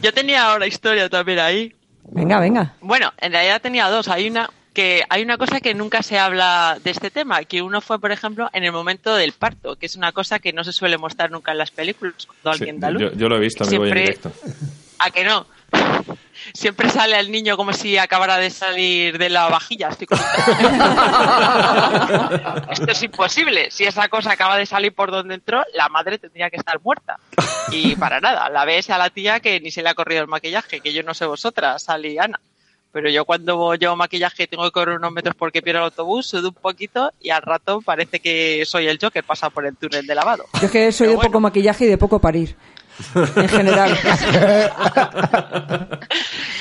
Yo tenía una historia también ahí. Venga, venga. Bueno, en realidad tenía dos. Hay una que hay una cosa que nunca se habla de este tema, que uno fue, por ejemplo, en el momento del parto, que es una cosa que no se suele mostrar nunca en las películas cuando Sí, alguien da luz. yo, yo lo he visto, amigo, y en Siempre- directo. ¿A que no? Siempre sale el niño como si acabara de salir de la vajilla. Estoy. Esto es imposible. Si esa cosa acaba de salir por donde entró, la madre tendría que estar muerta. Y para nada. La ves a la tía que ni se le ha corrido el maquillaje, que yo no sé vosotras, Sally y Ana. Pero yo cuando llevo maquillaje tengo que correr unos metros porque pierdo el autobús, sudo un poquito y al rato parece que soy el Joker, pasa por el túnel de lavado. Yo es que soy Pero de bueno. poco maquillaje y de poco parir. En general.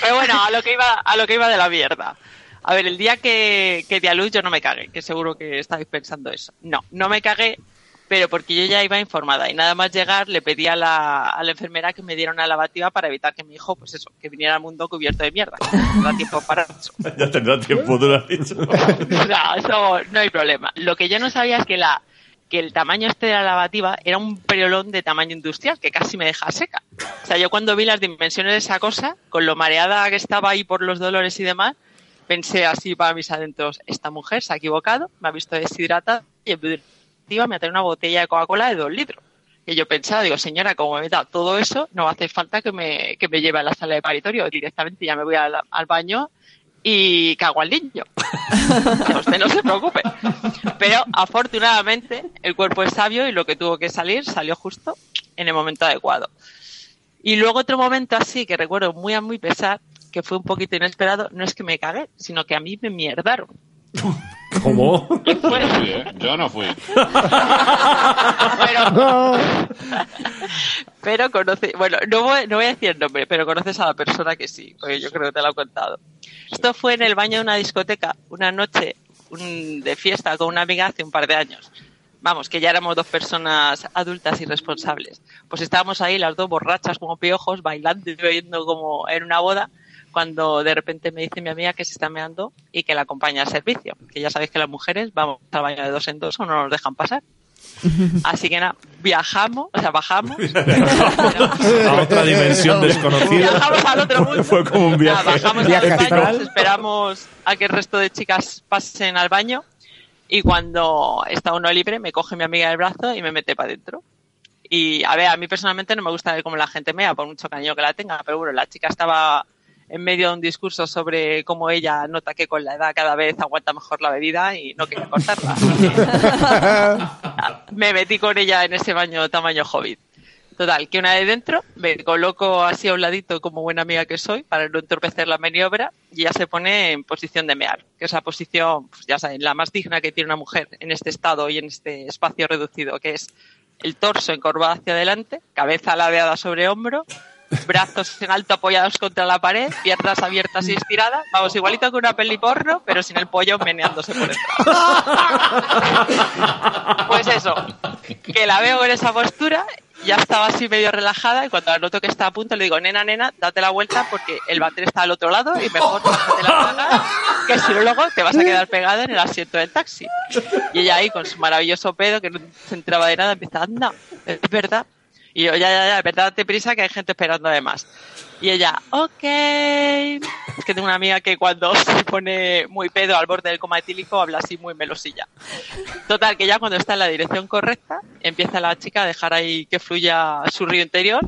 Pero bueno, a lo que iba, a lo que iba de la mierda. A ver, el día que, que di a luz yo no me cagué, que seguro que estáis pensando eso. No, no me cagué, pero porque yo ya iba informada y nada más llegar le pedí a la, a la enfermera que me diera una lavativa para evitar que mi hijo, pues eso, que viniera al mundo cubierto de mierda. No da tiempo para eso. ya tendrá tiempo, tú lo has dicho. O sea, eso no hay problema. Lo que yo no sabía es que la que el tamaño este de la lavativa era un periolón de tamaño industrial que casi me deja seca. O sea, yo cuando vi las dimensiones de esa cosa, con lo mareada que estaba ahí por los dolores y demás, pensé así para mis adentros, esta mujer se ha equivocado, me ha visto deshidratada y en vez me ha traído una botella de Coca-Cola de dos litros. Y yo pensaba, digo, señora, como me da todo eso, no hace falta que me, que me lleve a la sala de paritorio. Directamente ya me voy al baño y cago al niño. Que usted no se preocupe. Pero afortunadamente el cuerpo es sabio y lo que tuvo que salir salió justo en el momento adecuado. Y luego otro momento así que recuerdo muy a muy pesar, que fue un poquito inesperado, no es que me cagué, sino que a mí me mierdaron. ¿Cómo? Yo no fui, ¿eh? Yo no fui. Pero, pero conoce, bueno, no voy, no voy a decir el nombre, pero conoces a la persona que sí, porque yo creo que te lo he contado. Esto fue en el baño de una discoteca, una noche un- de fiesta con una amiga hace un par de años. Vamos, que ya éramos dos personas adultas y responsables. Pues estábamos ahí las dos borrachas como piojos, bailando y bebiendo como en una boda, cuando de repente me dice mi amiga que se está meando y que la acompaña al servicio. Que ya sabéis que las mujeres vamos al baño de dos en dos o no nos dejan pasar. Así que nada, viajamos, o sea, bajamos. A otra dimensión desconocida. Viajamos al otro mundo. Fue como un viaje. Nada, bajamos Viaje al baño, esperamos a que el resto de chicas pasen al baño y cuando está uno libre me coge mi amiga del brazo y me mete para adentro. Y a ver, a mí personalmente no me gusta ver cómo la gente mea, por mucho cariño que la tenga, pero bueno, la chica estaba en medio de un discurso sobre cómo ella nota que con la edad cada vez aguanta mejor la bebida y no quería cortarla. me metí con ella en ese baño tamaño hobbit. Total, que una vez dentro me coloco así a un ladito como buena amiga que soy para no entorpecer la maniobra y ya se pone en posición de mear, que es la posición, pues ya saben, la más digna que tiene una mujer en este estado y en este espacio reducido, que es el torso encorvado hacia adelante, cabeza ladeada sobre hombro, brazos en alto apoyados contra la pared, piernas abiertas y estiradas, vamos, igualito que una peli porno, pero sin el pollo meneándose por detrás. Pues eso, que la veo en esa postura, ya estaba así medio relajada y cuando la noto que está a punto le digo, nena, nena, date la vuelta porque el váter está al otro lado y mejor déjate la caga, que si no luego te vas a quedar pegada en el asiento del taxi. Y ella ahí con su maravilloso pedo que no se entraba de nada, empieza, anda, es verdad. Y yo, ya, ya, ya, verdad, date prisa que hay gente esperando además. Y ella, ok. Es que tengo una amiga que cuando se pone muy pedo al borde del coma etílico habla así muy melosilla. Total, que ya cuando está en la dirección correcta, empieza la chica a dejar ahí que fluya su río interior.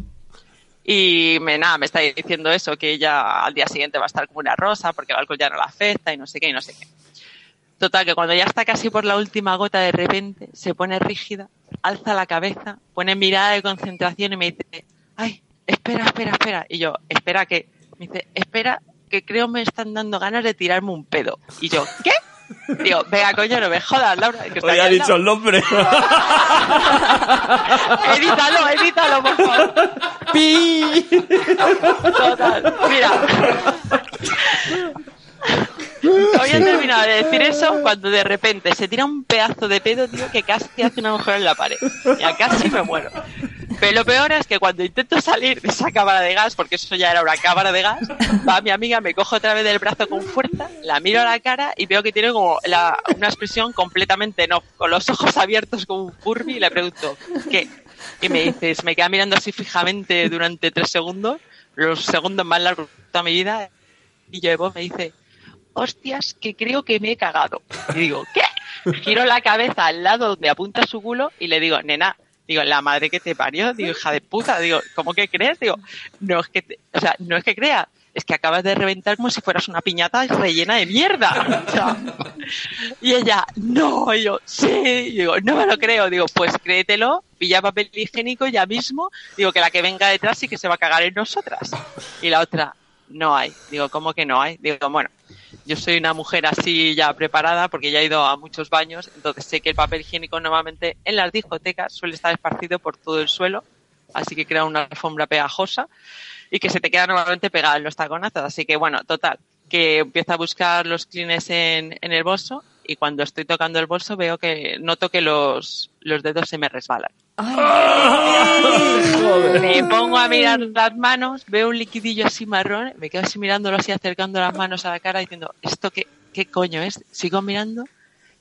Y me, nada, me está diciendo eso, que ella al día siguiente va a estar como una rosa porque el alcohol ya no la afecta y no sé qué y no sé qué. Total, que cuando ya está casi por la última gota, de repente se pone rígida, alza la cabeza, pone mirada de concentración y me dice, ay, espera, espera, espera. Y yo, espera que, me dice, espera, que creo me están dando ganas de tirarme un pedo. Y yo, ¿qué? Digo, venga, coño, no me jodas, Laura. Que Hoy ha dicho lado. el nombre. edítalo, edítalo, por favor. Pi. Total, mira. Había terminado de decir eso cuando de repente se tira un pedazo de pedo, tío, que casi hace un agujero en la pared. Ya casi me muero. Pero lo peor es que cuando intento salir de esa cámara de gas, porque eso ya era una cámara de gas, va mi amiga, me coge otra vez del brazo con fuerza, la miro a la cara y veo que tiene como la- una expresión completamente no, con los ojos abiertos como un Furby y le pregunto, ¿qué? Y me dice, se me queda mirando así fijamente durante tres segundos, los segundos más largos de toda mi vida, y yo de me dice, hostias, que creo que me he cagado. Y digo, ¿qué? Giro la cabeza al lado donde apunta su culo y le digo, nena, digo, la madre que te parió, digo, hija de puta, digo, ¿cómo que crees? Digo, no es que, te- o sea, no es que creas, es que acabas de reventar como si fueras una piñata rellena de mierda. O sea, y ella, no, y yo, sí, y digo, no me lo creo, digo, pues créetelo, pilla papel higiénico ya mismo, digo, que la que venga detrás sí que se va a cagar en nosotras. Y la otra, no hay, digo, ¿cómo que no hay? Digo, bueno, yo soy una mujer así ya preparada porque ya he ido a muchos baños, entonces sé que el papel higiénico normalmente en las discotecas suele estar esparcido por todo el suelo, así que crea una alfombra pegajosa y que se te queda normalmente pegada en los taconazos. Así que bueno, total, que empiezo a buscar los clines en, en el bolso y cuando estoy tocando el bolso veo que noto que los, los dedos se me resbalan. Me pongo a mirar las manos, veo un liquidillo así marrón, me quedo así mirándolo así, acercando las manos a la cara diciendo, ¿esto qué, qué coño es? Sigo mirando,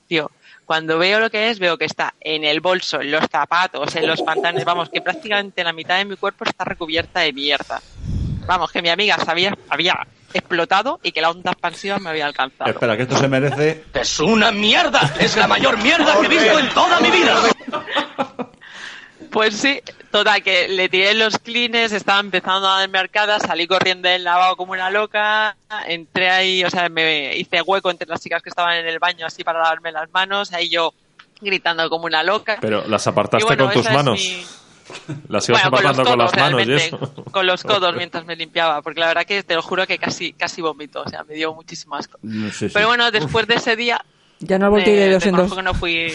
tío. Cuando veo lo que es, veo que está en el bolso, en los zapatos, en los pantalones, vamos, que prácticamente la mitad de mi cuerpo está recubierta de mierda. Vamos, que mi amiga había explotado y que la onda expansiva me había alcanzado. Espera, que esto se merece. Es una mierda. Es la mayor mierda que he visto en toda mi vida. Pues sí, total, que le tiré los clines, estaba empezando a darme arcadas, salí corriendo del lavabo como una loca, entré ahí, o sea, me hice hueco entre las chicas que estaban en el baño así para lavarme las manos, ahí yo gritando como una loca. Pero las apartaste bueno, con tus manos. mi- Las ibas Bueno, con con, las manos y eso. con los codos mientras me limpiaba, porque la verdad que te lo juro que casi, casi vomito, o sea, me dio muchísimo asco. No sé si- Pero bueno, después de ese día, Ya no ir de dos en dos. que no fui.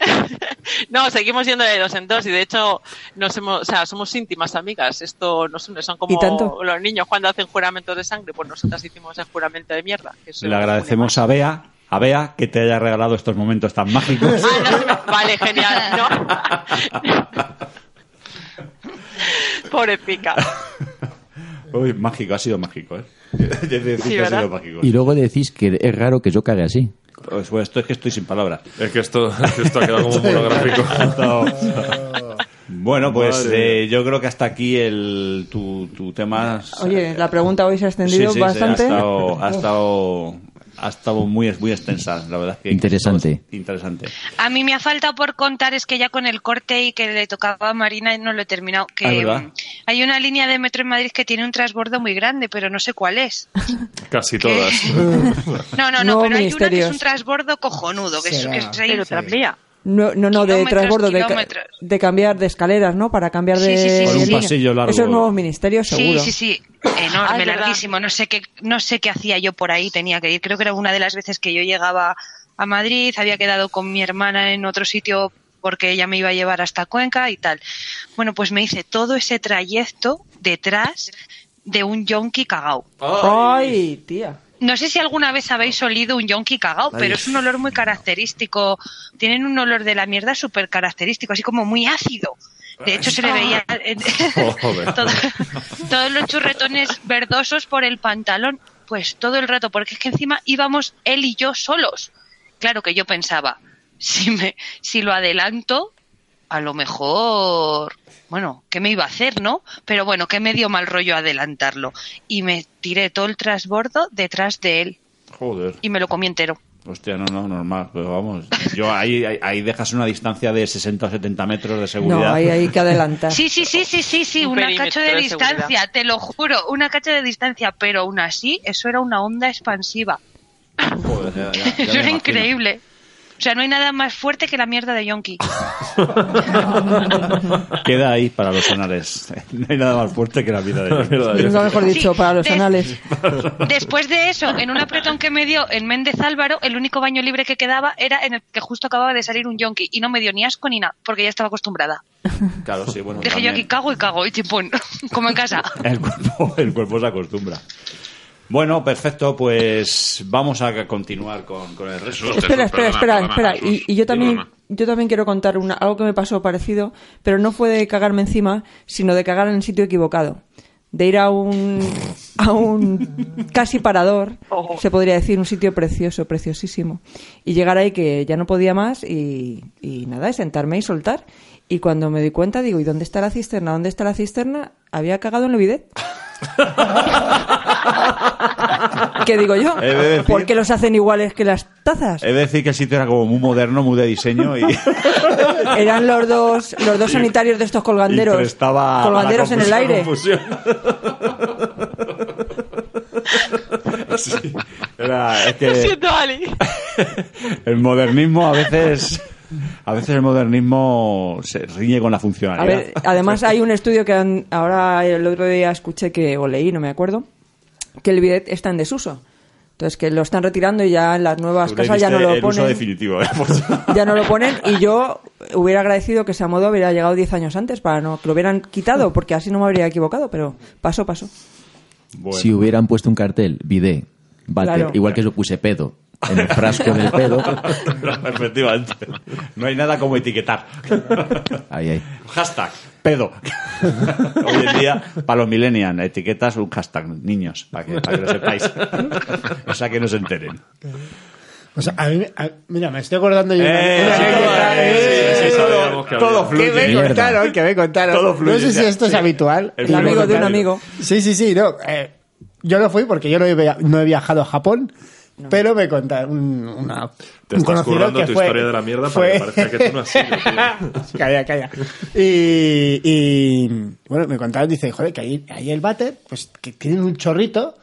no, seguimos yendo de dos en dos y de hecho nos hemos, o sea, somos íntimas amigas. Esto nos une, son como ¿Y tanto? los niños cuando hacen juramentos de sangre, pues nosotras hicimos el juramento de mierda. que Le agradecemos a Bea, a Bea que te haya regalado estos momentos tan mágicos. Ah, no me- Vale, genial. No. Pobre pica. Uy, mágico, ha sido mágico, ¿eh? He de decir Sí, que ha sido mágico. Y luego decís que es raro que yo cague así. Pues, pues esto es que estoy sin palabras. Es que esto, esto ha quedado como un monográfico. Bueno, pues eh, yo creo que hasta aquí el tu, tu tema. Oye, la pregunta hoy se ha Sí, extendido sí, sí, bastante. ha estado, ha estado, ha estado muy, muy extensa, la verdad. Que Interesante. Interesante. A mí me ha faltado por contar es que ya con el corte y que le tocaba a Marina no lo he terminado. Que Ah, mm, hay una línea de metro en Madrid que tiene un transbordo muy grande, pero no sé cuál es. Casi todas. No, no, no, pero hay una que es un transbordo cojonudo, que es, que es Pero tranvía. No, no, no de transbordo, de, cambiar de escaleras, ¿no? Para cambiar Sí, de. sí, sí, Por un sí. pasillo largo. Esos nuevos ministerios, Sí, seguro. sí, sí, Ah, enorme, verdad. larguísimo. No sé qué, no sé qué hacía yo por ahí, tenía que ir. Creo que era una de las veces que yo llegaba a Madrid, había quedado con mi hermana en otro sitio porque ella me iba a llevar hasta Cuenca y tal. Bueno, pues me hice todo ese trayecto detrás de un yonki cagao. Ay, tía. No sé si alguna vez habéis olido un yonki cagao, pero es un olor muy característico. Tienen un olor de la mierda súper característico, así como muy ácido. De hecho, se le veía Joder. todo- todos los churretones verdosos por el pantalón. Pues todo el rato, porque es que encima íbamos él y yo solos. Claro que yo pensaba, si, me, si lo adelanto, a lo mejor, bueno, ¿qué me iba a hacer, no? Pero bueno, que me dio mal rollo adelantarlo. Y me tiré todo el transbordo detrás de él Joder. y me lo comí entero. Hostia, no, no, normal. Pero vamos, yo ahí, ahí, ahí dejas una distancia de 60 o 70 metros de seguridad. No, ahí hay que adelantar. Sí, sí, sí, sí, sí, sí, Un una cacho de, de distancia, seguridad. te lo juro, una cacho de distancia, pero aún así, eso era una onda expansiva. Joder, ya- ya- ya me Eso era imagino. increíble. O sea, no hay nada más fuerte que la mierda de Yonki. Queda ahí para los anales. No hay nada más fuerte que la vida de mierda de Nunca mejor dicho, Sí, para los des- anales. Después de eso, en un apretón que me dio en Méndez Álvaro, el único baño libre que quedaba era en el que justo acababa de salir un Yonki. Y no me dio ni asco ni nada, porque ya estaba acostumbrada. Claro, sí, bueno. Dije yo también aquí cago y cago, y chimpún, como en casa. El cuerpo, el cuerpo se acostumbra. Bueno, perfecto, pues vamos a continuar con, con el resto. Espera, espera, espera, perdona, espera. Y, Jesús. y yo también, Perdona. yo también quiero contar una, algo que me pasó parecido, pero no fue de cagarme encima, sino de cagar en el sitio equivocado. De ir a un, a un casi parador, se podría decir, un sitio precioso, preciosísimo. Y llegar ahí que ya no podía más y, y nada, y sentarme y soltar. Y cuando me di cuenta, digo, ¿y dónde está la cisterna? ¿Dónde está la cisterna? Había cagado en el bidet. ¿Qué digo yo? De decir- ¿Por qué los hacen iguales que las tazas? He de decir que el sitio era como muy moderno, muy de diseño y, Eran los dos, los dos sanitarios de estos colganderos. prestaba a la colganderos en el aire. confusión. Sí, era, es Lo que siento, Ali. el modernismo a veces, a veces el modernismo se riñe con la funcionalidad. A ver, además hay un estudio que han- ahora el otro día escuché que, o leí, no me acuerdo, que el bidet está en desuso. Entonces que lo están retirando y ya en las nuevas casas ya no lo el uso ponen. definitivo, ¿eh? Pues- Ya no lo ponen y yo hubiera agradecido que esa moda hubiera llegado 10 años antes para no que lo hubieran quitado porque así no me habría equivocado, pero paso, paso. Bueno. Si hubieran puesto un cartel, bidé, váter, Claro. igual que yo puse pedo, en el frasco del pedo, Efectivamente. No hay nada como etiquetar. ahí, ahí. Hashtag, pedo. Hoy en día, para los millennials, etiquetas un hashtag, niños, para que, para que lo sepáis. O sea, que no se enteren. O sea, a mí, a- mira, me estoy acordando yo. Eh, todo fluye. que me contaron, que me contaron. Todo fluye, no sé si ya. esto es habitual. El El amigo de un amigo. Sí, sí, sí, no. eh, yo no fui porque yo no he, no he viajado a Japón, pero me contaron un, una, Te un estás currando que tu fue, historia de la mierda para que parezca que tú no has sido, calla, calla. Y, y, bueno, me contaron, dice, joder, que ahí, ahí el váter, pues que tienen un chorrito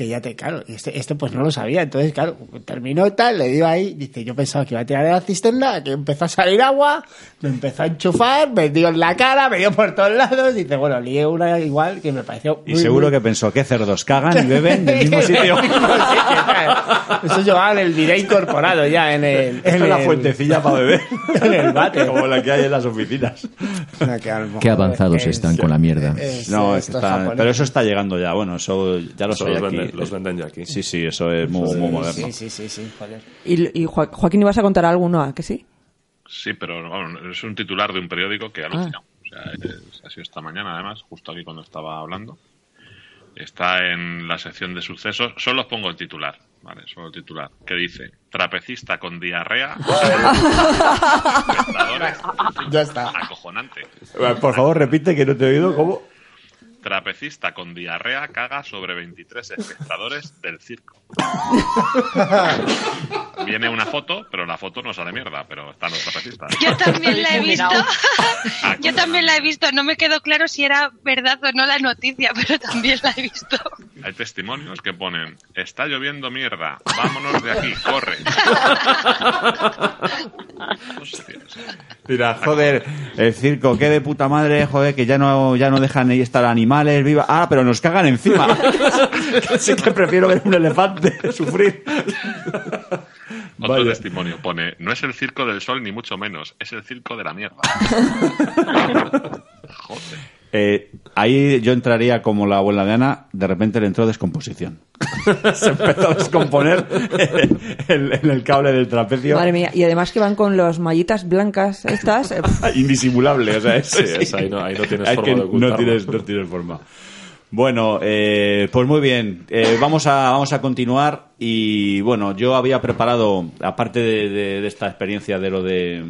que ya te, claro, y este, este pues no lo sabía, entonces claro, terminó y tal, le dio ahí, dice, yo pensaba que iba a tirar de la cisterna, que empezó a salir agua, me empezó a enchufar, me dio en la cara, me dio por todos lados, dice, bueno, lié una igual que me pareció Y muy, seguro muy- que pensó que cerdos cagan y beben del mismo sitio. Eso llevaba en el video incorporado ya en el. En la el- fuentecilla para beber. En el váter. Como la que hay en las oficinas. Que Qué avanzados es- están con la mierda. es- No, está- pero eso está llegando ya. Bueno, eso ya lo aquí. Venden- los venden ya aquí. Sí, sí, eso es muy, muy moderno. Sí, sí, sí, sí, joder. Y, y Joa- Joaquín, ¿ibas a contar algo, no? ¿A que sí? Sí, pero es un titular de un periódico que ha alucinado. O sea, es- ha sido esta mañana, además, justo aquí cuando estaba hablando. Está en la sección de sucesos. Solo os pongo el titular, ¿vale? Solo el titular. Que dice: Trapecista con diarrea. Ya está. Acojonante. Por favor, repite que no te he oído. ¿Cómo? Trapecista con diarrea caga sobre 23 espectadores del circo. Viene una foto, pero la foto no sale mierda, pero están los trapecistas. Yo también la he visto. Ah, Yo también la he visto. No me quedó claro si era verdad o no la noticia, pero también la he visto. Hay testimonios que ponen, está lloviendo mierda, vámonos de aquí, corre. Mira, joder, el circo, qué de puta madre, joder, que ya no, ya no dejan ahí estar animales vivos. Ah, pero nos cagan encima. Así que prefiero ver un elefante sufrir. Otro Vaya. testimonio pone, no es el circo del sol ni mucho menos, es el circo de la mierda. Joder. Eh, ahí yo entraría como la abuela de Ana, de repente le entró descomposición. Se empezó a descomponer en, en el cable del trapecio. Madre mía, y además que van con las mallitas blancas estas. eh, Indisimulable, o sea, es, Sí, es, ahí no- ahí no tienes Hay forma que de ocultarlo. no tienes, no tienes forma. Bueno, eh, pues muy bien. Eh, vamos, a, vamos a continuar. Y bueno, yo había preparado, aparte de, de- de esta experiencia de lo de,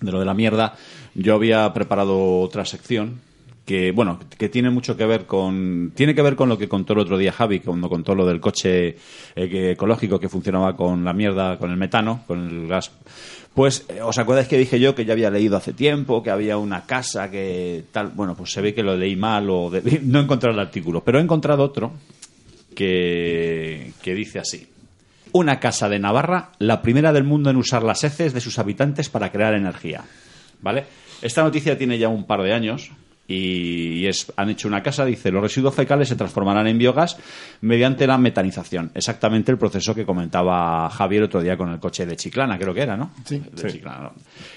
de lo de la mierda, yo había preparado otra sección que bueno que tiene mucho que ver con tiene que ver con lo que contó el otro día Javi cuando contó lo del coche eh, ecológico que funcionaba con la mierda con el metano con el gas pues eh, os acordáis que dije yo que ya había leído hace tiempo que había una casa que tal bueno pues se ve que lo leí mal o de- no he encontrado el artículo pero he encontrado otro que, que dice así una casa de Navarra, la primera del mundo en usar las heces de sus habitantes para crear energía. ¿Vale? Esta noticia tiene ya un par de años y, es, han hecho una casa, dice, los residuos fecales se transformarán en biogás mediante la metanización. Exactamente el proceso que comentaba Javier otro día con el coche de Chiclana, creo que era, ¿no? Sí. De Chiclana, ¿no?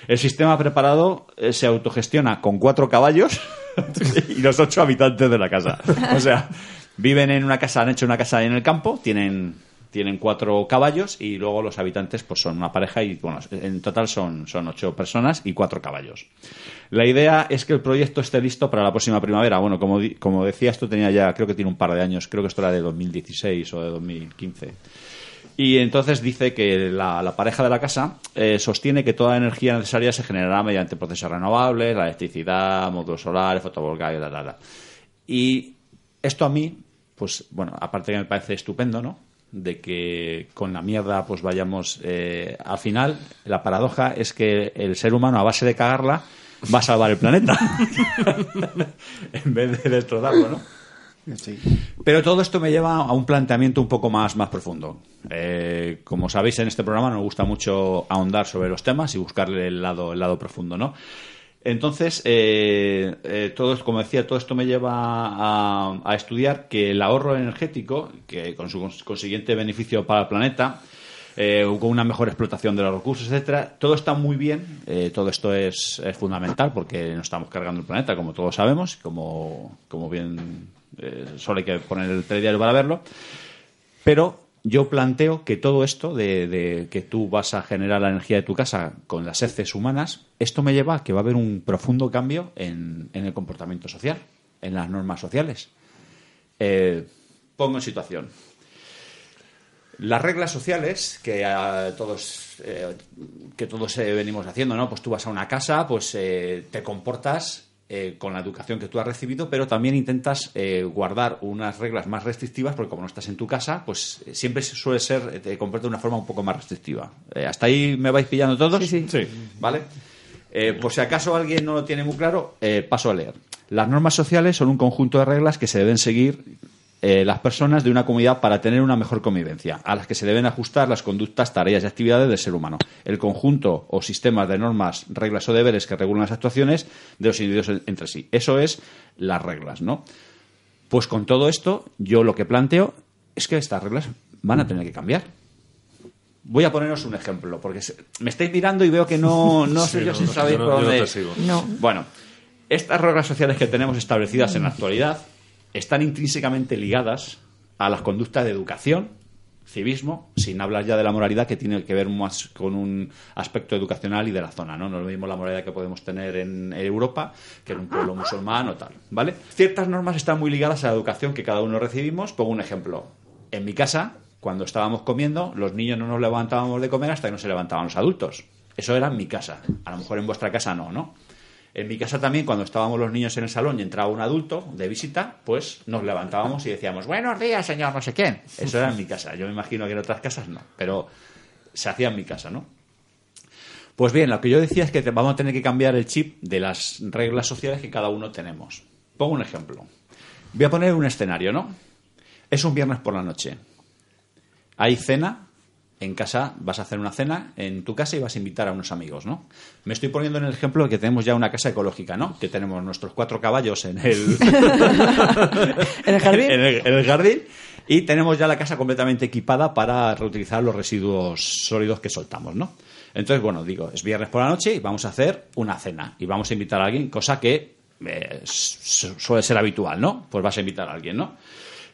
El sistema preparado eh, se autogestiona con cuatro caballos y los ocho habitantes de la casa. O sea, viven en una casa, han hecho una casa en el campo, tienen tienen cuatro caballos y luego los habitantes pues son una pareja y bueno en total son, son ocho personas y cuatro caballos la idea es que el proyecto esté listo para la próxima primavera bueno como, como decía esto tenía ya creo que tiene un par de años creo que esto era de 2016 o de 2015 y entonces dice que la, pareja de la casa eh, sostiene que toda la energía necesaria se generará mediante procesos renovables, la electricidad, módulos solares, fotovoltaicos, la, la, la. Y esto a mí, pues bueno, aparte que me parece estupendo, ¿no? De que con la mierda pues vayamos... eh, al final, la paradoja es que el ser humano, a base de cagarla, va a salvar el planeta. en vez de destrozarlo, ¿no? Sí. Pero todo esto me lleva a un planteamiento un poco más, más profundo. Eh, como sabéis, en este programa nos gusta mucho ahondar sobre los temas y buscarle el lado, el lado profundo, ¿no? Entonces, eh, eh, todo, como decía, todo esto me lleva a, a estudiar que el ahorro energético, que con su cons- consiguiente beneficio para el planeta, eh, con una mejor explotación de los recursos, etcétera, todo está muy bien. eh, todo esto es, es fundamental porque nos estamos cargando el planeta, como todos sabemos, como, como bien eh, solo hay que poner el telediario para verlo. Pero yo planteo que todo esto de, que tú vas a generar la energía de tu casa con las heces humanas, esto me lleva a que va a haber un profundo cambio en, el comportamiento social, en las normas sociales. Eh, pongo en situación. Las reglas sociales que ah, todos eh, que todos eh, venimos haciendo, ¿no? Pues tú vas a una casa, pues eh, te comportas eh, con la educación que tú has recibido, pero también intentas eh, guardar unas reglas más restrictivas, porque como no estás en tu casa, pues eh, siempre suele ser, eh, te comportas de una forma un poco más restrictiva. Eh, ¿Hasta ahí me vais pillando todos? Sí, sí. Sí. ¿Vale? Eh, por si acaso alguien no lo tiene muy claro, eh, paso a leer. Las normas sociales son un conjunto de reglas que se deben seguir eh, las personas de una comunidad para tener una mejor convivencia, a las que se deben ajustar las conductas, tareas y actividades del ser humano. El conjunto o sistemas de normas, reglas o deberes que regulan las actuaciones de los individuos en- entre sí. Eso es las reglas, ¿no? Pues con todo esto, yo lo que planteo es que estas reglas van a tener que cambiar. Voy a poneros un ejemplo, porque me estáis mirando y veo que no, no sé Sí, yo no, si no, sabéis yo no- por yo no dónde. te sigo. No. Bueno, estas reglas sociales que tenemos establecidas en la actualidad están intrínsecamente ligadas a las conductas de educación, civismo, sin hablar ya de la moralidad que tiene que ver más con un aspecto educacional y de la zona, ¿no? No es lo mismo la moralidad que podemos tener en Europa que en un pueblo musulmán o tal, ¿vale? Ciertas normas están muy ligadas a la educación que cada uno recibimos. Pongo un ejemplo. En mi casa, cuando estábamos comiendo, los niños no nos levantábamos de comer hasta que no se levantaban los adultos. Eso era en mi casa. A lo mejor en vuestra casa no, ¿no? En mi casa también, cuando estábamos los niños en el salón y entraba un adulto de visita, pues nos levantábamos y decíamos, buenos días, señor no sé quién. Eso era en mi casa. Yo me imagino que en otras casas no, pero se hacía en mi casa, ¿no? Pues bien, lo que yo decía es que vamos a tener que cambiar el chip de las reglas sociales que cada uno tenemos. Pongo un ejemplo. Voy a poner un escenario, ¿no? Es un viernes por la noche. Hay cena. En casa vas a hacer una cena en tu casa y vas a invitar a unos amigos, ¿no? Me estoy poniendo en el ejemplo de que tenemos ya una casa ecológica, ¿no? Que tenemos nuestros cuatro caballos en el, ¿En el jardín? en el- en el jardín y tenemos ya la casa completamente equipada para reutilizar los residuos sólidos que soltamos, ¿no? Entonces, bueno, digo, es viernes por la noche y vamos a hacer una cena y vamos a invitar a alguien, cosa que eh, su- suele ser habitual, ¿no? Pues vas a invitar a alguien, ¿no?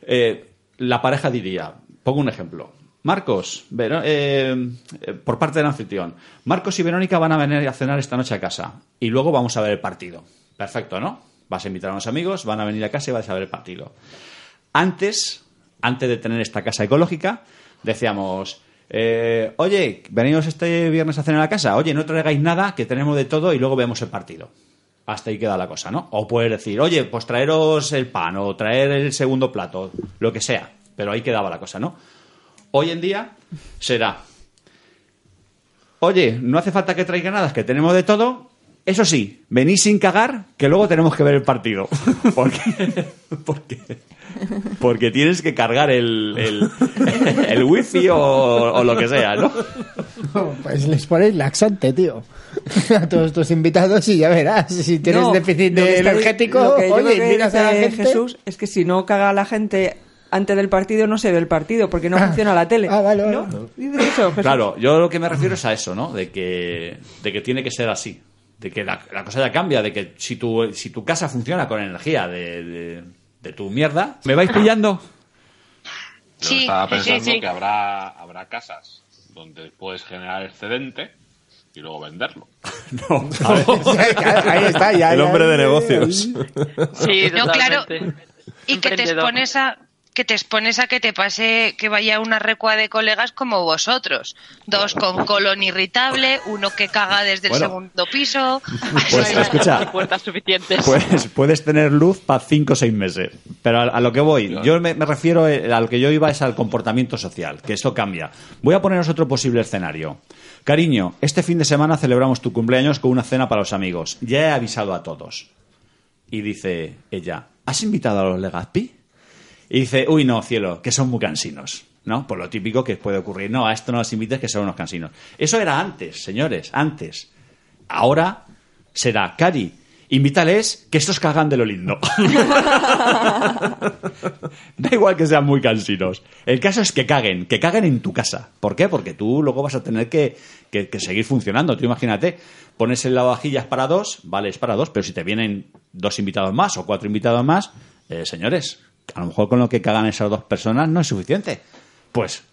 Eh, la pareja diría, pongo un ejemplo. Marcos, eh, eh, por parte del anfitrión, Marcos y Verónica van a venir a cenar esta noche a casa y luego vamos a ver el partido. Perfecto, ¿no? Vas a invitar a unos amigos, van a venir a casa y vas a ver el partido. Antes, antes de tener esta casa ecológica, decíamos, eh, oye, venimos este viernes a cenar a casa, oye, no traigáis nada, que tenemos de todo y luego vemos el partido. Hasta ahí queda la cosa, ¿no? O puedes decir, oye, pues traeros el pan o traer el segundo plato, lo que sea. Pero ahí quedaba la cosa, ¿no? Hoy en día será, oye, no hace falta que traiga nada, es que tenemos de todo. Eso sí, venís sin cagar, que luego tenemos que ver el partido. Porque, porque, porque tienes que cargar el, el, el wifi o, o lo que sea, ¿no? Pues les ponéis laxante, tío. A todos tus invitados y ya verás. Si tienes No, déficit de energético, oye, miras a la dice gente. Jesús es que si no caga la gente antes del partido no se ve el partido porque no funciona la tele. Ah, vale, vale. ¿No? Eso. Claro, yo lo que me refiero es a eso, ¿no? De que, de que tiene que ser así. De que la, la cosa ya cambia, de que si tu, si tu casa funciona con energía de, de, de tu mierda... ¿Me vais pillando? Yo Sí, estaba pensando sí. que habrá, habrá casas donde puedes generar excedente y luego venderlo. No, ahí está, ya. El ya, hombre de negocios. Sí, No, claro. totalmente. Y que te expones a que te expones a que te pase que vaya una recua de colegas como vosotros, dos con colon irritable, uno que caga desde el segundo piso. Pues No hay escucha, puertas suficientes. Pues puedes tener luz para 5 o 6 meses. Pero a, a lo que voy, yo me, me refiero, eh, a lo que yo iba es al comportamiento social, que esto cambia. Voy a poneros otro posible escenario. Cariño, este fin de semana celebramos tu cumpleaños con una cena para los amigos. Ya he avisado a todos. Y dice ella, ¿has invitado a los Legazpi? Y dice, uy, no, cielo, que son muy cansinos. ¿No? Por lo típico que puede ocurrir. No, a esto no los invites, que son unos cansinos. Eso era antes, señores, antes. Ahora será, Cari, invítales que estos cagan de lo lindo. da igual que sean muy cansinos. El caso es que caguen, que caguen en tu casa. ¿Por qué? Porque tú luego vas a tener que, que- seguir funcionando. Tú imagínate, pones el lavavajillas para dos, vale, es para dos, pero si te vienen dos invitados más o cuatro invitados más, eh, señores, a lo mejor con lo que cagan esas dos personas no es suficiente. Pues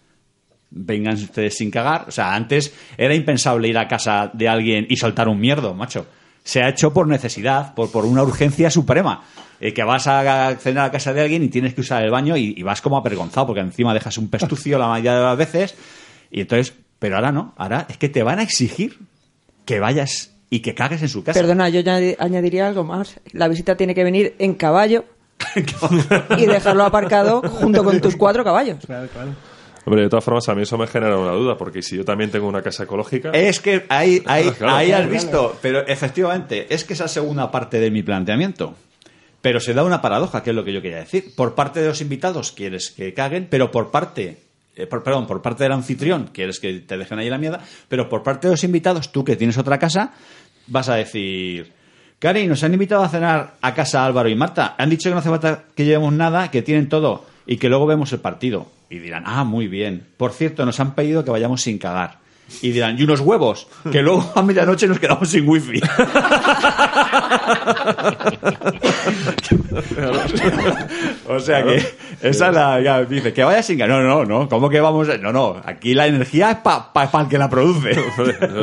vengan ustedes sin cagar. O sea, antes era impensable ir a casa de alguien y soltar un mierdo, macho. Se ha hecho por necesidad, por, por una urgencia suprema. Eh, que vas a cenar a casa de alguien y tienes que usar el baño y, vas como avergonzado porque encima dejas un pestucio la mayoría de las veces. Y entonces, pero ahora no, ahora es que te van a exigir que vayas y que cagues en su casa. Perdona, yo añadi- añadiría algo más. La visita tiene que venir en caballo y dejarlo aparcado junto con tus cuatro caballos. Hombre, de todas formas, a mí eso me genera una duda, porque si yo también tengo una casa ecológica. Es que ahí, ahí, Claro, ahí claro, has visto, pero efectivamente, es que esa segunda parte de mi planteamiento. Pero se da una paradoja, que es lo que yo quería decir. Por parte de los invitados quieres que caguen, pero por parte, eh, por- perdón, por parte del anfitrión quieres que te dejen ahí la mierda, pero por parte de los invitados, tú que tienes otra casa, vas a decir, Cari, nos han invitado a cenar a casa Álvaro y Marta. Han dicho que no hace falta que llevemos nada, que tienen todo y que luego vemos el partido. Y dirán, ah, muy bien. Por cierto, nos han pedido que vayamos sin cagar. Y dirán, y unos huevos, que luego a medianoche nos quedamos sin wifi. o sea que esa es la. ya, dice, que vaya sin cagar. No, no, no. ¿Cómo que vamos? a- No, no. Aquí la energía es para el que la produce.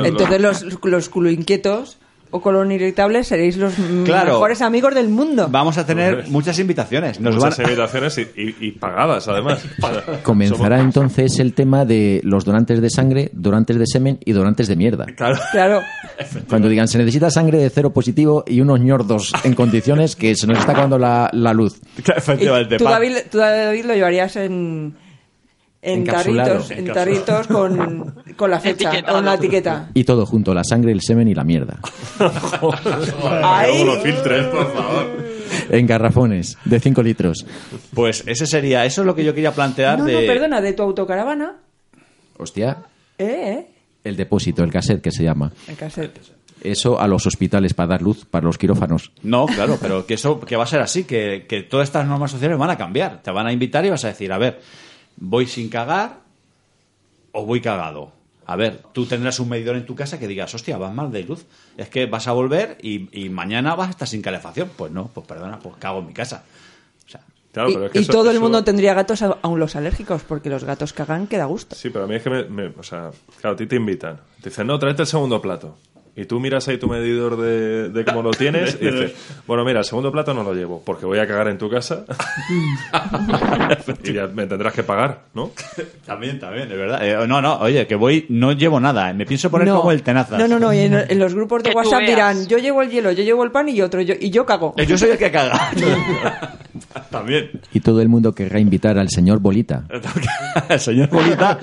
Entonces los, los culo inquietos o colon irritable seréis los Claro. mejores amigos del mundo. Vamos a tener muchas invitaciones. Nos Muchas van- invitaciones y, y- y pagadas, además. Comenzará entonces el tema de los donantes de sangre, donantes de semen y donantes de mierda. Claro. Claro. Cuando digan se necesita sangre de cero positivo y unos ñordos en condiciones que se nos está acabando la, la luz. Efectivamente. tú, David, tú, David, lo llevarías en, en tarritos, en tarritos con, con la fecha, con la etiqueta. Y todo junto, la sangre, el semen y la mierda. Luego lo filtres, por favor. En garrafones de 5 litros. Pues ese sería, eso es lo que yo quería plantear No, de... no, perdona, de tu autocaravana. Hostia, Eh, eh, el depósito, el cassette que se llama. el cassette. Eso a los hospitales para dar luz, para los quirófanos. No, claro, pero que eso que va a ser así, que, que todas estas normas sociales van a cambiar. Te van a invitar y vas a decir, a ver, ¿voy sin cagar o voy cagado? A ver, tú tendrás un medidor en tu casa que digas, hostia, vas mal de luz. Es que vas a volver y, y mañana vas a estar sin calefacción. Pues no, pues perdona, pues cago en mi casa. O sea, Claro, y pero es que y eso- todo el eso- mundo tendría gatos, aun los alérgicos, porque los gatos cagan que da gusto. Sí, pero a mí es que me, me- O sea, claro, a ti te invitan. Te dicen, no, tráete el segundo plato. Y tú miras ahí tu medidor de, de cómo lo tienes y dices, bueno, mira, el segundo plato no lo llevo porque voy a cagar en tu casa y ya me tendrás que pagar, ¿no? también, también, de verdad. Eh, no, no, oye, que voy, no llevo nada. eh, Me pienso poner no, como el tenazas. No, no, no. Y en, en los grupos de WhatsApp dirán, yo llevo el hielo, yo llevo el pan y otro, yo, y yo cago. Eh, Yo soy el que caga. también. Y todo el mundo querrá invitar al señor Bolita. el señor Bolita.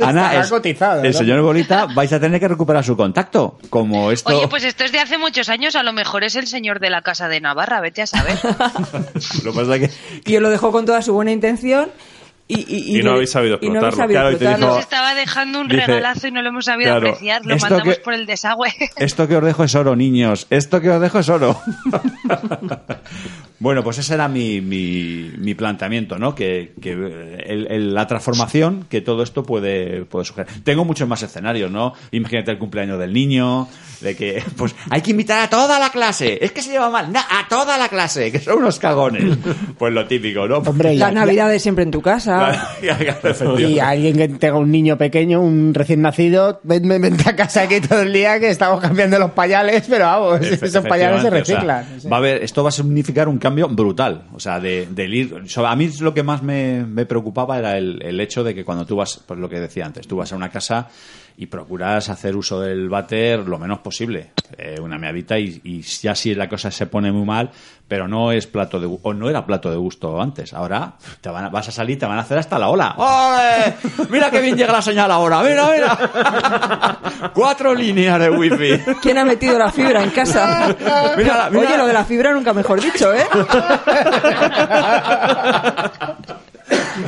Ana, es- cotizado, el señor Bolita vais a tener que recuperar su contacto. Como esto. Oye, pues esto es de hace muchos años, a lo mejor es el señor de la casa de Navarra, vete a saber. Lo que pasa es que. Y os lo dejó con toda su buena intención. Y, y, Y no habéis sabido y no habéis explotarlo. sabido Claro, y explotarlo. dijo- Nos estaba dejando un Dice, regalazo y no lo hemos sabido claro, apreciar. Lo esto mandamos que- por el desagüe. Esto que os dejo es oro, niños. Esto que os dejo es oro. bueno, pues ese era mi, mi, mi planteamiento, ¿no? Que, que el- el- la transformación que todo esto puede, puede sugerir. Tengo muchos más escenarios, ¿no? Imagínate el cumpleaños del niño, de que, pues, hay que invitar a toda la clase. Es que se lleva mal. Na- a toda la clase, que son unos cagones. Pues lo típico, ¿no? Hombre, Las ya- navidades siempre en tu casa. Y alguien que tenga un niño pequeño, un recién nacido, ven, ven- vente a casa aquí todo el día que estamos cambiando los pañales, pero vamos, esos pañales se efectivamente, o sea, reciclan. Sí. va a haber, esto va a significar un cambio brutal. O sea, de, ir. A mí lo que más me, me preocupaba era el, el hecho de que cuando tú vas, pues lo que decía antes, tú vas a una casa y procuras hacer uso del váter lo menos posible. Eh, una meadita y, y ya si la cosa se pone muy mal, pero no es plato de o no era plato de gusto antes. Ahora te van a- vas a salir, te van a hacer hasta la ola. ¡Ole! Mira qué bien llega la señal ahora. Mira, mira. Cuatro líneas de wifi. ¿Quién ha metido la fibra en casa? Mira, mira. Oye, lo de la fibra nunca mejor dicho, ¿eh?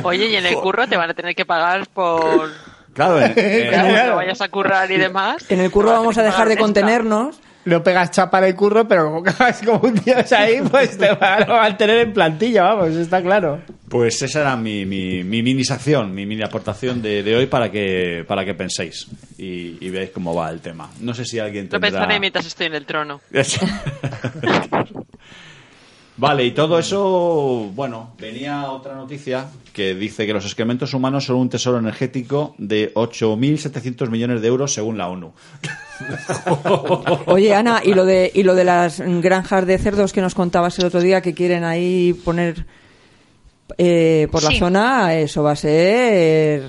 Oye, y en el curro te van a tener que pagar por Claro, en- en- cuando vayas a currar y demás. En el curro vamos a dejar de contenernos. No pegas chapa en el curro, pero como cagas como un dios ahí, pues te van a mantener en plantilla, vamos, está claro. Pues esa era mi, mi, mi mini sección, mi mini aportación de, de hoy para que, para que penséis y, y veáis cómo va el tema. No sé si alguien Lo tendrá... pensaré mientras estoy en el trono. vale, y todo eso, bueno, venía otra noticia que dice que los excrementos humanos son un tesoro energético de 8.700 millones de euros según la ONU. Oye, Ana, y lo de y lo de las granjas de cerdos que nos contabas el otro día que quieren ahí poner eh, por la zona, eso va a ser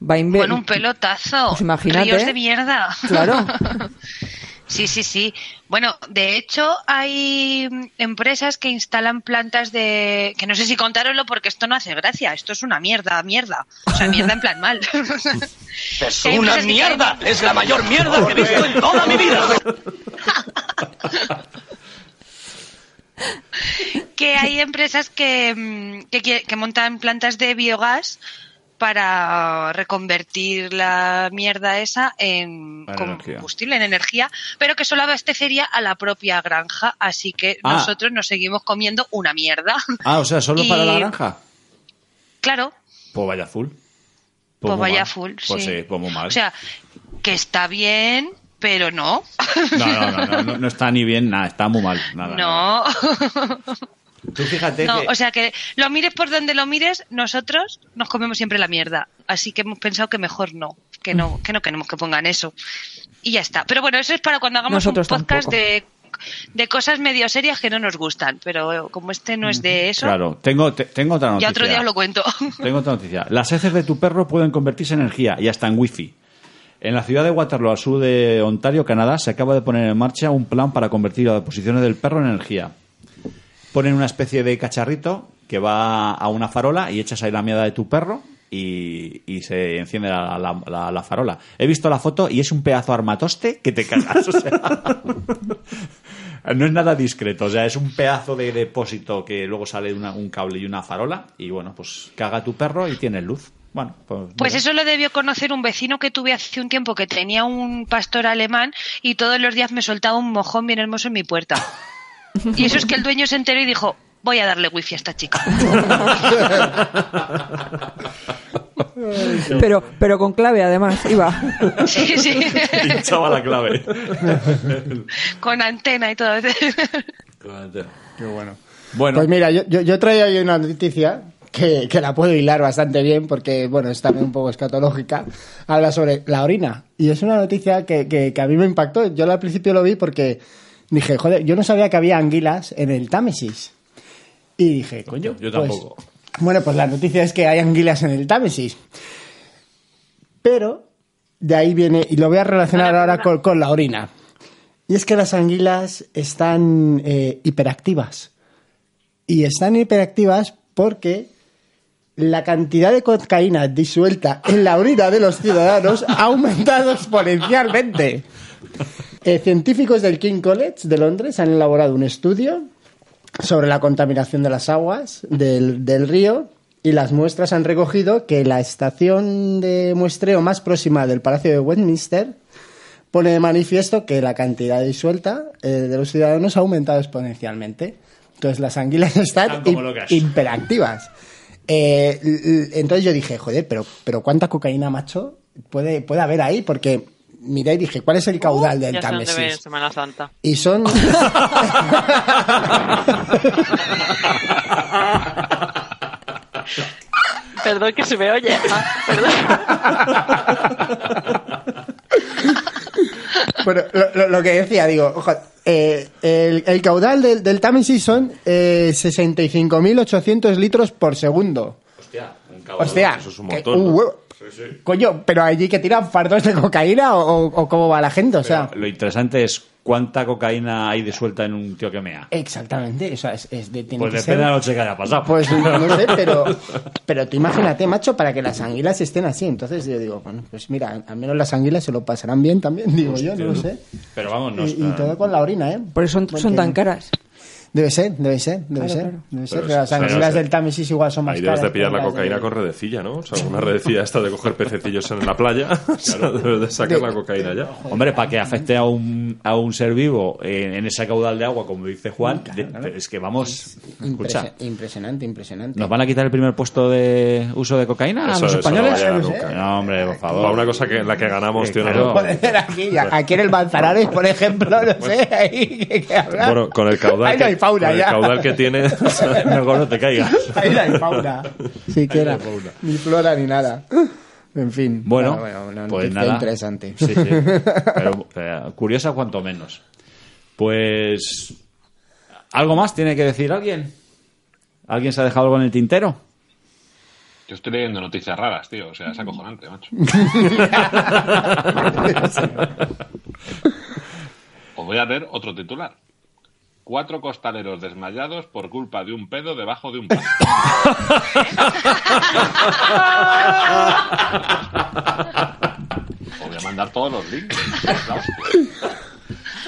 va a Con un pelotazo. Pues imagínate. Ríos de mierda. Claro. Sí, sí, sí. Bueno, de hecho hay empresas que instalan plantas de... que no sé si contároslo porque esto no hace gracia. Esto es una mierda, mierda. O sea, mierda en plan mal. Es una que mierda. Es la mayor mierda que he visto en toda mi vida. que hay empresas que, mm, que montan plantas de biogás para reconvertir la mierda esa en energía. combustible, en energía, pero que solo abastecería a la propia granja, así que Ah. nosotros nos seguimos comiendo una mierda. Ah, o sea, solo Y- para la granja. claro, Pues vaya full. pues vaya mal. full, Pues sí. sí, pues muy mal. O sea, que está bien, pero no. no, no, no, no, no, no está ni bien, nada, está muy mal. Nada, nada. No. Tú fíjate No, que... o sea que lo mires por donde lo mires, nosotros nos comemos siempre la mierda. Así que hemos pensado que mejor no, que no, que no queremos que pongan eso. Y ya está. Pero bueno, eso es para cuando hagamos Nosotros un podcast tampoco. de, de cosas medio serias que no nos gustan. Pero como este no es de eso, Claro, tengo, te- tengo otra noticia. ya otro día os lo cuento. Tengo otra noticia. Las heces de tu perro pueden convertirse en energía y hasta en wifi. En la ciudad de Waterloo, al sur de Ontario, Canadá, se acaba de poner en marcha un plan para convertir las deposiciones del perro en energía. Ponen una especie de cacharrito que va a una farola y echas ahí la mierda de tu perro y, y se enciende la, la- la- la farola. He visto la foto y es un pedazo armatoste que te cagas. o sea. No es nada discreto, o sea, es un pedazo de depósito que luego sale una- un cable y una farola y bueno, pues caga tu perro y tienes luz. Bueno, pues, Pues eso lo debió conocer un vecino que tuve hace un tiempo que tenía un pastor alemán y todos los días me soltaba un mojón bien hermoso en mi puerta. Y eso es que el dueño se enteró y dijo, voy a darle wifi a esta chica. Pero, pero con clave, además, iba. Sí, sí. Pinchaba la clave. Con antena y todo. Qué bueno. Bueno, Pues mira, yo, yo, yo traía hoy una noticia que, que la puedo hilar bastante bien porque, bueno, es también un poco escatológica. Habla sobre la orina. Y es una noticia que, que, que a mí me impactó. Yo al principio lo vi porque dije, joder, yo no sabía que había anguilas en el Támesis. Y dije, coño. yo pues- tampoco. bueno, pues la noticia es que hay anguilas en el Támesis. Pero de ahí viene, y lo voy a relacionar ahora con, con la orina. Y es que las anguilas están eh, hiperactivas. Y están hiperactivas porque la cantidad de cocaína disuelta en la orina de los ciudadanos ha aumentado exponencialmente. Eh, científicos del King College de Londres han elaborado un estudio sobre la contaminación de las aguas del, del río y las muestras han recogido que la estación de muestreo más próxima del Palacio de Westminster pone de manifiesto que la cantidad disuelta eh, de los ciudadanos ha aumentado exponencialmente. Entonces las anguilas están Están hiperactivas. Eh, entonces yo dije, joder, pero, pero ¿cuánta cocaína, macho, puede, puede haber ahí? Porque miré y dije, ¿cuál es el caudal del Uh, ve en Támesis? Semana Santa. Y son... Perdón que se me oye. Ah, perdón. Bueno, lo, lo- lo que decía, digo, ojo, eh, el, el caudal del, del Támesis son eh, 65.800 litros por segundo. Hostia, Eso es un que- montón, un Coño, pero allí que tiran fardos de cocaína o, cómo va la gente, o sea. lo interesante es cuánta cocaína hay de suelta en un tío que mea. Exactamente, o sea, es, es de, tiene Pues que depende ser- de la noche que haya pasado. Pues no sé, pero, pero tú imagínate, macho, para que las anguilas estén así. Entonces yo digo, bueno, pues mira, al menos las anguilas se lo pasarán bien también, digo yo, no lo sé. Pero vamos, no Y, y todo con la orina, ¿eh? Por eso son, tan caras. Debe ser, debe ser, debe Claro, ser. claro. Debe ser, Pero las eso- anguilas o sea, del Támesis igual son más Ahí debes de caras pillar la cocaína de- con redecilla, ¿no? O sea, una redecilla esta de coger pececillos en la playa. O sea, debes de sacar la cocaína ya. Hombre, para que afecte a un, a un ser vivo en, en ese caudal de agua, como dice Juan, de- es que vamos, escucha, Impresi- Impresionante, impresionante. ¿nos van a quitar el primer puesto de uso de cocaína a Eso- los eso españoles? no a llegar No sé. nunca. No, hombre, por favor. Para una cosa que en la que ganamos, tío, no, claro. no. Puede ser aquí, aquí en el Manzanares, por ejemplo, no sé, ahí que, que habrá. Bueno, con el caudal, Con el ya. caudal que tiene. Mejor no te caigas. Ahí no hay fauna, siquiera, ni flora ni nada. En fin. Bueno, pues nada. interesante. Sí, sí. Pero, pero curiosa cuanto menos. Pues. ¿Algo más tiene que decir alguien? ¿Alguien se ha dejado algo en el tintero? Yo estoy leyendo noticias raras, tío. O sea, es acojonante, macho. Os voy a leer otro titular. Cuatro costaleros desmayados por culpa de un pedo debajo de un paso. Os voy a mandar todos los links.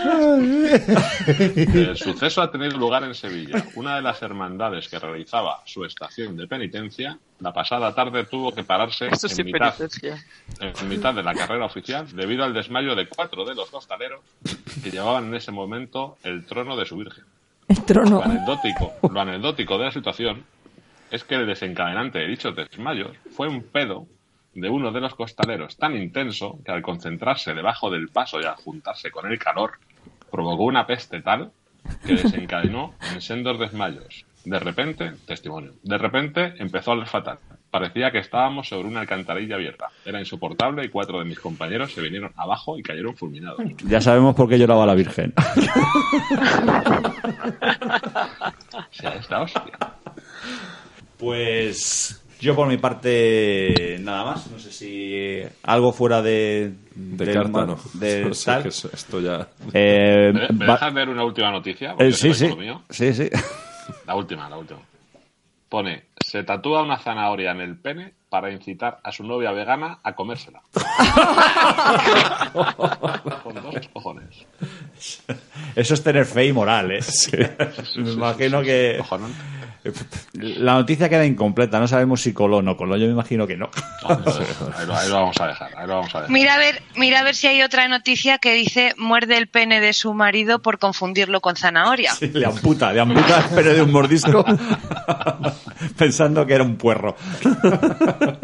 El suceso ha tenido lugar en Sevilla. Una de las hermandades que realizaba su estación de penitencia, la pasada tarde tuvo que pararse en sí, mitad, penitencia. en mitad de la carrera oficial debido al desmayo de cuatro de los costaleros que llevaban en ese momento el trono de su virgen. El trono. Lo anecdótico, lo anecdótico de la situación es que el desencadenante de dichos desmayos fue un pedo de uno de los costaleros tan intenso que al concentrarse debajo del paso y al juntarse con el calor, provocó una peste tal que desencadenó en sendos desmayos. De repente, testimonio, de repente empezó a oler fatal. parecía que estábamos sobre una alcantarilla abierta. Era insoportable y cuatro de mis compañeros se vinieron abajo y cayeron fulminados. Ya sabemos por qué lloraba la Virgen. O sea, esta hostia. Pues yo por mi parte nada más. No sé si algo fuera de... De del carta, ma- no. de No sé, tal. que es- esto ya... Eh, ¿Me, dejas ver una última noticia? Eh, sí, sí. Sí, sí. La última, la última. Pone, se tatúa una zanahoria en el pene para incitar a su novia vegana a comérsela. Con dos cojones. Eso es tener fe y moral, ¿eh? Me imagino que... Cojonón. La noticia queda incompleta. No sabemos si coló o no coló. Yo me imagino que no. Ahí lo, ahí lo vamos a dejar, ahí lo vamos a dejar. Mira a ver, mira a ver si hay otra noticia que dice muerde el pene de su marido por confundirlo con zanahoria. Sí, le amputa, le amputa el pene de un mordisco pensando que era un puerro.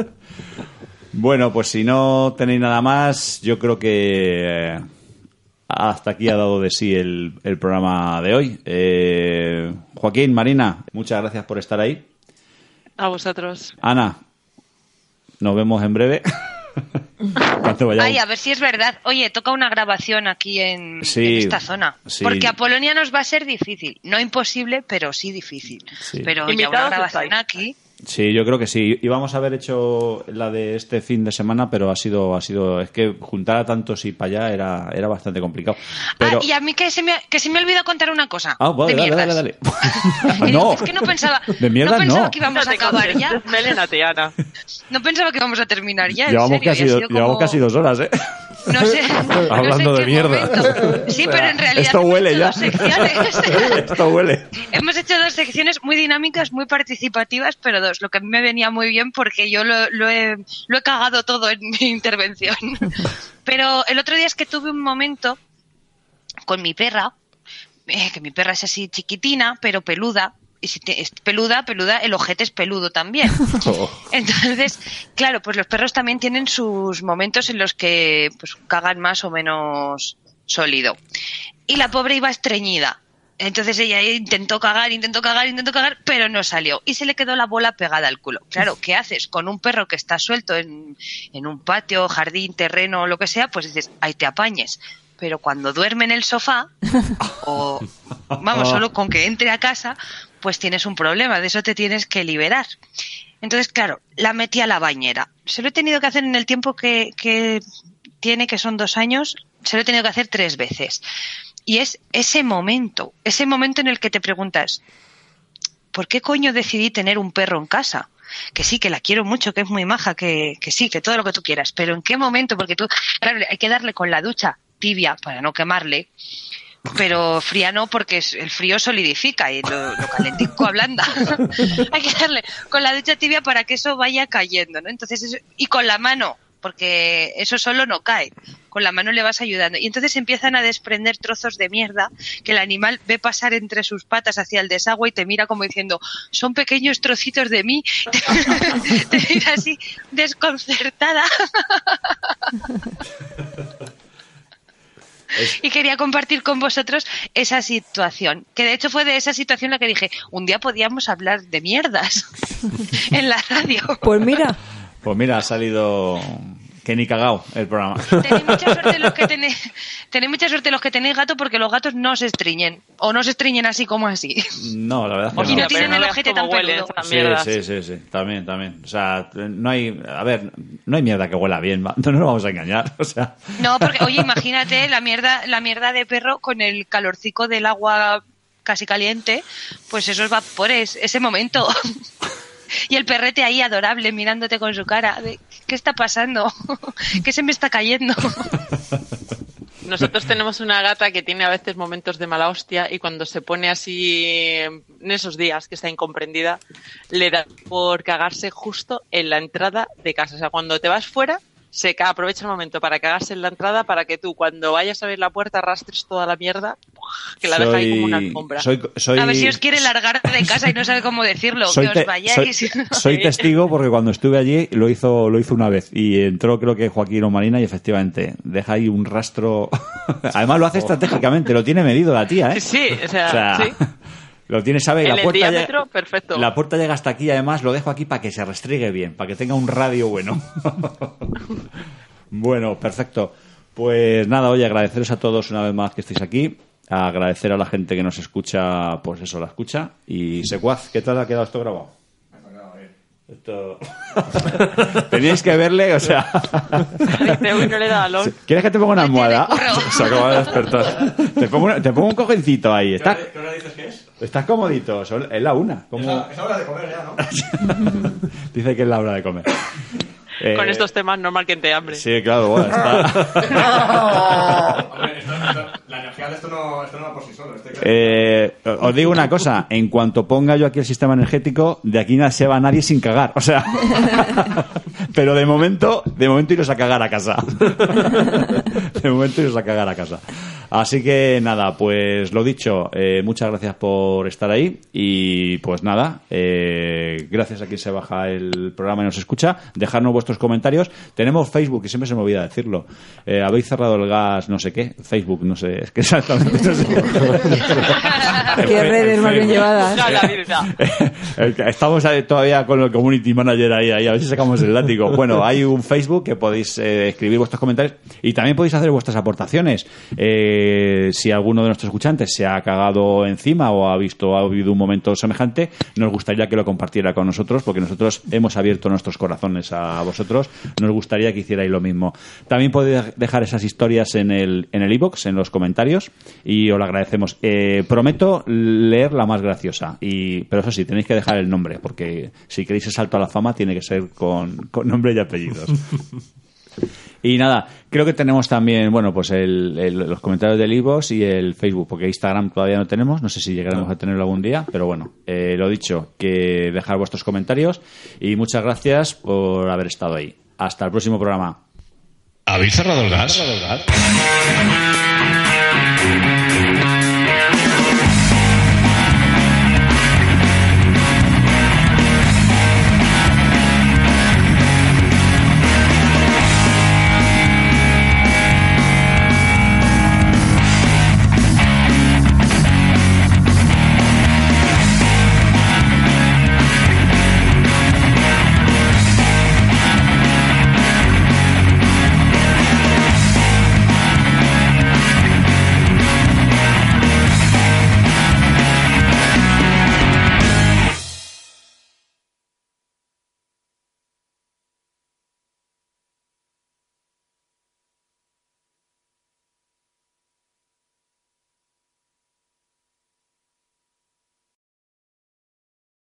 bueno, pues si no tenéis nada más, yo creo que eh, hasta aquí ha dado de sí el, el programa de hoy. Eh, Joaquín, Marina, muchas gracias por estar ahí. A vosotros. Ana, nos vemos en breve. Ay, a ver si es verdad. Oye, toca una grabación aquí en, Sí, en esta zona. sí. Porque a Polonia nos va a ser difícil. No imposible, pero sí difícil. Sí. Pero ya una grabación estáis. aquí. Sí, yo creo que sí. Íbamos a haber hecho la de este fin de semana, pero ha sido, ha sido, es que juntar a tantos y para allá era, era bastante complicado. Pero, Ah, y a mí que se me, ha- que se me ha olvidado contar una cosa. Ah, vale, de dale, mierdas. dale, dale. No, Es que no pensaba, de mierdas no pensaba no. que íbamos a acabar ya. Melena Teana. No pensaba que íbamos a terminar ya. en llevamos, serio, y casi, ha do- sido como- llevamos casi dos horas, ¿eh? No sé. no Hablando sé de mierda. momento. Sí, pero en realidad. Esto hemos huele hecho ya. dos secciones. Esto huele. Hemos hecho dos secciones muy dinámicas, muy participativas, pero dos, lo que a mí me venía muy bien porque yo lo, lo he, lo he cagado todo en mi intervención. Pero el otro día es que tuve un momento con mi perra, eh, que mi perra es así chiquitina, pero peluda. Y si te- es peluda, peluda, el ojete es peludo también. Entonces, claro, pues los perros también tienen sus momentos en los que pues, cagan más o menos sólido. Y la pobre iba estreñida. Entonces ella intentó cagar, intentó cagar, intentó cagar, pero no salió. Y se le quedó la bola pegada al culo. Claro, ¿qué haces con un perro que está suelto en, en un patio, jardín, terreno lo que sea? Pues dices, ahí te apañes. Pero cuando duerme en el sofá, o vamos, solo con que entre a casa, pues tienes un problema. De eso te tienes que liberar. Entonces, claro, la metí a la bañera. Se lo he tenido que hacer en el tiempo que, que tiene, que son dos años, se lo he tenido que hacer tres veces. Y es ese momento, ese momento en el que te preguntas, ¿por qué coño decidí tener un perro en casa? Que sí, que la quiero mucho, que es muy maja, que, que sí, que todo lo que tú quieras, pero ¿en qué momento? Porque tú, claro, hay que darle con la ducha tibia para no quemarle, pero fría no, porque es- el frío solidifica y lo, lo calentico ablanda. hay que darle con la ducha tibia para que eso vaya cayendo, ¿no? Entonces, eso- y con la mano, porque eso solo no cae. Con la mano le vas ayudando. Y entonces empiezan a desprender trozos de mierda que el animal ve pasar entre sus patas hacia el desagüe y te mira como diciendo, son pequeños trocitos de mí. te mira así desconcertada. y quería compartir con vosotros esa situación. Que de hecho fue de esa situación la que dije, un día podíamos hablar de mierdas en la radio. Pues mira, Pues mira, ha salido que ni cagao el programa. Tenéis mucha suerte los que tenéis, tenéis mucha suerte los que tenéis gato porque los gatos no se estriñen. O no se estriñen así como así. No, la verdad es que Y no no. tienen el ojete tan peludo. Sí, sí, sí, sí, también, también. O sea, no hay, a ver, no hay mierda que huela bien, no nos vamos a engañar, o sea. No, porque, oye, imagínate la mierda, la mierda de perro con el calorcico del agua casi caliente, pues esos vapores, ese momento. Y el perrete ahí adorable mirándote con su cara ¿qué está pasando? ¿Qué se me está cayendo? Nosotros tenemos una gata que tiene a veces momentos de mala hostia y cuando se pone así en esos días que está incomprendida, le da por cagarse justo en la entrada de casa. O sea, cuando te vas fuera, se ca- aprovecha el momento para cagarse en la entrada para que tú cuando vayas a abrir la puerta arrastres toda la mierda que la deja ahí como una alfombra. soy, soy, A ver si os quiere largar de casa y no sabe cómo decirlo, soy que te- os vayáis. soy- soy testigo porque cuando estuve allí lo hizo, lo hizo una vez y entró creo que Joaquín o Marina y efectivamente deja ahí un rastro. Además lo hace estratégicamente, lo tiene medido la tía, ¿eh? Sí, o sea, sí. Lo tiene, sabe, En la el puerta, llega, diámetro, perfecto. la puerta llega hasta aquí, además lo dejo aquí para que se restregue bien, para que tenga un radio bueno. bueno, perfecto. Pues nada, oye, agradeceros a todos una vez más que estéis aquí. Agradecer a la gente que nos escucha, pues eso, la escucha. Y Secuaz, ¿qué tal ha quedado esto grabado? Esto... Teníais que verle, o sea... No le da. ¿Quieres que te ponga una almohada? Se acaba de despertar. Te pongo, una- te pongo un cojincito ahí. ¿Estás, ¿Qué hora dices que es? Estás comodito? Son- Es la una. como- Es hora de comer ya, ¿no? Dice que es la hora de comer. Eh, Con estos temas normal que te hambre. Sí, claro, bueno, está... Hombre, esto- esto- la energía de esto no, esto no va por sí solo. Eh, os digo una cosa, en cuanto ponga yo aquí el sistema energético, de aquí no se va nadie sin cagar, o sea, pero de momento, de momento iros a cagar a casa, de momento iros a cagar a casa. Así que nada, pues lo dicho, eh, muchas gracias por estar ahí y pues nada, eh, gracias a quien se baja el programa y nos escucha, dejarnos vuestros comentarios. Tenemos Facebook, y siempre se me olvida decirlo. Eh, habéis cerrado el gas, no sé qué, Facebook, no sé, es que exactamente no sé. Qué redes más bien llevadas. Vida. Estamos todavía con el community manager ahí, ahí, a ver si sacamos el látigo. Bueno, hay un Facebook que podéis eh, escribir vuestros comentarios y también podéis hacer vuestras aportaciones. Eh, si alguno de nuestros escuchantes se ha cagado encima o ha visto ha habido un momento semejante, nos gustaría que lo compartiera con nosotros porque nosotros hemos abierto nuestros corazones a vosotros. Nos gustaría que hicierais lo mismo. También podéis dejar esas historias en el en el iBox, en los comentarios y os lo agradecemos. Eh, prometo leer la más graciosa y pero eso sí tenéis que dejar el nombre porque si queréis el salto a la fama tiene que ser con, con nombre y apellidos. Y nada, creo que tenemos también, bueno, pues el, el- los comentarios del iVoox y el Facebook, porque Instagram todavía no tenemos, no sé si llegaremos a tenerlo algún día, pero bueno, eh, lo dicho, que dejar vuestros comentarios y muchas gracias por haber estado ahí. Hasta el próximo programa. ¿Habéis cerrado el gas?